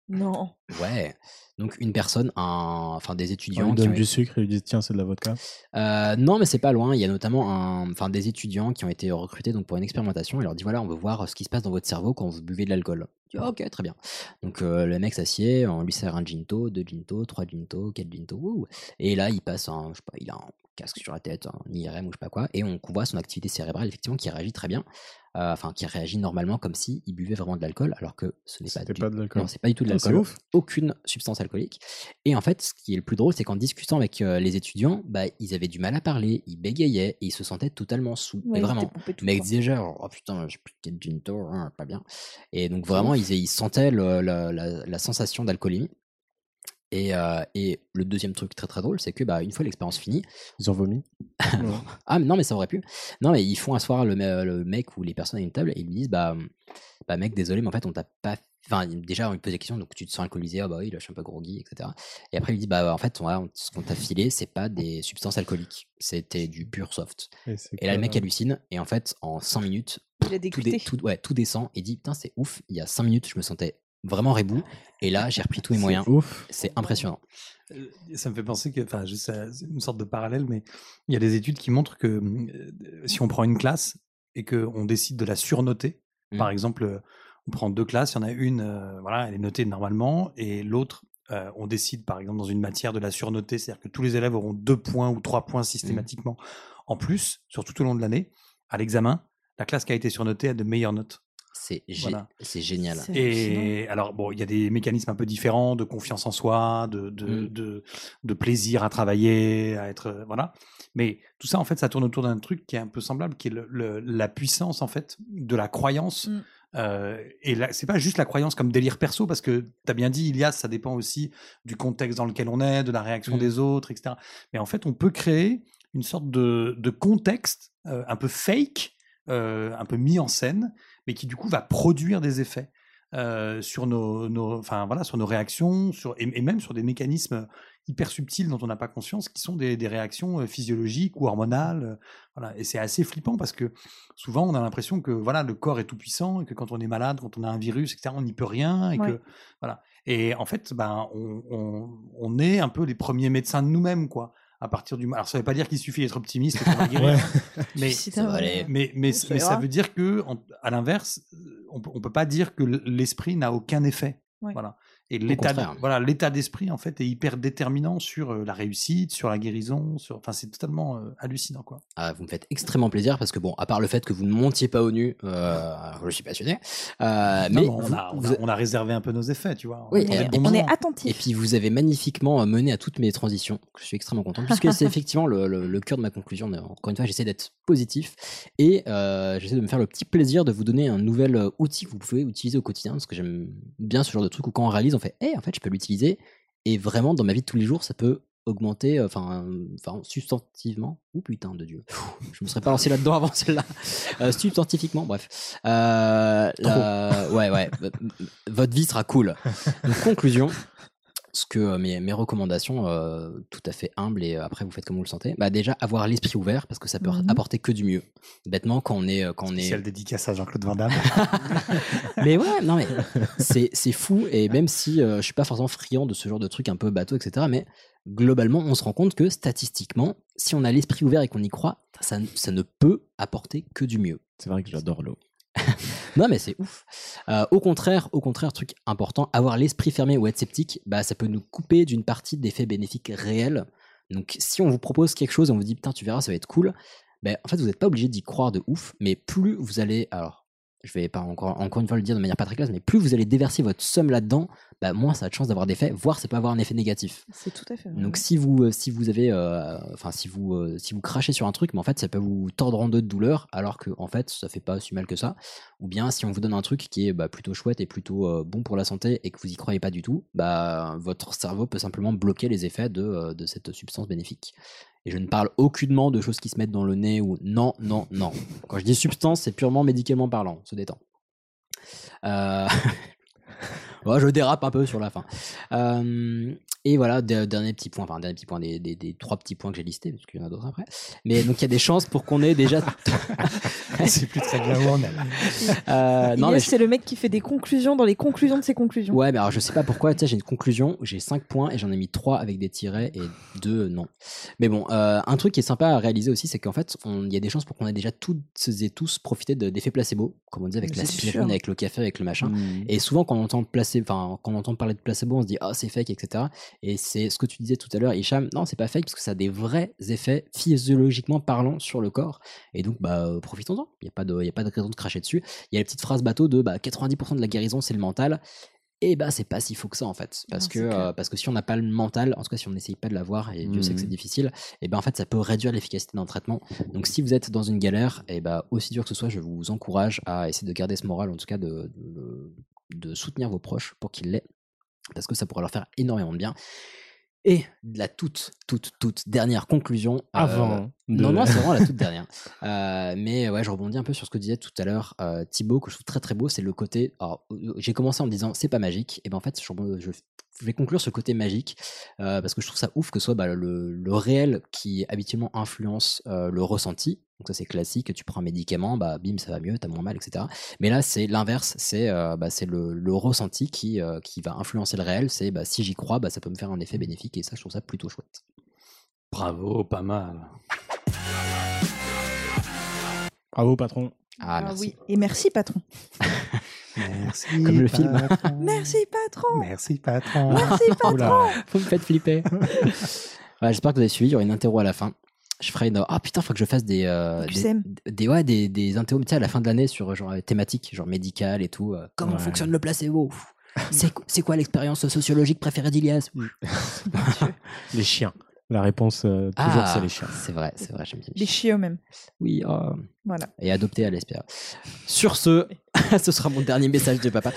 Non. Ouais. Donc une personne, un- enfin des On étudiants lui qui donne ont du sucre et lui dit tiens, c'est de la vodka. euh, non, mais c'est pas loin. Il y a notamment un, enfin, des étudiants qui ont été recrutés donc, pour une expérimentation. Il leur dit voilà, on veut voir ce qui se passe dans votre cerveau quand vous buvez de l'alcool. Dit, ok, très bien. Donc euh, le mec s'assied, on lui sert un ginto, deux ginto, trois ginto, quatre ginto. Et là, il passe un, je sais pas, il a un casque sur la tête, un IRM ou je sais pas quoi, et on voit son activité cérébrale effectivement qui réagit très bien. Euh, Enfin, qui réagit normalement comme si il buvait vraiment de l'alcool, alors que ce n'est pas, du- pas de l'alcool. Non, c'est pas du tout de c'est l'alcool. ouf. Aucune substance alcoolique. Et en fait, ce qui est le plus drôle, c'est qu'en discutant avec euh, les étudiants, bah, ils avaient du mal à parler, ils bégayaient et ils se sentaient totalement sous. Ouais, et ils vraiment, le temps. disait genre, oh putain, j'ai plus de ginto, hein, pas bien. Et donc vraiment, ils, ils sentaient le- la, la- la sensation d'alcoolémie. Et, euh, et le deuxième truc très très drôle, c'est que bah, une fois l'expérience finie, Ils ont vomi. ah mais non mais ça aurait pu. Non mais ils font asseoir le, me- le mec ou les personnes à une table et ils lui disent bah, bah mec désolé mais en fait on t'a pas. Enfin déjà on lui pose des questions donc tu te sens alcoolisé ah bah oui là je suis un peu groggy etc. Et après il lui dit bah en fait on a- ce qu'on t'a filé c'est pas des substances alcooliques c'était du pur soft. Et, là le mec hallucine et en fait en 5 minutes Il a tout, dé- tout, ouais, tout descend et dit putain c'est ouf il y a 5 minutes je me sentais vraiment rebou et là j'ai repris tous mes moyens. Ouf. C'est impressionnant. Euh, Ça me fait penser que, enfin, c'est une sorte de parallèle, mais il y a des études qui montrent que euh, si on prend une classe et qu'on décide de la surnoter, par Mm. exemple, euh, on prend deux classes, il y en a une, euh, voilà, elle est notée normalement, et l'autre, euh, on décide, par exemple, dans une matière de la surnoter, c'est-à-dire que tous les élèves auront deux points ou trois points systématiquement en plus, sur tout au long de l'année, à l'examen, la classe qui a été surnotée a de meilleures notes. C'est gé- Voilà. c'est génial. C'est Et alors, bon, il y a des mécanismes un peu différents de confiance en soi, de, de, Mm. de, de plaisir à travailler, à être. euh, voilà. Mais tout ça, en fait, ça tourne autour d'un truc qui est un peu semblable, qui est le- le- la puissance, en fait, de la croyance. Mm. Euh, et là, c'est pas juste la croyance comme délire perso, parce que tu as bien dit, Ilias, ça dépend aussi du contexte dans lequel on est, de la réaction Mm. des autres, etc. Mais en fait, on peut créer une sorte de, de contexte euh, un peu fake, euh, un peu mis en scène, mais qui du coup va produire des effets euh, sur nos, nos- enfin voilà, sur nos réactions, sur, et, et même sur des mécanismes hyper subtils dont on n'a pas conscience, qui sont des, des réactions euh, physiologiques ou hormonales. euh, voilà. Et c'est assez flippant parce que souvent on a l'impression que voilà, le corps est tout puissant et que quand on est malade, quand on a un virus, etc., on n'y peut rien. Et Ouais. que, voilà. Et en fait, ben, on, on, on est un peu les premiers médecins de nous-mêmes, quoi. À partir du. Alors, ça ne veut pas dire qu'il suffit d'être optimiste mais, Si Ça t'as- va aller. mais, mais, Ça mais ça ira. veut dire que, en- à l'inverse, on, peut- on peut pas dire que l'esprit n'a aucun effet. Ouais. Voilà. Et l'état, voilà, l'état d'esprit en fait est hyper déterminant sur euh, la réussite, sur la guérison, sur, enfin, c'est totalement euh, hallucinant quoi. Ah, vous me faites extrêmement plaisir parce que bon, à part le fait que vous ne montiez pas au nu, euh, je suis passionné. Euh, Non, mais on, vous- a, on, vous- a, on a réservé un peu nos effets, tu vois. Oui, On et- est bon On est Et attentif. puis vous avez magnifiquement mené à toutes mes transitions. Je suis extrêmement content puisque c'est effectivement le, le- le cœur de ma conclusion. Encore une fois, j'essaie d'être positif et euh, j'essaie de me faire le petit plaisir de vous donner un nouvel outil que vous pouvez utiliser au quotidien parce que j'aime bien ce genre de truc où quand on réalise, fait, hey, en fait, je peux l'utiliser et vraiment dans ma vie de tous les jours, ça peut augmenter, euh, enfin, enfin, substantivement. Ou putain de Dieu, je me serais pas lancé là-dedans avant celle-là. Euh, substantifiquement, bref. Euh, la- ouais, ouais. Votre vie sera cool. Donc, conclusion. Ce que euh, mes, mes recommandations, euh, tout à fait humbles, et euh, après vous faites comme vous le sentez. Bah déjà avoir l'esprit ouvert parce que ça peut Mhm. apporter que du mieux. Bêtement quand on est quand on est. Dédicace à Jean-Claude Van Damme. Mais ouais, non mais c'est c'est fou et même si euh, je suis pas forcément friand de ce genre de trucs un peu bateau, etc. Mais globalement, on se rend compte que statistiquement, si on a l'esprit ouvert et qu'on y croit, ça, ça ne peut apporter que du mieux. C'est vrai que j'adore l'eau. non, mais c'est ouf. Euh, au contraire, au contraire, truc important, avoir l'esprit fermé ou être sceptique, bah, ça peut nous couper d'une partie d'effets bénéfiques réels. Donc, si on vous propose quelque chose et on vous dit, putain, tu verras, ça va être cool, ben, en fait, vous n'êtes pas obligé d'y croire de ouf, mais plus vous allez, alors, je vais pas encore, encore une fois le dire de manière pas très classe, mais plus vous allez déverser votre somme là-dedans, bah, moins ça a de chance d'avoir d'effet, voire ça peut avoir un effet négatif. C'est tout à fait vrai. Donc si vous euh, si vous avez euh, enfin si vous euh, si vous crachez sur un truc, mais en fait ça peut vous tordre en deux de douleur, alors que en fait ça fait pas si mal que ça. Ou bien si on vous donne un truc qui est bah, plutôt chouette et plutôt euh, bon pour la santé et que vous y croyez pas du tout, bah votre cerveau peut simplement bloquer les effets de, de cette substance bénéfique. Et je ne parle aucunement de choses qui se mettent dans le nez ou non non non. Quand je dis substance, c'est purement médicalement parlant. Se détend. Euh... Ouais, je dérape un peu sur la fin. Euh, et voilà, de- dernier petit point, enfin dernier petit point, des, des- des trois petits points que j'ai listés, parce qu'il y en a d'autres après. Mais donc il y a des chances pour qu'on ait déjà. C'est plus très bien où on est. Euh, non, mais c'est le mec qui fait des conclusions dans les conclusions de ses conclusions. Ouais, mais alors je sais pas pourquoi, tu sais, j'ai une conclusion, j'ai 5 points et j'en ai mis 3 avec des tirets et 2 non. Mais bon, euh, un truc qui est sympa à réaliser aussi, c'est qu'en fait, il y a des chances pour qu'on ait déjà toutes et tous profité de- d'effets placebo, comme on disait avec c'est l'aspirine, avec le café, avec le machin. Mm. Et souvent, quand on entend placebo, enfin, quand on entend parler de placebo, on se dit, ah, c'est fake, etc. Et c'est ce que tu disais tout à l'heure, Hicham, non, c'est pas fake parce que ça a des vrais effets physiologiquement parlant sur le corps. Et donc, bah, euh, profitons-en. Il n'y a pas de, y a pas de raison de cracher dessus. Il y a la petite phrase bateau de, bah, 90% de la guérison, c'est le mental. Et bah, c'est pas si faux que ça, en fait. Parce, Non, que, euh, parce que si on n'a pas le mental, en tout cas, si on n'essaye pas de l'avoir, et Dieu sait que c'est Mhm. difficile, et ben, en fait, ça peut réduire l'efficacité d'un traitement. Donc, si vous êtes dans une galère, et bah, aussi dur que ce soit, je vous encourage à essayer de garder ce moral, en tout cas, de, de, de soutenir vos proches pour qu'ils l'aient parce que ça pourra leur faire énormément de bien. Et la toute, toute, toute dernière conclusion. euh, Avant de- Non, non, c'est vraiment la toute dernière. Euh, mais ouais, je rebondis un peu sur ce que disait tout à l'heure euh, Thibaut, que je trouve très très beau, c'est le côté. Alors, j'ai commencé en me disant c'est pas magique, et ben en fait, je, je- je vais conclure ce côté magique parce que je trouve ça ouf que ce soit bah, le, le réel qui habituellement influence le ressenti. Donc ça c'est classique, tu prends un médicament, bah bim ça va mieux, t'as moins mal, etc. Mais là c'est l'inverse, c'est euh, bah, c'est le, le ressenti qui, euh, qui va influencer le réel. C'est bah, si j'y crois, bah, ça peut me faire un effet bénéfique et ça je trouve ça plutôt chouette. Bravo, pas mal. Bravo, patron. Ah, Ah merci. oui, et merci patron. Merci. Comme le film. patron. Merci patron. Merci, patron. Merci patron. Oula. Vous me faites flipper. Ouais, J'espère que vous avez suivi. Il y aura une interro à la fin. Je ferai une. Ah putain, faut que je fasse des. euh, des, des, ouais, des, des interros, tu sais, à la fin de l'année sur genre euh, thématique, genre médical et tout. euh, comment Ouais. fonctionne le placebo? C'est qu- c'est quoi l'expérience sociologique préférée d'Ilias? Les chiens. La réponse, euh, toujours, Ah, c'est les chiens. C'est vrai, c'est vrai, j'aime bien. Les chiots même. Oui, oh. Voilà. et adopté à l'espère. Sur ce, ce sera mon dernier message de papa.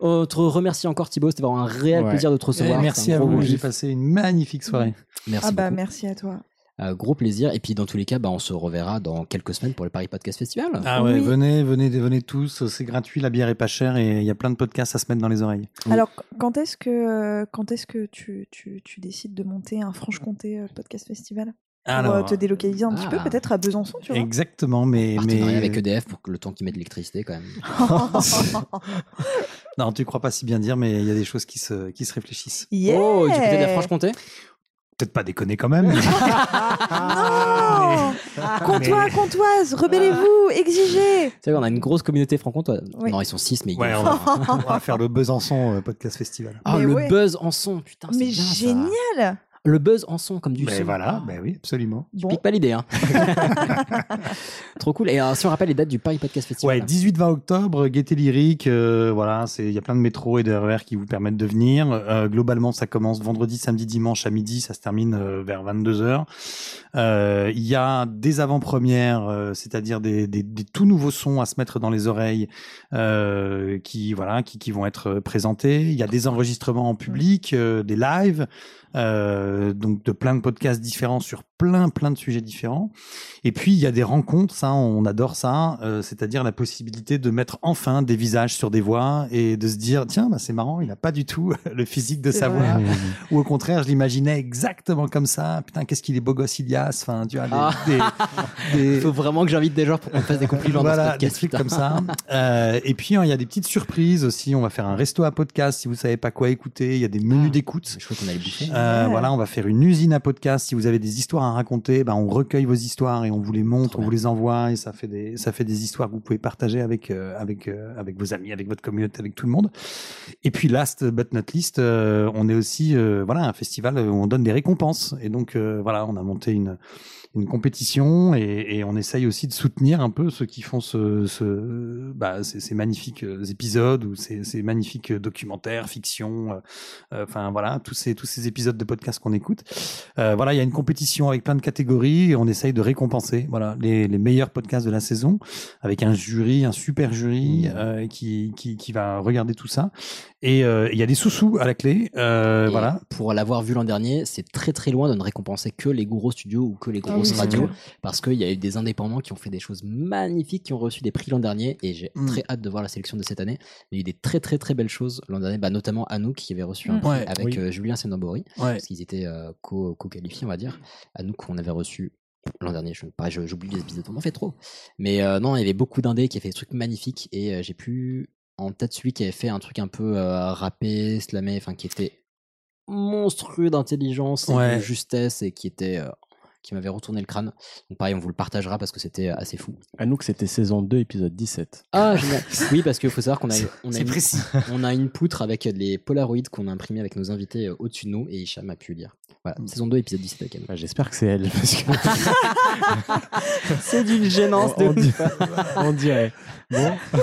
On te remercie encore Thibaut, c'était vraiment un réel Ouais. plaisir de te recevoir. Merci à vous, j'ai passé une magnifique soirée. Merci ah bah beaucoup. merci à toi. Euh, gros plaisir. Et puis dans tous les cas, bah, on se reverra dans quelques semaines pour le Paris Podcast Festival. Ah ouais, Oui. venez, venez, venez tous, c'est gratuit, la bière est pas chère et il y a plein de podcasts à se mettre dans les oreilles. Oui. Alors quand est-ce que euh, quand est-ce que tu, tu, tu décides de monter un Franche-Comté euh, podcast festival pour te délocaliser un petit peu Ah. peut-être à Besançon tu vois? Exactement, mais, Partenariat mais... avec EDF pour que le temps qu'ils mettent l'électricité quand même. non, tu crois pas si bien dire, mais il y a des choses qui se, qui se réfléchissent. Yeah Oh, du côté de la Franche-Comté? Peut-être pas déconner quand même. Non Comtois, comtoise, rebellez-vous, exigez Tu sais, on a une grosse communauté franc-comtoise. Oui. Non, ils sont 6, mais ils Ouais, on va, on va faire le Besançon euh, Podcast Festival. Ah, Mais le ouais. buzz en son, putain, c'est Mais bien, ça. Le buzz en son, comme du Ben son. voilà, Ah. ben oui, absolument. Tu Bon. piques pas l'idée, hein. Trop cool. Et euh, si on rappelle les dates du Paris Podcast Festival. Ouais, 18-20 octobre, Gaieté Lyrique, euh, voilà, c'est il y a plein de métros et de RER qui vous permettent de venir. Euh, globalement, ça commence vendredi, samedi, dimanche à midi, ça se termine euh, vers 22h. Euh, Il y a des avant-premières, euh, c'est-à-dire des, des, des tout nouveaux sons à se mettre dans les oreilles euh, qui voilà, qui, qui vont être présentés. Il y a des enregistrements en public, euh, des lives. Euh, donc de plein de podcasts différents sur plein plein de sujets différents. Et puis il y a des rencontres, ça on adore ça, euh, c'est-à-dire la possibilité de mettre enfin des visages sur des voix et de se dire tiens bah c'est marrant, il a pas du tout le physique de sa vrai. voix, ou au contraire je l'imaginais exactement comme ça. Putain qu'est-ce qu'il est beau gosse Ilias, enfin tu vois des, Ah. des- des- Il faut vraiment que j'invite des gens pour qu'on fasse des compliments dans ce voilà, des podcast. trucs comme ça. Euh, et puis, hein, il y a des petites surprises aussi. On va faire un resto à podcast si vous savez pas quoi écouter. Il y a des menus d'écoute. Je crois qu'on allait bouffer. Euh, Ouais. Voilà, on va faire une usine à podcast si vous avez des histoires à à raconter, ben, on recueille vos histoires et on vous les montre, on vous les envoie et ça fait des, ça fait des histoires que vous pouvez partager avec, euh, avec, euh, avec vos amis, avec votre communauté, avec tout le monde. Et puis, last but not least, euh, on est aussi, euh, voilà, un festival où on donne des récompenses. Et donc, euh, voilà, on a monté une, une compétition et, et on essaye aussi de soutenir un peu ceux qui font ce, ce bah, ces, ces magnifiques euh, épisodes ou ces, ces magnifiques documentaires, fiction, euh, euh, enfin voilà, tous ces tous ces épisodes de podcast qu'on écoute. Euh, voilà, il y a une compétition avec plein de catégories et on essaye de récompenser voilà les, les meilleurs podcasts de la saison avec un jury, un super jury euh, qui, qui qui va regarder tout ça. Et il y a des sous-sous à la clé, voilà. Pour l'avoir vu l'an dernier, c'est très très loin de ne récompenser que les gros studios ou que les Ah grosses radios, parce qu'il y a eu des indépendants qui ont fait des choses magnifiques, qui ont reçu des prix l'an dernier, et j'ai Mm. très hâte de voir la sélection de cette année. Il y a eu des très très très belles choses l'an dernier, bah, notamment Anouk qui avait reçu un Mm. prix Ouais, avec oui. euh, Julien Senobori, Ouais. parce qu'ils étaient euh, co- co-qualifiés, on va dire. Anouk qu'on avait reçu l'an dernier, je, pareil, j'oublie les épisodes, on en fait trop. Mais euh, non, il y avait beaucoup d'indés qui avaient fait des trucs magnifiques, et j'ai plus en tête celui qui avait fait un truc un peu rappé, slamé, enfin qui était monstrueux d'intelligence et Ouais. de justesse et qui était qui m'avait retourné le crâne. Donc pareil, on vous le partagera parce que c'était assez fou. Anouk, c'était saison 2, épisode 17. Ah génial. Oui, parce qu'il faut savoir qu'on a, on a une, précis. on a une poutre avec les polaroids qu'on a imprimés avec nos invités euh, au-dessus de nous et Hicham a pu lire. Voilà, saison 2, épisode 17 avec. Bah, J'espère que c'est elle. Parce que C'est d'une gênance on, di- on dirait. Bon,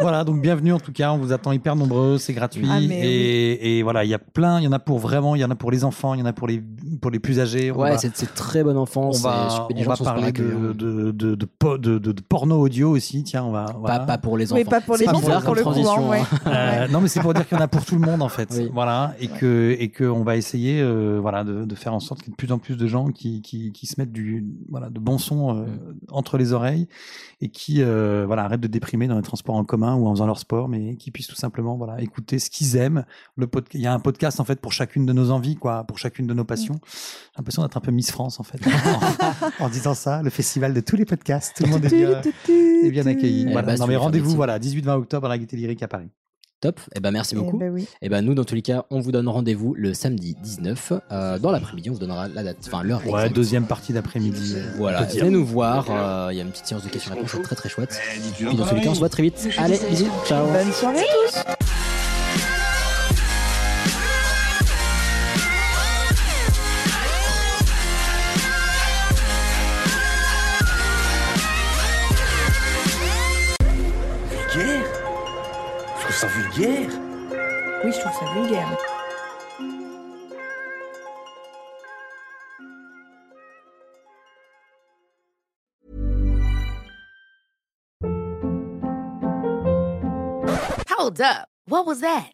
Voilà, donc bienvenue en tout cas, on vous attend hyper nombreux, c'est gratuit Ah, mais et, et voilà, il y a plein, il y en a pour vraiment, il y en a pour les enfants, il y en a pour les pour les plus âgés. On Ouais, va- c'est très bonne on enfance. va, on va sont super parler de, de, de, de, po- de- de- de porno audio aussi, tiens, on va. voilà. Pas, pas pour les enfants. Oui, pas pour les enfants, pour le transition, ouais. hein. Euh, non, mais c'est pour dire qu'il y en a pour tout le monde en fait. Oui. Voilà, et que et que on va essayer, euh, voilà, de, de faire en sorte qu'il y ait de plus en plus de gens qui qui, qui se mettent du voilà de bons sons euh, entre les oreilles et qui euh, voilà arrêtent de déprimer dans les transports en commun ou en faisant leur sport, mais qui puissent tout simplement voilà écouter ce qu'ils aiment. Le pod- il y a un podcast en fait pour chacune de nos envies, quoi, pour chacune de nos passions. J'ai l'impression d'être un peu Miss France en fait en, en disant ça. Le festival de tous les podcasts, tout le monde est bien, est bien accueilli. Eh Voilà. bah, si non mais rendez-vous voilà 18-20 octobre à la Gaieté Lyrique à Paris. Top. Et ben merci Eh beaucoup. ben oui. Et ben nous, dans tous les cas, on vous donne rendez-vous le samedi 19 euh, dans l'après-midi. On vous donnera la date, enfin l'heure Ouais, exacte. deuxième partie d'après-midi. Voilà, venez nous voir. euh, Il y a une petite séance de questions-réponses, c'est très très chouette. Eh, dis-tu Puis dans tous les cas, on se voit très vite. Allez, bisous, ciao. Bonne soirée à tous. Ça vulgaire. Oui, je trouve ça vulgaire. Hold up. What was that?